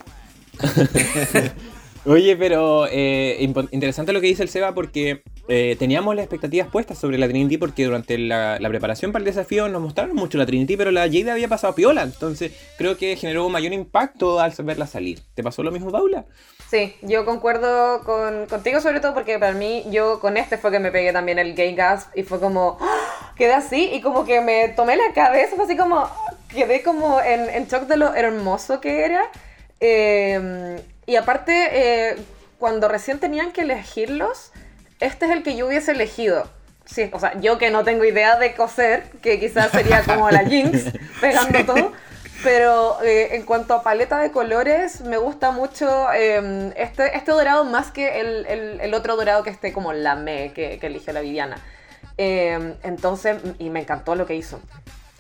*laughs* Oye, pero eh, interesante lo que dice el Seba porque eh, teníamos las expectativas puestas sobre la Trinity porque durante la, la preparación para el desafío nos mostraron mucho la Trinity, pero la Jade había pasado piola, entonces creo que generó un mayor impacto al verla salir. ¿Te pasó lo mismo, Paula? Sí, yo concuerdo con, contigo sobre todo porque para mí, yo con este fue que me pegué también el gay gasp y fue como, ¡ah! quedé así y como que me tomé la cabeza, fue así como, quedé como en, en shock de lo hermoso que era. Eh, y aparte, eh, cuando recién tenían que elegirlos, este es el que yo hubiese elegido. Sí, o sea, yo que no tengo idea de coser, que quizás sería como la *laughs* jeans, pegando todo. Pero eh, en cuanto a paleta de colores, me gusta mucho eh, este, este dorado más que el, el- otro dorado que esté como la me que, que eligió la Viviana. Eh, entonces, y me encantó lo que hizo.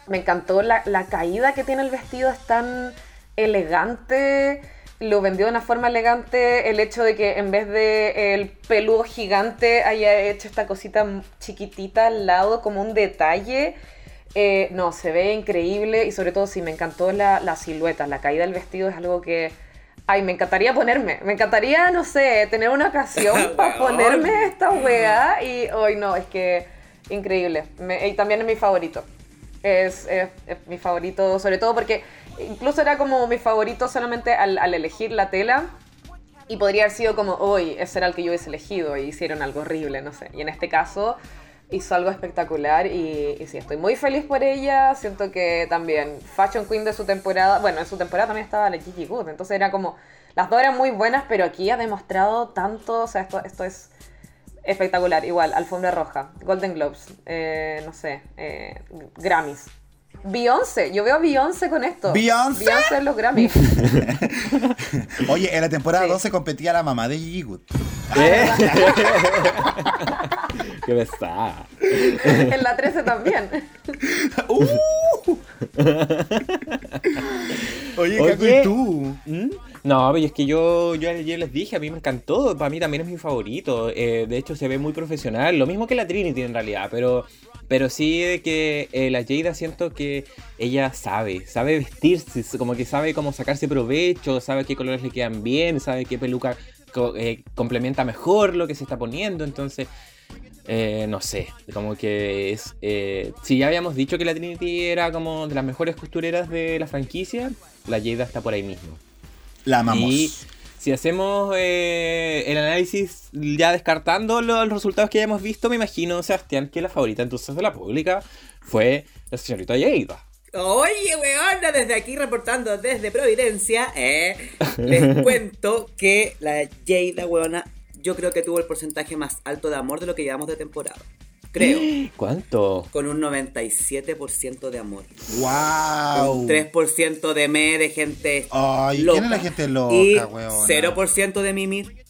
Me encantó la, la caída que tiene el vestido, es tan elegante. Lo vendió de una forma elegante. El hecho de que en vez de el peludo gigante haya hecho esta cosita chiquitita al lado como un detalle. Eh, no, se ve increíble y sobre todo sí, me encantó la, la silueta, la caída del vestido es algo que... Ay, me encantaría ponerme, me encantaría, no sé, tener una ocasión *laughs* para ponerme esta weá y hoy no, es que increíble. Me- y también es mi favorito. Es, es- es mi favorito, sobre todo porque incluso era como mi favorito solamente al, al elegir la tela. Y podría haber sido como, hoy, ese era el que yo hubiese elegido y hicieron algo horrible, no sé. Y en este caso hizo algo espectacular y, y sí, estoy muy feliz por ella. Siento que también Fashion Queen de su temporada, bueno, en su temporada también estaba la Gigi Good, entonces era como, las dos eran muy buenas, pero aquí ha demostrado tanto, o sea, esto, esto es espectacular. Igual, Alfombra Roja, Golden Globes, eh, no sé, eh, Grammys. Beyoncé, yo veo Beyoncé con esto. ¿Beyoncé? Beyoncé en los Grammys. *laughs* Oye, en la temporada Sí. 12 competía la mamá de Gigi Good. ¿Eh? *laughs* Qué pesada. en la 13 también. Uh. Oye, Oye. ¿y tú? ¿Mm? No, pero es que yo, yo ayer les dije, a mí me encantó, para mí también es mi favorito. eh, de hecho, se ve muy profesional, lo mismo que la Trinity en realidad, pero, pero sí de que eh, la Jada siento que ella sabe, sabe vestirse, como que sabe cómo sacarse provecho, sabe qué colores le quedan bien, sabe qué peluca co- eh, complementa mejor lo que se está poniendo, entonces... eh, no sé, como que es... eh, si ya habíamos dicho que la Trinity era como de las mejores costureras de la franquicia, la Jada está por ahí mismo. La amamos. Y si hacemos eh, el análisis ya descartando lo- los resultados que ya hemos visto, me imagino, Sebastián, que la favorita entonces de la pública fue la señorita Jada. Oye, weona, desde aquí reportando desde Providencia, eh, les *laughs* cuento que la Jada, weona, yo creo que tuvo el porcentaje más alto de amor de lo que llevamos de temporada. Creo. *gasps* ¿Cuánto? Con un 97% de amor. ¡Wow! Un 3% de me de gente Ay, loca. ¿quién es la gente loca, y weona? 0% de mimir.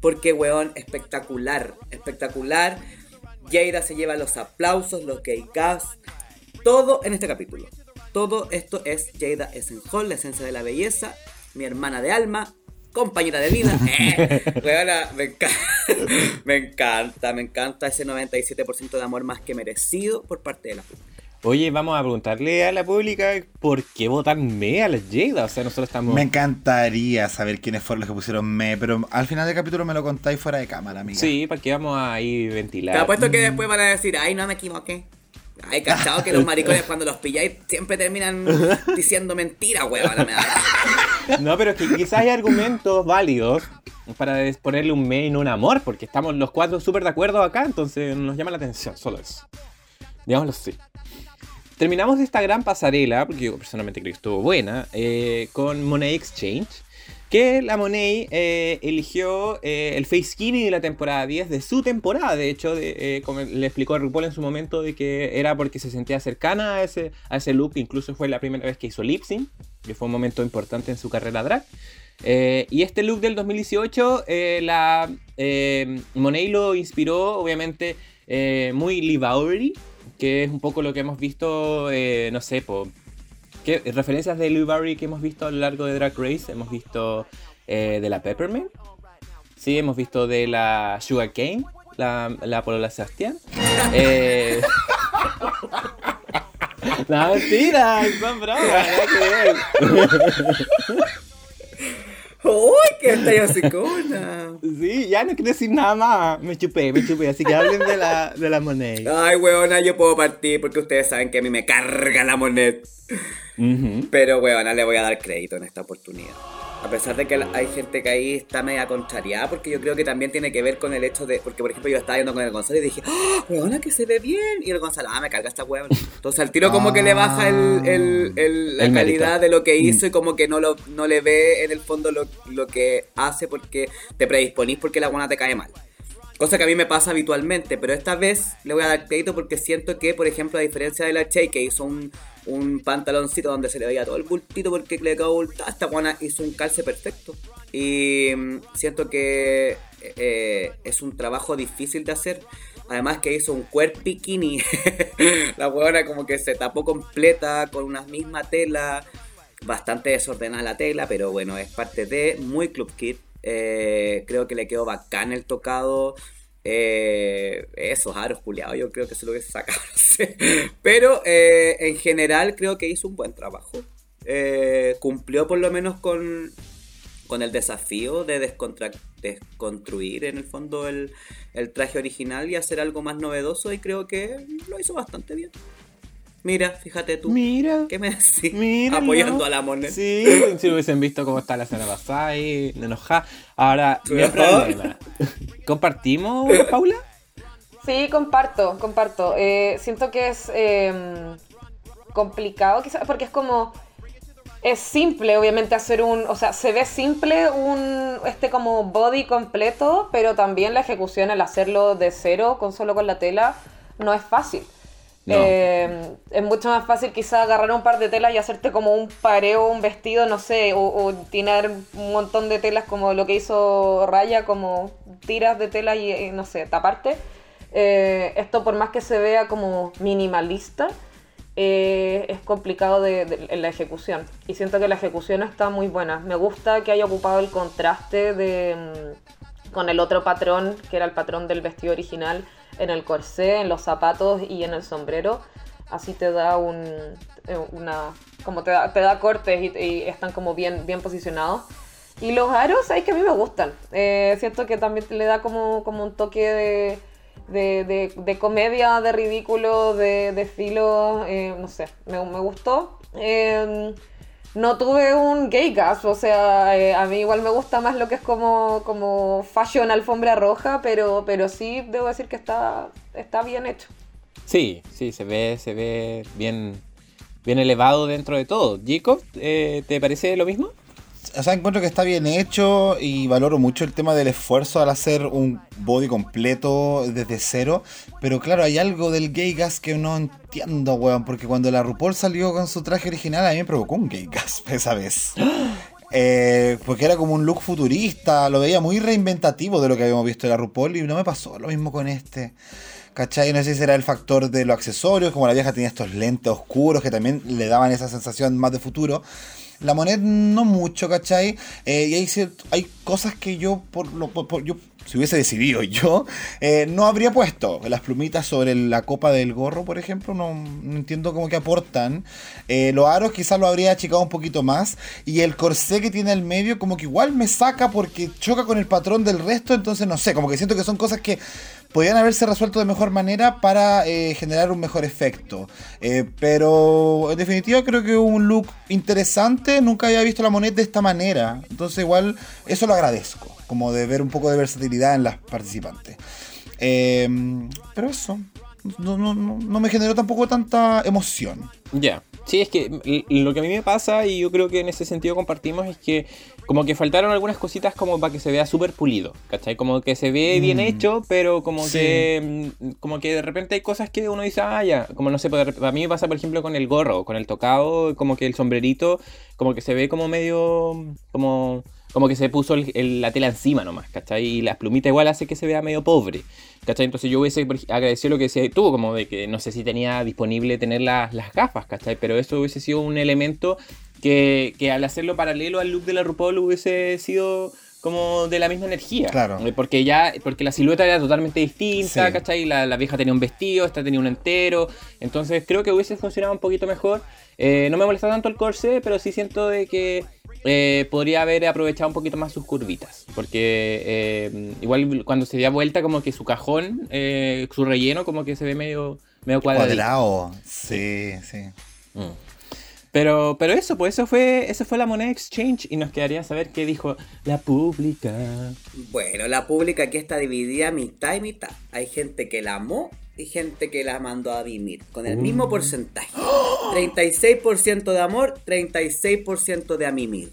Porque, weón, espectacular. Espectacular. Jada se lleva los aplausos, los gay gas. Todo en este capítulo. Todo esto es Jada Essenhall, la esencia de la belleza. Mi hermana de alma. Compañera de vida. *laughs* Eh, weona, me encanta. *laughs* me encanta, me encanta ese 97% de amor más que merecido por parte de la pública. Oye, vamos a preguntarle a la pública por qué votan me a la Jada. O sea, nosotros estamos... Me encantaría saber quiénes fueron los que pusieron me, pero al final del capítulo me lo contáis fuera de cámara, amiga. Sí, porque vamos a ir ventilar. Te apuesto que después van a decir, ay, no me equivoqué. Ay, cachado que los maricones *laughs* cuando los pilláis siempre terminan *laughs* diciendo mentiras, weón. *laughs* No, pero es que quizás hay argumentos válidos para ponerle un me y no un amor, porque estamos los cuatro súper de acuerdo acá, entonces nos llama la atención, solo eso. Digámoslo así. Terminamos esta gran pasarela, porque yo personalmente creo que estuvo buena, eh, con Monet Exchange, que la Monet eh, eligió eh, el face skinny de la temporada 10, de su temporada, de hecho, eh, como le explicó RuPaul en su momento, de que era porque se sentía cercana a ese, a ese look, incluso fue la primera vez que hizo lip sync, que fue un momento importante en su carrera drag. Y este look del 2018, eh, la Monet lo inspiró, obviamente, muy Lee que es un poco lo que hemos visto, no sé, po, ¿qué, referencias de Lee Bowery que hemos visto a lo largo de Drag Race. Hemos visto eh, de la Peppermint, sí, hemos visto de la Sugar Cane, la, la Polola Sebastián. *laughs* Eh, *laughs* no, mentira, son bromas. *laughs* ¡Uy, qué estallo psicona! Sí, ya no quiero decir nada más. Me chupé, me chupé. Así que hablen de la, de la Monet. Ay, weona, yo puedo partir porque ustedes saben que a mí me carga la moneda. Pero, weona, le voy a dar crédito en esta oportunidad. A pesar de que hay gente que ahí está media contrariada, porque yo creo que también tiene que ver con el hecho de. Porque, por ejemplo, yo estaba yendo con el Gonzalo y dije, ¡Ah, weona, que se ve bien! Y el Gonzalo, ah, me carga esta weona. Entonces, al tiro, como que le baja el, el- el- la mérito. calidad de lo que hizo y como que no, lo, no le ve en el fondo lo, lo que hace porque te predisponís porque la weona te cae mal. Cosa que a mí me pasa habitualmente, pero esta vez le voy a dar crédito porque siento que, por ejemplo, a diferencia de la Che, que hizo un, un pantaloncito donde se le veía todo el bultito porque le quedó bultado, esta buena hizo un calce perfecto. Y mm, siento que eh, es un trabajo difícil de hacer. Además que hizo un cuerpo bikini. *laughs* la buena como que se tapó completa con una misma tela. Bastante desordenada la tela, pero bueno, es parte de muy Club Kid. Eh, creo que le quedó bacán el tocado. Eh, esos aros yo creo que se lo hubiese sacado, *laughs* no sé. Pero eh, en general creo que hizo un buen trabajo. Eh, cumplió por lo menos con, con el desafío de desconstruir en el fondo el, el traje original y hacer algo más novedoso y creo que lo hizo bastante bien. Mira, fíjate tú. Mira. ¿Qué me decís? Mira. Apoyando a la moneda. Sí, si hubiesen visto cómo está la semana pasada y enojada. Ahora, mi problema. *laughs* ¿Compartimos, Paula? Sí, comparto, comparto. Eh, siento que es eh, complicado quizás porque es como... Es simple, obviamente, hacer un... O sea, se ve simple un... Este como body completo, pero también la ejecución, el hacerlo de cero, con solo con la tela, no es fácil. Eh, es mucho más fácil quizás agarrar un par de telas y hacerte como un pareo, un vestido, no sé, o, o tirar un montón de telas como lo que hizo Raya, como tiras de tela y, y, no sé, taparte. Eh, esto por más que se vea como minimalista, eh, es complicado de- en la ejecución. Y siento que la ejecución está muy buena. Me gusta que haya ocupado el contraste de, mm, con el otro patrón, que era el patrón del vestido original, en el corsé, en los zapatos y en el sombrero. Así te da un, eh, una, como te da, te da cortes y, y están como bien, bien posicionados. Y los aros, sabes que a mí me gustan. Eh, siento que también le da como, como un toque de, de, de- de comedia, de ridículo, de filo. eh, no sé, me, me gustó. Eh, no tuve un gay gas, o sea, eh, a mí igual me gusta más lo que es como, como fashion alfombra roja, pero, pero sí debo decir que está, está bien hecho. Sí, sí, se ve, se ve bien, bien elevado dentro de todo. Jacob, eh, ¿te parece lo mismo? O sea, encuentro que está bien hecho y valoro mucho el tema del esfuerzo al hacer un body completo desde cero. Pero claro, hay algo del gay gas que no entiendo, weón. Porque cuando la RuPaul salió con su traje original, a mí me provocó un gay gas *laughs* esa vez. Eh, porque era como un look futurista, lo veía muy reinventativo de lo que habíamos visto en la RuPaul y no me pasó lo mismo con este. ¿Cachai? No sé si será el factor de los accesorios, como la vieja tenía estos lentes oscuros que también le daban esa sensación más de futuro. La moneda no mucho, ¿cachai? Eh, y hay, cosas que yo, por lo, por- yo, si hubiese decidido yo, eh, no habría puesto. Las plumitas sobre la copa del gorro, por ejemplo, no, no entiendo cómo que aportan. Eh, los aros quizás lo habría achicado un poquito más. Y el corsé que tiene al medio, como que igual me saca porque choca con el patrón del resto. Entonces, no sé, como que siento que son cosas que podían haberse resuelto de mejor manera para eh, generar un mejor efecto. Eh, pero en definitiva creo que un look interesante. Nunca había visto la moneda de esta manera. Entonces igual eso lo agradezco. Como de ver un poco de versatilidad en las participantes. Eh, pero eso. No, no- no- me generó tampoco tanta emoción. Ya. Sí, es que lo que a mí me pasa, y yo creo que en ese sentido compartimos, es que como que faltaron algunas cositas como para que se vea súper pulido, ¿cachai? Como que se ve bien Mm. hecho, pero como Sí. que mm, como que de repente hay cosas que uno dice, ah, ya, como no sé, pues, a mí me pasa por ejemplo con el gorro, con el tocado, como que el sombrerito, como que se ve como medio, como... Como que se puso el- el- la tela encima nomás, ¿cachai? Y las plumitas igual hace que se vea medio pobre, ¿cachai? Entonces yo hubiese agradecido lo que decía tú, como de que no sé si tenía disponible tener las, las gafas, ¿cachai? Pero eso hubiese sido un elemento que, que al hacerlo paralelo al look de la RuPaul hubiese sido como de la misma energía. Claro. Eh, Porque ya, porque la silueta era totalmente distinta, Sí. ¿cachai? La, la vieja tenía un vestido, esta tenía un entero. Entonces creo que hubiese funcionado un poquito mejor. Eh, no me molesta tanto el corsé, pero sí siento de que eh, podría haber aprovechado un poquito más sus curvitas. Porque eh, igual cuando se da vuelta, como que su cajón, eh, su relleno, como que se ve medio, medio. Cuadrado. Sí, sí. Mm. Pero, pero eso, pues eso fue, eso fue la moneda exchange y nos quedaría saber qué dijo la pública. Bueno, la pública aquí está dividida mitad y mitad. Hay gente que la amó y gente que la mandó a mimir, con el mismo porcentaje. 36% de amor, 36% de a mimir.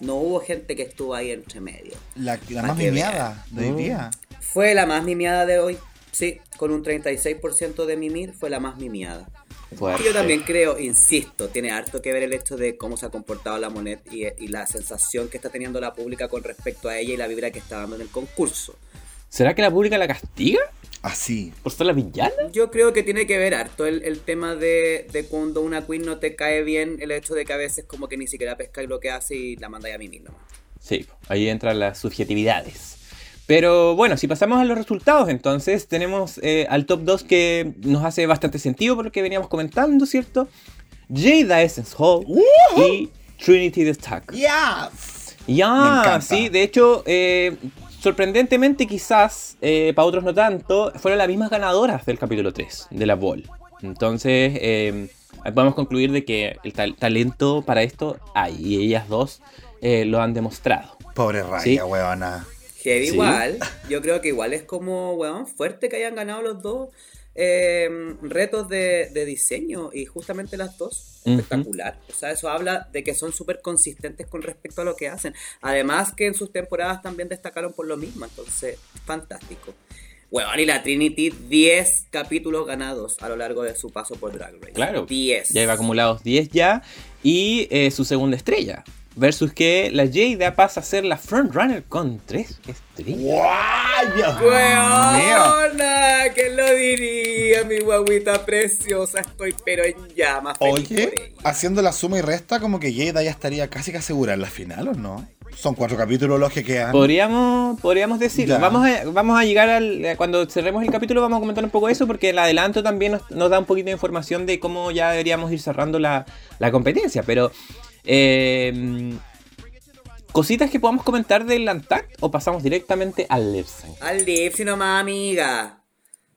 No hubo gente que estuvo ahí entre medio. La, más mimiada de hoy día. Fue la más mimiada de hoy. Sí, con un 36% de mimir fue la más mimiada. Fuerte. Yo también creo, insisto, tiene harto que ver el hecho de cómo se ha comportado la moneda y, y la sensación que está teniendo la pública con respecto a ella y la vibra que está dando en el concurso. ¿Será que la pública la castiga Así. por ser la villana? Yo creo que tiene que ver harto el, el tema de, de cuando una queen no te cae bien, el hecho de que a veces como que ni siquiera pesca lo que hace y la manda a mí nomás. Sí, ahí entran las subjetividades. Pero bueno, si pasamos a los resultados, entonces tenemos eh, al top 2 que nos hace bastante sentido por lo que veníamos comentando, ¿cierto? Jada Essence Hall y Trinity the Stack. Yes. Ya, encanta. sí, de hecho, eh, sorprendentemente quizás, eh, para otros no tanto, fueron las mismas ganadoras del capítulo 3 de la Ball. Entonces, eh, podemos concluir de que el tal- talento para esto hay y ellas dos eh, lo han demostrado. Pobre Raya, Sí. weona. Heavy Sí. igual. Yo creo que igual es como, weón, fuerte que hayan ganado los dos eh, retos de, de diseño y justamente las dos. Ujú. Espectacular. O sea, eso habla de que son súper consistentes con respecto a lo que hacen. Además que en sus temporadas también destacaron por lo mismo. Entonces, fantástico. Weón, y la Trinity, 10 capítulos ganados a lo largo de su paso por Drag Race. Claro. 10. Ya lleva acumulados 10 ya. Y eh, su segunda estrella. Versus que la Jada pasa a ser la frontrunner con 3 estrellas. ¡Guau! ¡Weona! ¿Quién lo diría, mi guaguita preciosa? Estoy pero en llamas. Oye, haciendo la suma y resta, como que Jada ya estaría casi que asegurada en la final, ¿o no? Son cuatro capítulos los que quedan. Podríamos, podríamos decirlo. Vamos a, vamos a llegar al. a Cuando cerremos el capítulo, vamos a comentar un poco eso, porque el adelanto también nos, nos da un poquito de información de cómo ya deberíamos ir cerrando la, la competencia. Pero. Eh, ¿Cositas que podamos comentar del Antac o pasamos directamente al lip sync? Al Lipsy nomás, amiga.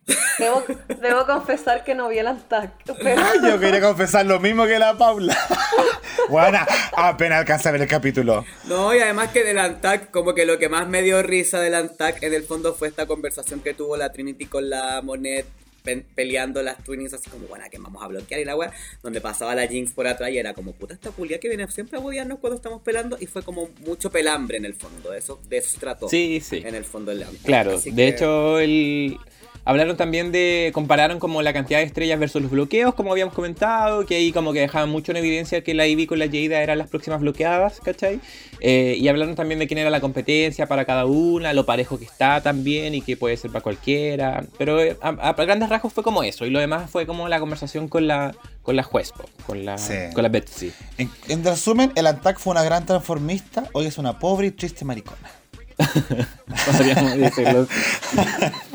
*laughs* Debo, debo confesar que no vi el Antac. Pero... Ay, yo quería confesar lo mismo que la Paula. *laughs* bueno, apenas alcanza a ver el capítulo. No, y además que del Antac, como que lo que más me dio risa del Antac en el fondo fue esta conversación que tuvo la Trinity con la Monet pe- peleando las twins así como, bueno, que vamos a bloquear y la weá, donde pasaba la Jinx por atrás y era como, puta, esta culia que viene siempre a odiarnos cuando estamos pelando y fue como mucho pelambre en el fondo, de eso, de eso se trató. Sí, sí. En el fondo del. Claro, Así de que- hecho, el... hablaron también de. compararon como la cantidad de estrellas versus los bloqueos, como habíamos comentado, que ahí como que dejaban mucho en evidencia que la Ivy con la Jada eran las próximas bloqueadas, ¿cachai? Eh, y hablaron también de quién era la competencia para cada una, lo parejo que está también y que puede ser para cualquiera. Pero eh, a, a grandes rasgos fue como eso, y lo demás fue como la conversación con la, con la juez, con la, Sí. con la Betsy. En, en resumen, el Antac fue una gran transformista, hoy es una pobre y triste maricona. *laughs* Podríamos decirlo. *laughs*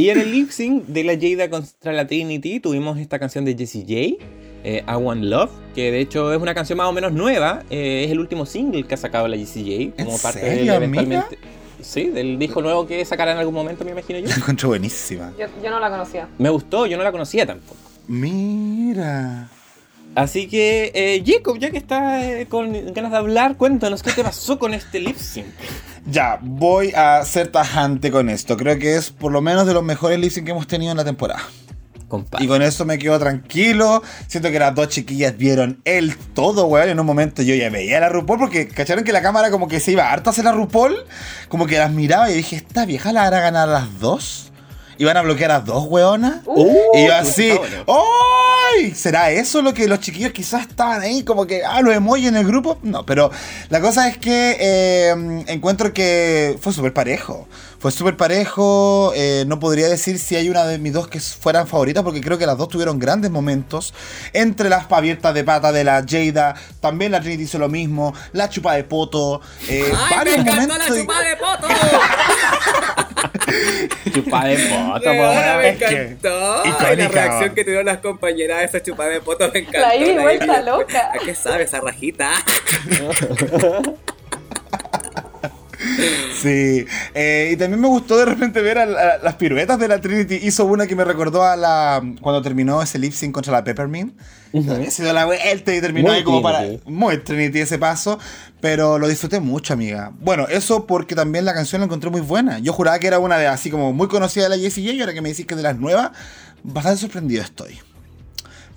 Y en el lip sync de la Jada contra la Trinity tuvimos esta canción de Jessie J, eh, I Want Love, que de hecho es una canción más o menos nueva. eh, es el último single que ha sacado la Jessie J como ¿En parte serio, del amiga? eventualmente. Sí, del disco nuevo que sacará en algún momento, me imagino yo. La encuentro buenísima. Yo, yo no la conocía. Me gustó, yo no la conocía tampoco. Mira. Así que, eh, Jacob, ya que estás eh, con ganas de hablar, cuéntanos qué te pasó con este lip sync. Ya, voy a ser tajante con esto. Creo que es por lo menos de los mejores lip que hemos tenido en la temporada. Compadre. Y con eso me quedo tranquilo. Siento que las dos chiquillas vieron el todo, weón. En un momento yo ya veía a la RuPaul porque cacharon que la cámara como que se iba harto hacia la RuPaul. Como que las miraba y dije, ¿esta vieja la hará ganar a las dos? ¿Iban a bloquear a dos, weonas? Uh, y yo así. ¡ay! ¿Será eso lo que los chiquillos quizás estaban ahí? Como que, ah, los emojis en el grupo. No, pero la cosa es que eh, encuentro que fue súper parejo. Fue súper parejo. eh, no podría decir si hay una de mis dos que fueran favoritas, porque creo que las dos tuvieron grandes momentos. Entre las abiertas de pata de la Jada, también la Trinity hizo lo mismo. La chupa de poto. eh, ¡Ay, me varios momentos. la chupa de poto! *laughs* Chupa de foto, Weona, me encantó. Ay, icónica, la reacción va. que tuvieron las compañeras de esa chupada de poto me encantó. La Ivy La vuelta loca. ¿A qué sabe esa rajita? *laughs* Sí, eh, y también me gustó de repente ver a, la- las piruetas de la Trinity. Hizo una que me recordó a la. cuando terminó ese lip sync contra la Peppermint. Había sido la vuelta y terminó Muy ahí como para. Trinity. Muy Trinity ese paso. Pero lo disfruté mucho, amiga. Bueno, eso porque también la canción la encontré muy buena. Yo juraba que era una de así como muy conocida de la Jessie J. Y ahora que me decís que es de las nuevas, bastante sorprendido estoy.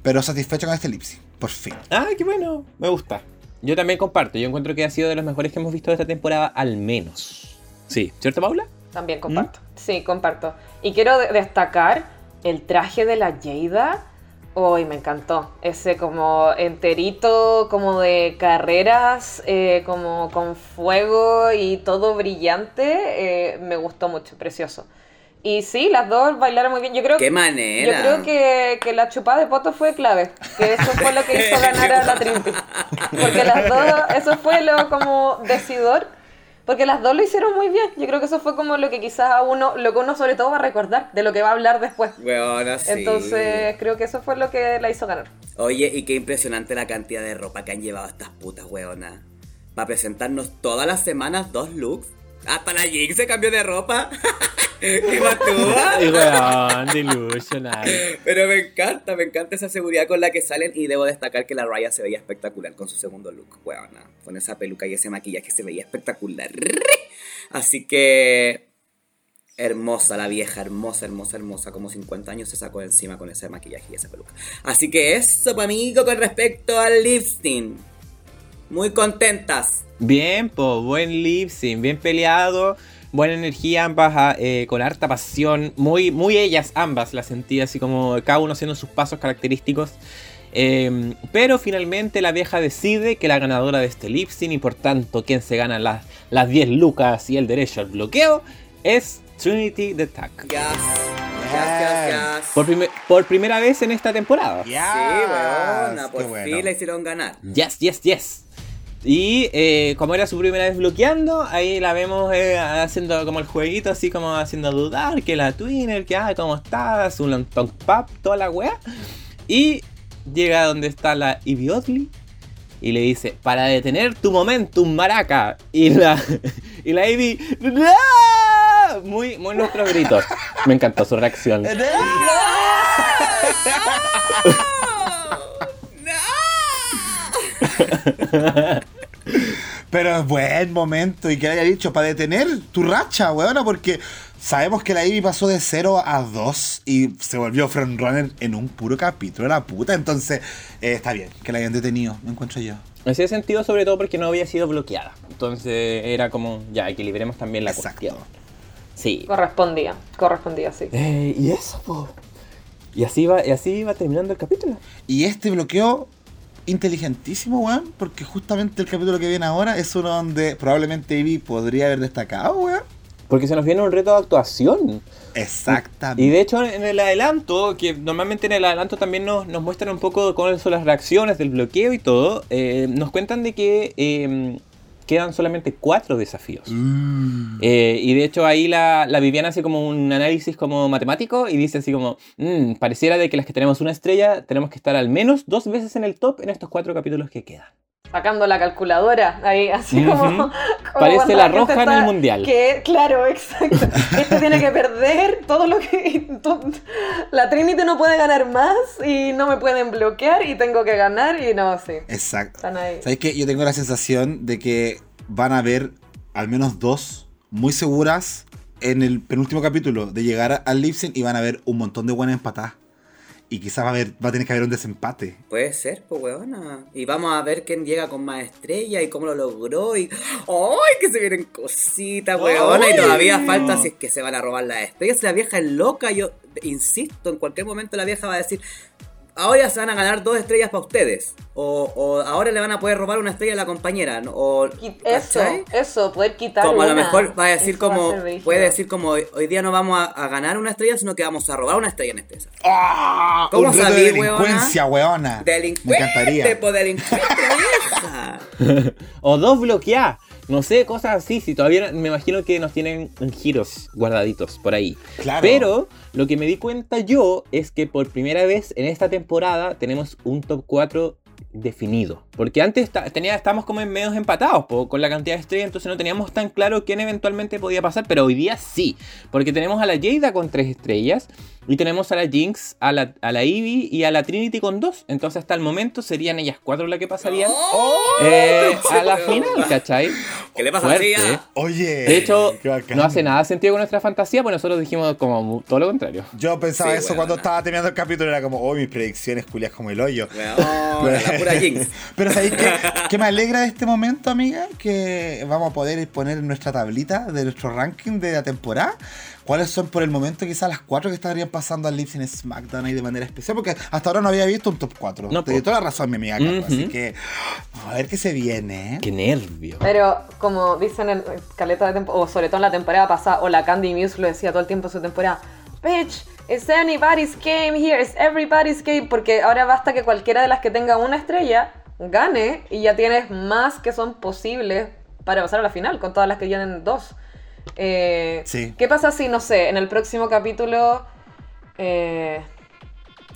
Pero satisfecho con este lip sync, por fin. Ah, qué bueno, me gusta. Yo también comparto, yo encuentro que ha sido de los mejores que hemos visto de esta temporada, al menos. Sí, ¿cierto, Paula? También comparto. Sí, comparto. Y quiero de- destacar el traje de la Jada. Hoy me encantó. Ese como enterito, como de carreras, eh, como con fuego y todo brillante. eh, me gustó mucho, precioso. Y sí, las dos bailaron muy bien. Yo creo ¡Qué Yo manera! creo que, que la chupada de poto fue clave, que eso fue lo que hizo ganar a la Trinity. Porque las dos, eso fue lo como decidor, porque las dos lo hicieron muy bien. Yo creo que eso fue como lo que quizás a uno, lo que uno sobre todo va a recordar, de lo que va a hablar después. Weona, sí. Entonces creo que eso fue lo que la hizo ganar. Oye, y qué impresionante la cantidad de ropa que han llevado estas putas weonas. Para presentarnos todas las semanas dos looks. Hasta la Jinx se cambió de ropa. *laughs* *laughs* ¡Qué *laughs* weón, delusional. Pero me encanta, me encanta esa seguridad con la que salen y debo destacar que la Raya se veía espectacular con su segundo look, weona. Con esa peluca y ese maquillaje se veía espectacular. *laughs* Así que hermosa la vieja, hermosa, hermosa, hermosa, como 50 años se sacó encima con ese maquillaje y esa peluca. Así que eso, pues, amigo, con respecto al lifting. Muy contentas. Bien, po, buen lip sync, bien peleado, buena energía, ambas ah, eh, con harta pasión, muy, muy ellas ambas, las sentí así como cada uno haciendo sus pasos característicos. Eh, pero finalmente la vieja decide que la ganadora de este lip sync y por tanto quien se gana las, las 10 lucas y el derecho al bloqueo es Trinity the Tuck. Yes. Yes, yes, yes. Por, por primera vez en esta temporada. Sí, weona, por Qué bueno. fin la hicieron ganar. Yes, yes, yes. Y eh, como era su primera vez bloqueando, ahí la vemos eh, haciendo como el jueguito, así como haciendo dudar, que la Twinner, que ah, ¿cómo estás? Un Longtong Pap, toda la wea. Y llega donde está la Oddly y le dice, para detener tu momentum, maraca. Y la, *laughs* y la muy, muy nuestros gritos. Me encantó su reacción. *laughs* Pero es buen momento y que le haya dicho para detener tu racha, weona, porque sabemos que la Ivy pasó de 0 a 2 y se volvió frontrunner en un puro capítulo, la puta. Entonces, eh, está bien que la hayan detenido, me encuentro yo. En ese sentido, sobre todo porque no había sido bloqueada. Entonces era como, ya, equilibremos también la Exacto. cuestión. Sí. Correspondía, correspondía, sí. Eh, y eso, po. Y así va, y así iba terminando el capítulo. Y este bloqueo inteligentísimo, weón, porque justamente el capítulo que viene ahora es uno donde probablemente Ivy podría haber destacado, weón. Porque se nos viene un reto de actuación. Exactamente. Y de hecho, en el adelanto, que normalmente en el adelanto también nos, nos muestran un poco cuáles son las reacciones del bloqueo y todo, eh, nos cuentan de que eh, quedan solamente cuatro desafíos. Mm. Eh, y de hecho ahí la, la Viviana hace como un análisis como matemático y dice así como, "Mm, pareciera de que las que tenemos una estrella tenemos que estar al menos dos veces en el top en estos cuatro capítulos que quedan. Sacando la calculadora, ahí, así como, como Parece la roja en el mundial. Que, claro, exacto. Este tiene que perder todo lo que... *laughs* la Trinity no puede ganar más y no me pueden bloquear y tengo que ganar y no, sí. Exacto. Están ahí. ¿Sabes qué? Yo tengo la sensación de que van a haber al menos dos muy seguras en el penúltimo capítulo de llegar al lip sync y van a haber un montón de buenas empatadas. Y quizás va a, haber, va a tener que haber un desempate. Puede ser, pues weona. Y vamos a ver quién llega con más estrellas y cómo lo logró. Y. ¡Ay! Que se vienen cositas, weona. Y todavía falta si es que se van a robar las estrellas. Si la vieja es loca, yo insisto, en cualquier momento la vieja va a decir. Ahora se van a ganar dos estrellas para ustedes. O, o ahora le van a poder robar una estrella a la compañera. ¿no? O, Eso, ¿cachai? eso, poder quitar Como a lo mejor va a decir como. Puede decir como hoy, hoy día no vamos a, a ganar una estrella, sino que vamos a robar una estrella en este. ¡Ah! ¿Cómo un sabí, de delincuencia, weona. Me Delincuente, encantaría. po, delincuente, vieja. *laughs* o dos bloqueadas. No sé, cosas así. Si todavía me imagino que nos tienen en giros guardaditos por ahí. Claro. Pero lo que me di cuenta yo es que por primera vez en esta temporada tenemos un top 4 definido. Porque antes tenía, estábamos como en medios empatados po, con la cantidad de estrellas, entonces no teníamos tan claro quién eventualmente podía pasar, pero hoy día sí. Porque tenemos a la Jada con 3 estrellas y tenemos a la Jinx, a la, a la Eevee y a la Trinity con 2. Entonces hasta el momento serían ellas cuatro las que pasarían eh, a la final, ¿cachai? ¿Qué le pasa a Fuerte. silla? Oye. De hecho, no hace nada sentido con nuestra fantasía, pues nosotros dijimos como todo lo contrario. Yo pensaba Sí, eso cuando estaba terminando el capítulo. Era como, oh, mis predicciones culias como el hoyo. Weón, la *laughs* pura *laughs* Jinx. Pero ¿sabéis qué, qué me alegra de este momento, amiga? Que vamos a poder poner en nuestra tablita de nuestro ranking de la temporada. ¿Cuáles son por el momento quizás las cuatro que estarían pasando al Lips en SmackDown ahí de manera especial? Porque hasta ahora no había visto un top 4. No, Te di po. toda la razón, mi amiga. Caco, Ujú. Así que vamos a ver qué se viene. ¿eh? Qué nervio. Pero como dicen en caleta de temporada, o sobre todo en la temporada pasada, o la Candy Muse lo decía todo el tiempo en su temporada, Bitch, it's anybody's game here, it's everybody's game, porque ahora basta que cualquiera de las que tenga una estrella gane y ya tienes más que son posibles para pasar a la final, con todas las que tienen dos. Eh, Sí. ¿Qué pasa si, no sé, en el próximo capítulo... eh,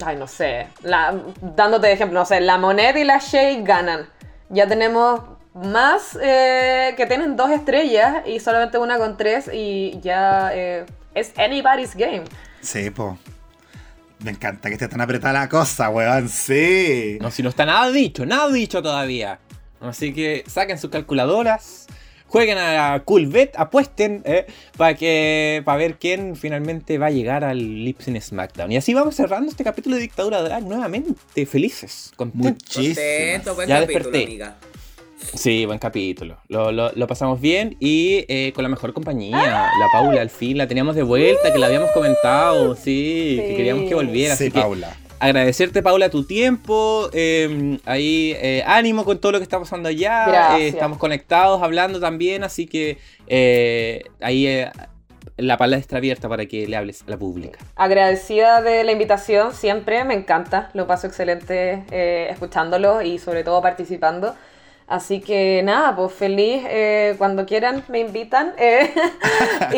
Ay, no sé. La, dándote de ejemplo, no sé, la Monet y la Shay ganan. Ya tenemos más eh, que tienen dos estrellas y solamente una con tres y ya eh, es anybody's game. Sí, po. Me encanta que esté tan apretada la cosa, weón. Sí. No, si no está nada dicho, nada dicho todavía. Así que saquen sus calculadoras, jueguen a Coolbet, apuesten eh, para que para ver quién finalmente va a llegar al Lipsin SmackDown. Y así vamos cerrando este capítulo de Dictadura Drag nuevamente, felices, contentos. Muchísimas. Contento, buen Ya capítulo, desperté. amiga. Sí, buen capítulo. Lo, lo- lo pasamos bien y eh, con la mejor compañía. La Paula, al fin, la teníamos de vuelta, que la habíamos comentado. Sí, que Sí. queríamos que volviera. Sí, así que Paula. agradecerte, Paula, tu tiempo. eh, ahí, eh, ánimo con todo lo que está pasando allá. Gracias. eh, estamos conectados, hablando también. Así que eh, ahí eh, la palestra abierta para que le hables a la pública. Agradecida de la invitación siempre, me encanta, lo paso excelente eh, escuchándolo y sobre todo participando. Así que nada, pues feliz, eh, cuando quieran me invitan. eh, *laughs*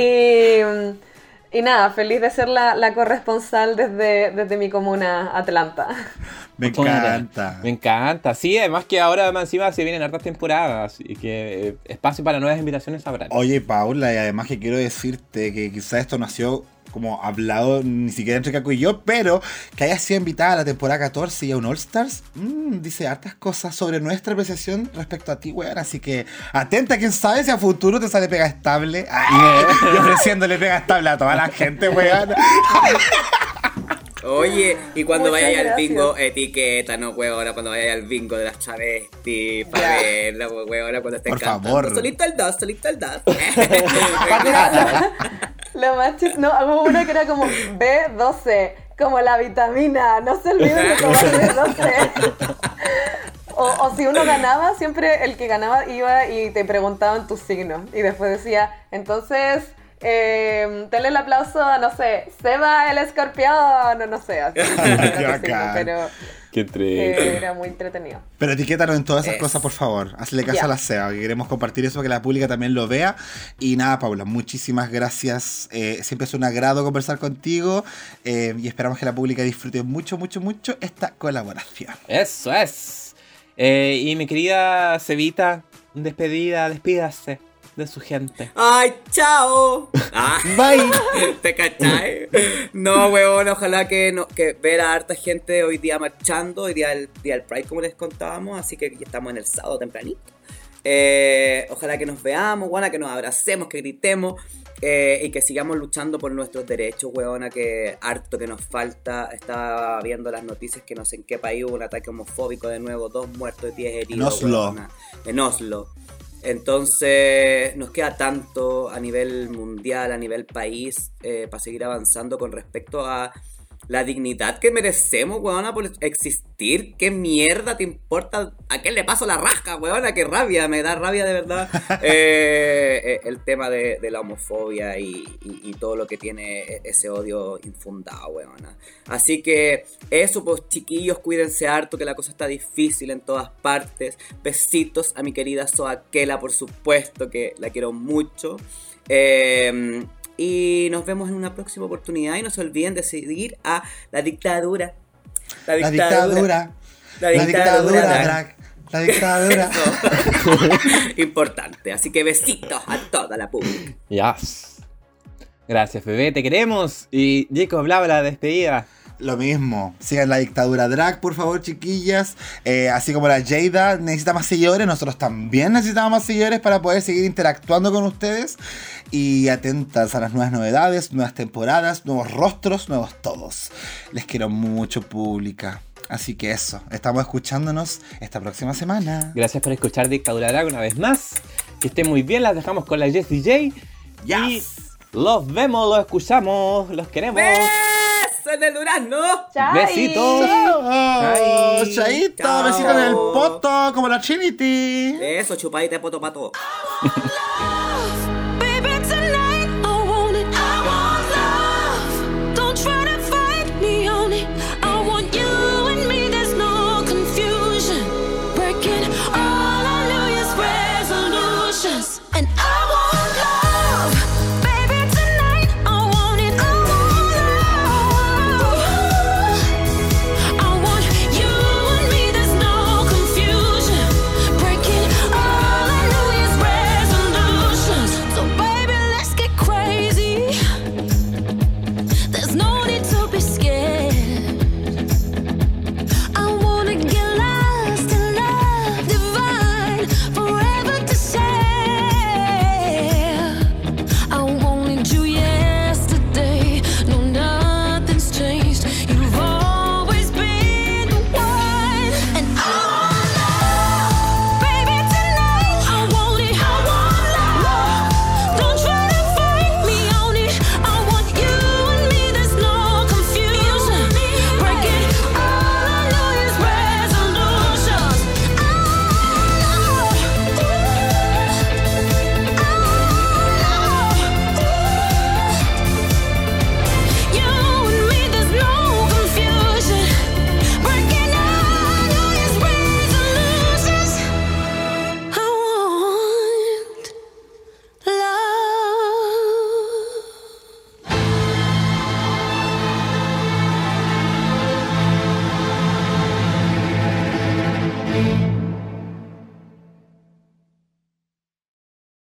y, y nada, feliz de ser la, la corresponsal desde, desde mi comuna Atlanta. Me encanta. Me encanta. Sí, además que ahora más encima se vienen hartas temporadas y que eh, espacio para nuevas invitaciones habrá. Oye, Paula, y además que quiero decirte que quizás esto nació como hablado ni siquiera entre Caco y yo, pero que haya sido invitada a la temporada 14 y a un All Stars, mm, dice hartas cosas sobre nuestra apreciación respecto a ti, weón. Así que atenta, quién sabe si a futuro te sale pega estable. Ay, *laughs* y ofreciéndole pega estable a toda la gente, weón. *laughs* Oye, y cuando Muchas vayas al bingo, etiqueta, no, huevona, cuando vayas al bingo de las travestis, para verla, huevona, cuando estén Por cantando. favor. Solito el dos, solito el dos. Lo más chis- no, hubo una que era como B12, como la vitamina, no se olviden de tomar *laughs* B12. O, o si uno ganaba, siempre el que ganaba iba y te preguntaban tus signos. Y después decía, entonces, eh, denle el aplauso a, no sé, Seba el escorpión, o no sé, así. *laughs* pero Qué eh, era muy entretenido. Pero etiquétanos en todas esas Es. cosas, por favor. Hazle caso a la SEA, que queremos compartir eso para que la pública también lo vea. Y nada, Paula, muchísimas gracias. Eh, siempre es un agrado conversar contigo eh, y esperamos que la pública disfrute mucho, mucho, mucho esta colaboración. Eso es. Eh, y mi querida Cevita, despedida, despídase de su gente. ¡Ay, chao! Ah, *laughs* Bye. *laughs* ¿Te cachai? No, weón, ojalá que, no, que ver a harta gente hoy día marchando, hoy día el día del Pride, como les contábamos, así que ya estamos en el sábado tempranito. Eh, ojalá que nos veamos, weona, que nos abracemos, que gritemos eh, y que sigamos luchando por nuestros derechos, weona, que harto que nos falta. Estaba viendo las noticias que no sé en qué país hubo un ataque homofóbico de nuevo, dos muertos, diez heridos. En Oslo. weona. En Oslo. Entonces nos queda tanto a nivel mundial, a nivel país, eh, para seguir avanzando con respecto a la dignidad que merecemos, weona, por existir. ¿Qué mierda te importa? ¿A qué le paso la rasca, weona? ¡Qué rabia! Me da rabia de verdad *laughs* eh, eh, el tema de, de la homofobia y, y- y todo lo que tiene e- ese odio infundado, weona. Así que eso, pues chiquillos, cuídense harto, que la cosa está difícil en todas partes. Besitos a mi querida Soaquela, por supuesto, que la quiero mucho. Eh, y nos vemos en una próxima oportunidad. Y no se olviden de seguir a la dictadura. La dictadura. La La dictadura. dictadura, drag. La dictadura. *laughs* Importante. Así que besitos a toda la pública. Yes. Gracias, bebé, te queremos. Y Jacob hablaba la despedida. Lo mismo. Sigan la dictadura drag, por favor, chiquillas. Eh, así como la Jada necesita más seguidores, nosotros también necesitamos más seguidores para poder seguir interactuando con ustedes. Y atentas a las nuevas novedades, nuevas temporadas, nuevos rostros, nuevos todos. Les quiero mucho, pública. Así que eso, estamos escuchándonos esta próxima semana. Gracias por escuchar Dictadura Drag una vez más. Que estén muy bien, las dejamos con la Jess DJ. Yes. Y los vemos, los escuchamos, los queremos. ¡Beso en el durazno! ¡Chai! Besitos. ¡Chao! ¡Chaito! Chao. ¡Besitos en el poto! Como la Trinity. Eso, chupadita de poto para todos. *laughs*